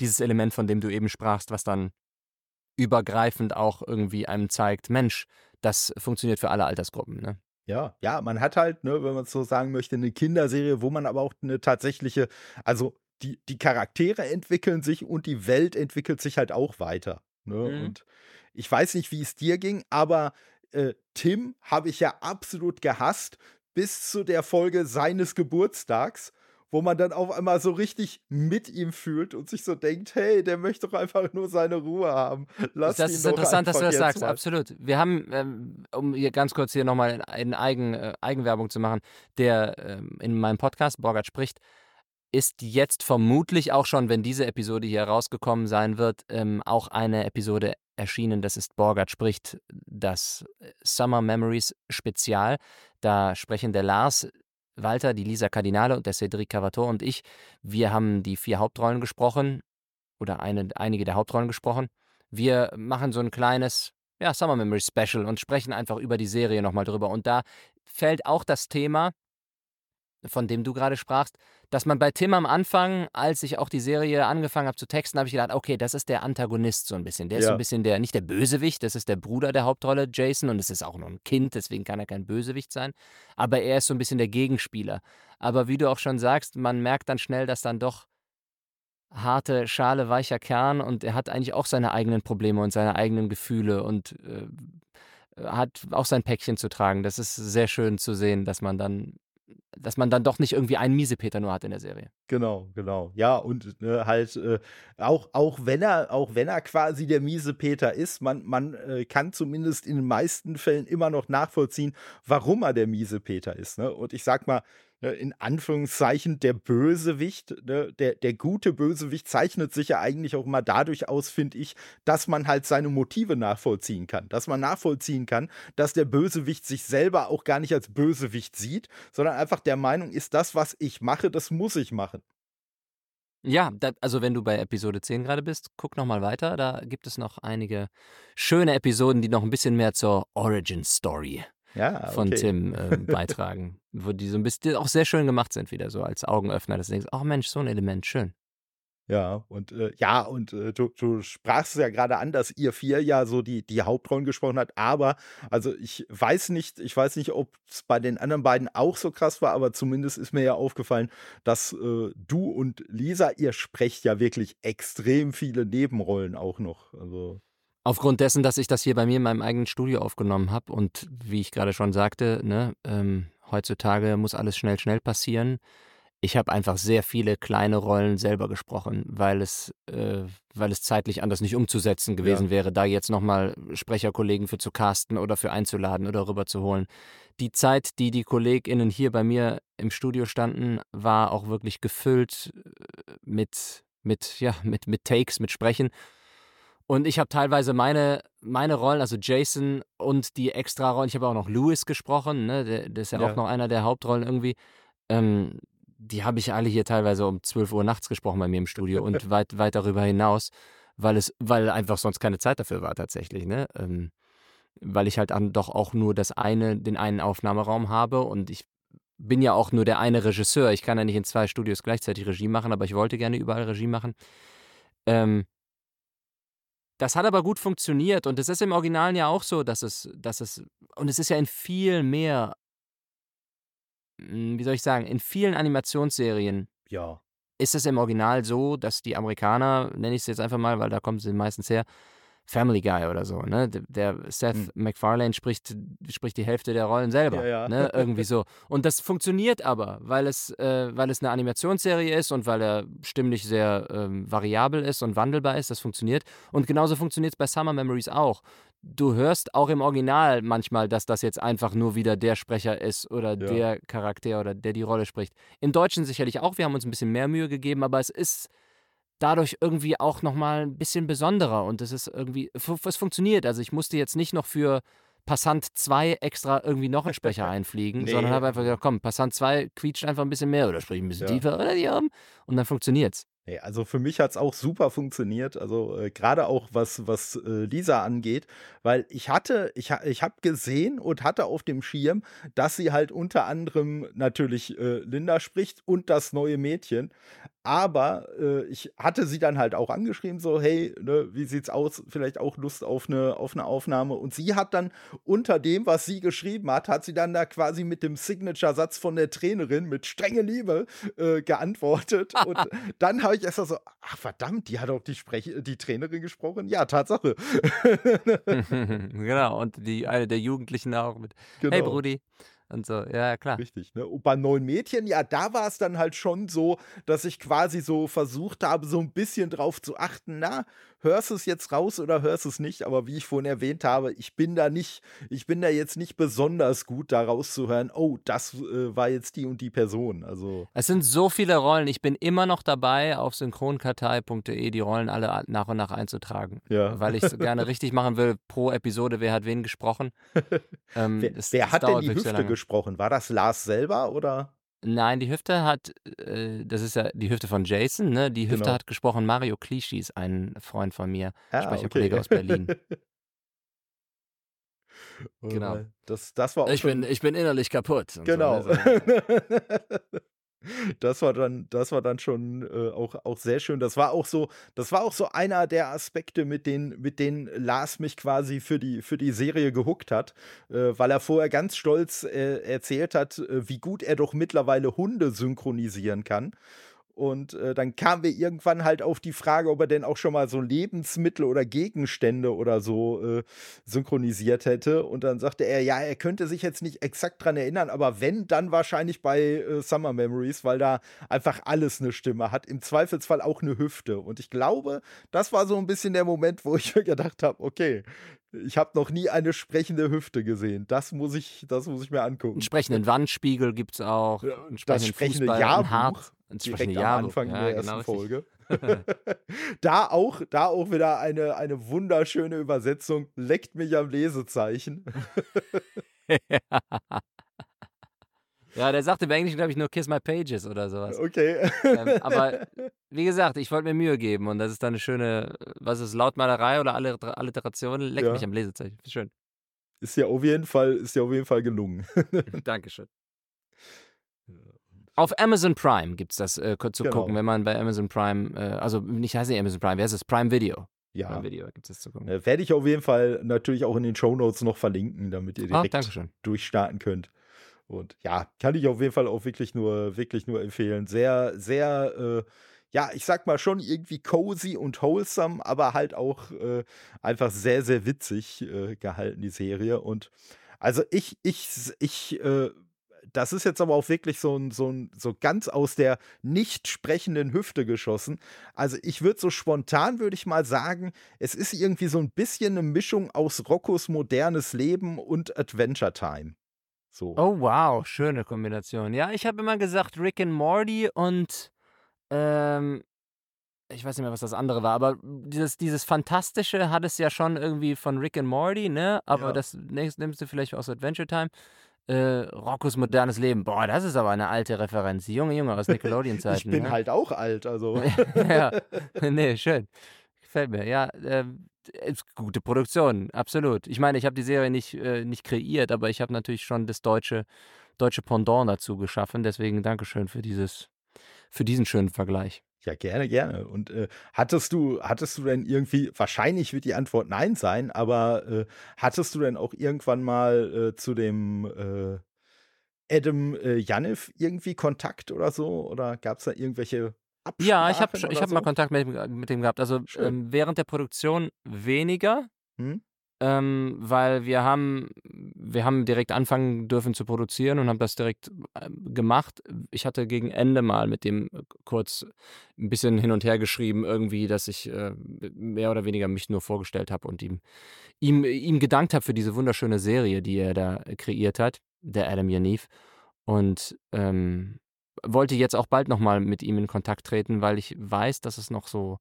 dieses Element, von dem du eben sprachst, was dann übergreifend auch irgendwie einem zeigt, Mensch, das funktioniert für alle Altersgruppen, ne? Ja, ja, man hat halt, ne, wenn man es so sagen möchte, eine Kinderserie, wo man aber auch eine tatsächliche, also die, die Charaktere entwickeln sich und die Welt entwickelt sich halt auch weiter. Ne? Mhm. Und ich weiß nicht, wie es dir ging, aber äh, Tim habe ich ja absolut gehasst bis zu der Folge seines Geburtstags, wo man dann auf einmal so richtig mit ihm fühlt und sich so denkt, hey, der möchte doch einfach nur seine Ruhe haben. Lass das ist interessant, dass du das sagst, mal. absolut. Wir haben, ähm, um hier ganz kurz hier nochmal in, Eigen, äh, Eigenwerbung zu machen, der ähm, in meinem Podcast, Borgert spricht, ist jetzt vermutlich auch schon, wenn diese Episode hier rausgekommen sein wird, ähm, auch eine Episode erschienen. Das ist Borgert spricht das äh, Summer Memories Spezial. Da sprechen der Lars Walter, die Lisa Cardinale und der Cedric Cavator und ich. Wir haben die vier Hauptrollen gesprochen oder eine, einige der Hauptrollen gesprochen. Wir machen so ein kleines ja, Summer Memories Special und sprechen einfach über die Serie nochmal drüber. Und da fällt auch das Thema von dem du gerade sprachst, dass man bei Tim am Anfang, als ich auch die Serie angefangen habe zu texten, habe ich gedacht, okay, das ist der Antagonist so ein bisschen. Der ist so ein bisschen der, nicht der Bösewicht, das ist der Bruder der Hauptrolle, Jason, und es ist auch nur ein Kind, deswegen kann er kein Bösewicht sein. Aber er ist so ein bisschen der Gegenspieler. Aber wie du auch schon sagst, man merkt dann schnell, dass dann doch harte Schale, weicher Kern und er hat eigentlich auch seine eigenen Probleme und seine eigenen Gefühle und äh, hat auch sein Päckchen zu tragen. Das ist sehr schön zu sehen, dass man dann dass man dann doch nicht irgendwie einen Miesepeter nur hat in der Serie. Genau, genau. Ja, und äh, halt äh, auch, auch wenn er, auch wenn er quasi der Miesepeter ist, man, man äh, kann zumindest in den meisten Fällen immer noch nachvollziehen, warum er der Miesepeter ist. Ne? Und ich sag mal, Ne, in Anführungszeichen der Bösewicht, ne, der, der gute Bösewicht zeichnet sich ja eigentlich auch immer dadurch aus, finde ich, dass man halt seine Motive nachvollziehen kann. Dass man nachvollziehen kann, dass der Bösewicht sich selber auch gar nicht als Bösewicht sieht, sondern einfach der Meinung ist, das, was ich mache, das muss ich machen. Ja, da, also wenn du bei Episode 10 gerade bist, guck noch mal weiter. Da gibt es noch einige schöne Episoden, die noch ein bisschen mehr zur Origin Story ja, okay. von Tim äh, beitragen, wo die so ein bisschen auch sehr schön gemacht sind, wieder so als Augenöffner, dass du denkst, ach Mensch, so ein Element, schön. Ja, und äh, ja, und äh, du, du sprachst ja gerade an, dass ihr vier ja so die, die Hauptrollen gesprochen habt, aber also ich weiß nicht, ich weiß nicht, ob es bei den anderen beiden auch so krass war, aber zumindest ist mir ja aufgefallen, dass äh, du und Lisa, ihr sprecht ja wirklich extrem viele Nebenrollen auch noch. Also. Aufgrund dessen, dass ich das hier bei mir in meinem eigenen Studio aufgenommen habe und wie ich gerade schon sagte, ne, ähm, heutzutage muss alles schnell, schnell passieren. Ich habe einfach sehr viele kleine Rollen selber gesprochen, weil es, äh, weil es zeitlich anders nicht umzusetzen gewesen ja. wäre, da jetzt nochmal Sprecherkollegen für zu casten oder für einzuladen oder rüberzuholen. Die Zeit, die die KollegInnen hier bei mir im Studio standen, war auch wirklich gefüllt äh, mit, mit, ja, mit, mit Takes, mit Sprechen. Und ich habe teilweise meine, meine Rollen, also Jason und die Extra-Rollen, ich habe auch noch Louis gesprochen, ne? der, der ist ja, ja, auch noch einer der Hauptrollen irgendwie. Ähm, die habe ich alle hier teilweise um 12 Uhr nachts gesprochen bei mir im Studio und weit, weit darüber hinaus, weil es, weil einfach sonst keine Zeit dafür war tatsächlich, ne? Ähm, weil ich halt dann doch auch nur das eine, den einen Aufnahmeraum habe und ich bin ja auch nur der eine Regisseur. Ich kann ja nicht in zwei Studios gleichzeitig Regie machen, aber ich wollte gerne überall Regie machen. Ähm, das hat aber gut funktioniert und es ist im Original ja auch so, dass es, dass es, und es ist ja in viel mehr, hm, wie soll ich sagen, in vielen Animationsserien ja. ist es im Original so, dass die Amerikaner, nenne ich es jetzt einfach mal, weil da kommen sie meistens her, Family Guy oder so, ne? Der Seth hm. MacFarlane spricht, spricht die Hälfte der Rollen selber, ja, ja. ne? Irgendwie so. Und das funktioniert aber, weil es, äh, weil es eine Animationsserie ist und weil er stimmlich sehr ähm, variabel ist und wandelbar ist, das funktioniert. Und genauso funktioniert es bei Summer Memories auch. Du hörst auch im Original manchmal, dass das jetzt einfach nur wieder der Sprecher ist oder ja. der Charakter oder der die Rolle spricht. Im Deutschen sicherlich auch, wir haben uns ein bisschen mehr Mühe gegeben, aber es ist dadurch irgendwie auch nochmal ein bisschen besonderer und es ist irgendwie, es funktioniert. Also ich musste jetzt nicht noch für Passant 2 extra irgendwie noch einen Sprecher einfliegen, nee. sondern habe einfach gesagt, komm, Passant 2 quietscht einfach ein bisschen mehr oder spricht ein bisschen ja. tiefer oder die oben und dann funktioniert's. Nee, also für mich hat es auch super funktioniert, also äh, gerade auch was, was äh, Lisa angeht, weil ich hatte, ich, ich habe gesehen und hatte auf dem Schirm, dass sie halt unter anderem natürlich äh, Linda spricht und das neue Mädchen, aber äh, ich hatte sie dann halt auch angeschrieben, so, hey, ne, wie sieht's aus? Vielleicht auch Lust auf eine, auf eine Aufnahme. Und sie hat dann unter dem, was sie geschrieben hat, hat sie dann da quasi mit dem Signature-Satz von der Trainerin mit strenge Liebe äh, geantwortet. und dann habe ich erst so, ach verdammt, die hat auch die, Sprech die Trainerin gesprochen. Ja, Tatsache. genau, und die eine der Jugendlichen auch mit, genau. hey Brudi und so. Ja, klar. Richtig. Ne? Und bei neuen Mädchen, ja, da war es dann halt schon so, dass ich quasi so versucht habe, so ein bisschen drauf zu achten, na, hörst du es jetzt raus oder hörst du es nicht? Aber wie ich vorhin erwähnt habe, ich bin da nicht, ich bin da jetzt nicht besonders gut, da rauszuhören, oh, das äh, war jetzt die und die Person. Also. Es sind so viele Rollen. Ich bin immer noch dabei, auf synchronkartei.de die Rollen alle nach und nach einzutragen. Ja. Weil ich es gerne richtig machen will, pro Episode, wer hat wen gesprochen. Ähm, wer, es, wer hat denn die Hüfte gesprochen? War das Lars selber oder? Nein, die Hüfte hat, äh, das ist ja die Hüfte von Jason, ne? Die Hüfte genau. hat gesprochen Mario Klischis, ein Freund von mir, ah, Sprecherkollege okay. aus Berlin. genau. Das, das war ich, bin, ich bin innerlich kaputt. Genau. So, ne? das war dann, das war dann schon äh, auch, auch sehr schön. Das war auch so, das war auch so einer der Aspekte, mit denen, mit denen Lars mich quasi für die, für die Serie gehuckt hat, äh, weil er vorher ganz stolz äh, erzählt hat, äh, wie gut er doch mittlerweile Hunde synchronisieren kann. Und äh, dann kamen wir irgendwann halt auf die Frage, ob er denn auch schon mal so Lebensmittel oder Gegenstände oder so äh, synchronisiert hätte. Und dann sagte er, ja, er könnte sich jetzt nicht exakt dran erinnern, aber wenn, dann wahrscheinlich bei äh, Summer Memories, weil da einfach alles eine Stimme hat. Im Zweifelsfall auch eine Hüfte. Und ich glaube, das war so ein bisschen der Moment, wo ich mir gedacht habe, okay, ich habe noch nie eine sprechende Hüfte gesehen. Das muss ich, das muss ich mir angucken. Einen sprechenden Wandspiegel gibt es auch. Ja, das sprechende Fußball, Jahrbuch. Direkt am Anfang ja, der ersten genau Folge. da, auch, da auch wieder eine, eine wunderschöne Übersetzung. Leckt mich am Lesezeichen. Ja, der sagte im Englischen, glaube ich, nur Kiss My Pages oder sowas. Okay. Ähm, aber wie gesagt, ich wollte mir Mühe geben und das ist dann eine schöne, was ist, Lautmalerei oder Alliteration? Leckt ja. mich am Lesezeichen. Schön. Ist ja auf jeden Fall, ist ja auf jeden Fall gelungen. Dankeschön. Auf Amazon Prime gibt es das äh, zu genau. gucken, wenn man bei Amazon Prime, äh, also nicht heißt Amazon Prime, wer ist es? Prime Video. Ja. Prime Video gibt es zu gucken. Äh, Werde ich auf jeden Fall natürlich auch in den Show Notes noch verlinken, damit ihr ah, direkt oh, durchstarten könnt. Und ja, kann ich auf jeden Fall auch wirklich nur, wirklich nur empfehlen. Sehr, sehr, äh, ja, ich sag mal schon irgendwie cozy und wholesome, aber halt auch äh, einfach sehr, sehr witzig äh, gehalten, die Serie. Und also ich, ich, ich, äh, das ist jetzt aber auch wirklich so ein, so ein, so ganz aus der nicht sprechenden Hüfte geschossen. Also ich würde so spontan, würde ich mal sagen, es ist irgendwie so ein bisschen eine Mischung aus Roccos modernes Leben und Adventure Time. So. Oh, wow, schöne Kombination. Ja, ich habe immer gesagt Rick and Morty und ähm, ich weiß nicht mehr, was das andere war, aber dieses, dieses Fantastische hat es ja schon irgendwie von Rick and Morty, ne? Aber ja. das nimmst du vielleicht aus Adventure Time. Äh, Roccos modernes Leben. Boah, das ist aber eine alte Referenz. Junge, Junge, aus Nickelodeon-Zeiten. ich bin ne? halt auch alt, also. ja, nee, schön. Gefällt mir. Ja, äh, gute Produktion, absolut. Ich meine, ich habe die Serie nicht, äh, nicht kreiert, aber ich habe natürlich schon das deutsche, deutsche Pendant dazu geschaffen. Deswegen Dankeschön für dieses, für diesen schönen Vergleich. Ja, gerne, gerne. Und äh, hattest du, hattest du denn irgendwie, wahrscheinlich wird die Antwort nein sein, aber äh, hattest du denn auch irgendwann mal äh, zu dem äh, Adam äh, Janif irgendwie Kontakt oder so? Oder gab es da irgendwelche Absprachen Ja, ich habe ich hab so? mal Kontakt mit, mit dem gehabt. Also ähm, während der Produktion weniger, hm? Ähm, weil wir haben, wir haben direkt anfangen dürfen zu produzieren und haben das direkt äh, gemacht. Ich hatte gegen Ende mal mit dem kurz ein bisschen hin und her geschrieben, irgendwie, dass ich äh, mehr oder weniger mich nur vorgestellt habe und ihm, ihm, ihm gedankt habe für diese wunderschöne Serie, die er da kreiert hat, der Adam Yaniv. Und ähm, wollte jetzt auch bald nochmal mit ihm in Kontakt treten, weil ich weiß, dass es noch so,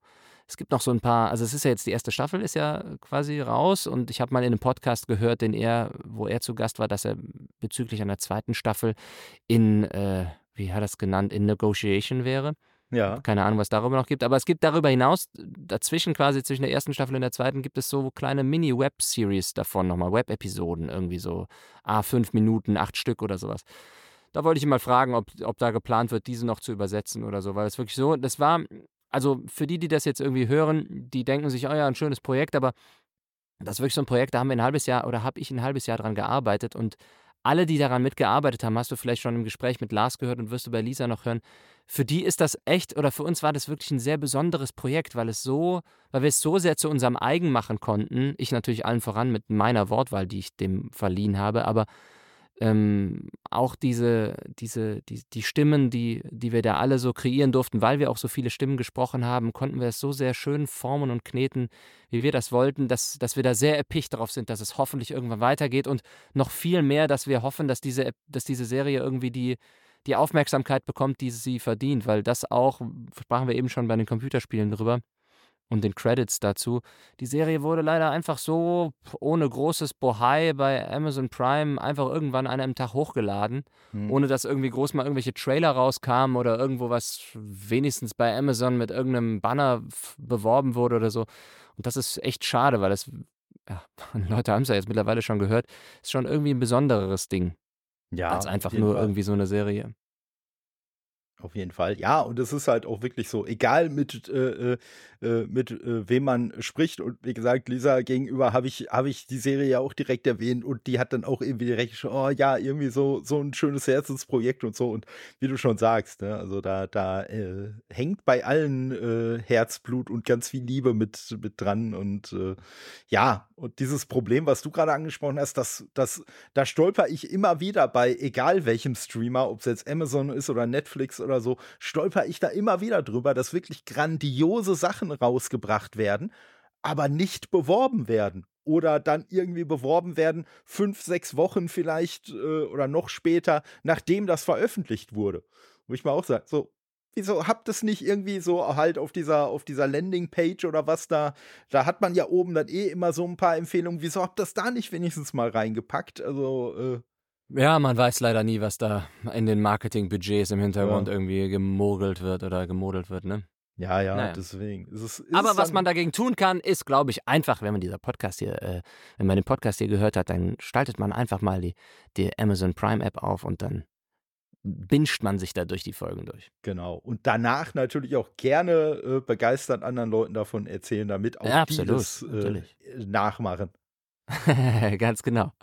es gibt noch so ein paar, also es ist ja jetzt die erste Staffel, ist ja quasi raus und ich habe mal in einem Podcast gehört, den er, wo er zu Gast war, dass er bezüglich einer zweiten Staffel in, äh, wie hat er das genannt, in Negotiation wäre. Ja. Keine Ahnung, was darüber noch gibt. Aber es gibt darüber hinaus, dazwischen quasi zwischen der ersten Staffel und der zweiten, gibt es so kleine Mini-Web-Series davon nochmal, Web-Episoden, irgendwie so A5 Minuten, acht Stück oder sowas. Da wollte ich ihn mal fragen, ob, ob da geplant wird, diese noch zu übersetzen oder so, weil es wirklich so, das war, also für die, die das jetzt irgendwie hören, die denken sich, oh ja, ein schönes Projekt, aber das ist wirklich so ein Projekt, da haben wir ein halbes Jahr oder habe ich ein halbes Jahr dran gearbeitet und alle, die daran mitgearbeitet haben, hast du vielleicht schon im Gespräch mit Lars gehört und wirst du bei Lisa noch hören. Für die ist das echt oder für uns war das wirklich ein sehr besonderes Projekt, weil es so, weil wir es so sehr zu unserem eigen machen konnten. Ich natürlich allen voran mit meiner Wortwahl, die ich dem verliehen habe, aber ähm, auch diese, diese, die, die Stimmen, die, die wir da alle so kreieren durften, weil wir auch so viele Stimmen gesprochen haben, konnten wir es so sehr schön formen und kneten, wie wir das wollten, dass, dass wir da sehr erpicht darauf sind, dass es hoffentlich irgendwann weitergeht und noch viel mehr, dass wir hoffen, dass diese, dass diese Serie irgendwie die, die Aufmerksamkeit bekommt, die sie verdient, weil das auch, sprachen wir eben schon bei den Computerspielen drüber, und den Credits dazu. Die Serie wurde leider einfach so ohne großes Bohai bei Amazon Prime einfach irgendwann an einem Tag hochgeladen, hm. ohne dass irgendwie groß mal irgendwelche Trailer rauskamen oder irgendwo was wenigstens bei Amazon mit irgendeinem Banner beworben wurde oder so. Und das ist echt schade, weil das, ja, Leute haben es ja jetzt mittlerweile schon gehört, ist schon irgendwie ein besondereres Ding. Ja. Als einfach nur Fall. irgendwie so eine Serie. Auf jeden Fall. Ja, und es ist halt auch wirklich so, egal mit, äh, äh, mit äh, wem man spricht. Und wie gesagt, Lisa gegenüber habe ich, hab ich die Serie ja auch direkt erwähnt und die hat dann auch irgendwie direkt oh ja, irgendwie so, so ein schönes Herzensprojekt und so. Und wie du schon sagst, ne, also da, da äh, hängt bei allen äh, Herzblut und ganz viel Liebe mit, mit dran. Und äh, ja, und dieses Problem, was du gerade angesprochen hast, das, das, da stolper ich immer wieder bei, egal welchem Streamer, ob es jetzt Amazon ist oder Netflix oder so, stolper ich da immer wieder drüber, dass wirklich grandiose Sachen rausgebracht werden, aber nicht beworben werden. Oder dann irgendwie beworben werden, fünf, sechs Wochen vielleicht äh, oder noch später, nachdem das veröffentlicht wurde. Wo ich mal auch sage, so, wieso habt es nicht irgendwie so halt auf dieser, auf dieser Landingpage oder was da, da hat man ja oben dann eh immer so ein paar Empfehlungen, wieso habt ihr das da nicht wenigstens mal reingepackt? Also, äh, ja, man weiß leider nie, was da in den Marketingbudgets im Hintergrund ja. irgendwie gemogelt wird oder gemodelt wird, ne? Ja, ja, naja. deswegen. Ist es, ist Aber was man dagegen tun kann, ist, glaube ich, einfach, wenn man dieser Podcast hier, äh, wenn man den Podcast hier gehört hat, dann startet man einfach mal die, die Amazon Prime App auf und dann binscht man sich da durch die Folgen durch. Genau. Und danach natürlich auch gerne äh, begeistert anderen Leuten davon erzählen, damit auch ja, die das äh, nachmachen. Ganz genau.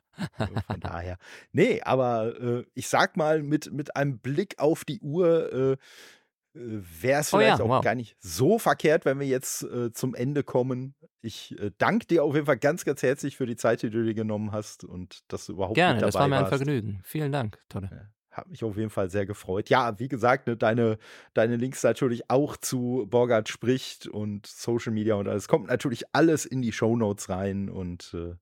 Von daher. Nee, aber äh, ich sag mal, mit, mit einem Blick auf die Uhr äh wäre es vielleicht oh ja, auch wow. gar nicht so verkehrt, wenn wir jetzt äh, zum Ende kommen. Ich äh, danke dir auf jeden Fall ganz, ganz herzlich für die Zeit, die du dir genommen hast und dass du überhaupt Gerne, mit dabei das war mir ein warst. Vergnügen. Vielen Dank, Tolle. Ja hat mich auf jeden Fall sehr gefreut. Ja, wie gesagt, ne, deine, deine Links natürlich auch zu Borgard spricht und Social Media und alles kommt natürlich alles in die Show Notes rein und äh,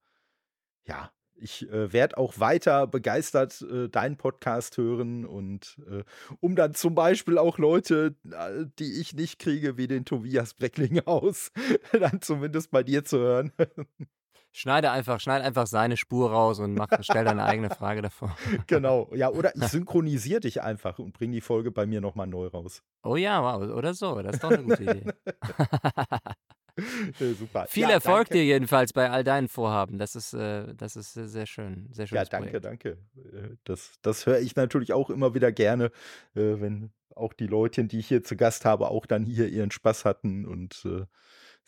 ja, ich äh, werde auch weiter begeistert äh, deinen Podcast hören und äh, um dann zum Beispiel auch Leute, äh, die ich nicht kriege, wie den Tobias Breckling aus, dann zumindest bei dir zu hören. Schneide einfach, schneide einfach seine Spur raus und mach, stell deine eigene Frage davor. Genau, ja, oder ich synchronisiere dich einfach und bringe die Folge bei mir nochmal neu raus. Oh ja, wow, oder so, das ist doch eine gute Idee. ja, super. Viel ja, Erfolg danke. dir jedenfalls bei all deinen Vorhaben. Das ist, äh, das ist sehr schön. Sehr ja, danke, Projekt. danke. Äh, das, das höre ich natürlich auch immer wieder gerne, äh, wenn auch die Leute, die ich hier zu Gast habe, auch dann hier ihren Spaß hatten und äh,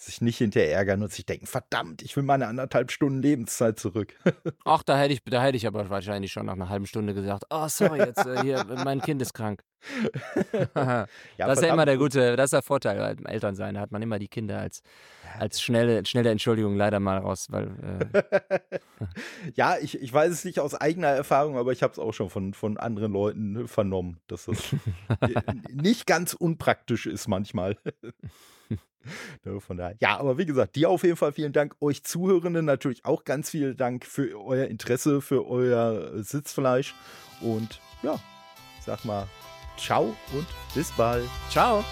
sich nicht hinterher ärgern und sich denken, verdammt, ich will meine anderthalb Stunden Lebenszeit zurück. Ach, da hätte ich, da hätte ich aber wahrscheinlich schon nach einer halben Stunde gesagt, oh, sorry, jetzt äh, hier, mein Kind ist krank. ja, das ist ja immer der gute, das ist der Vorteil beim Elternsein. Da hat man immer die Kinder als, als schnelle, schnelle Entschuldigung leider mal raus, weil. Äh ja, ich, ich weiß es nicht aus eigener Erfahrung, aber ich habe es auch schon von, von anderen Leuten vernommen, dass das nicht ganz unpraktisch ist manchmal. Ne, von daher. Ja, aber wie gesagt, dir auf jeden Fall vielen Dank. Euch Zuhörenden natürlich auch ganz vielen Dank für euer Interesse, für euer Sitzfleisch. Und ja, sag mal, ciao und bis bald. Ciao.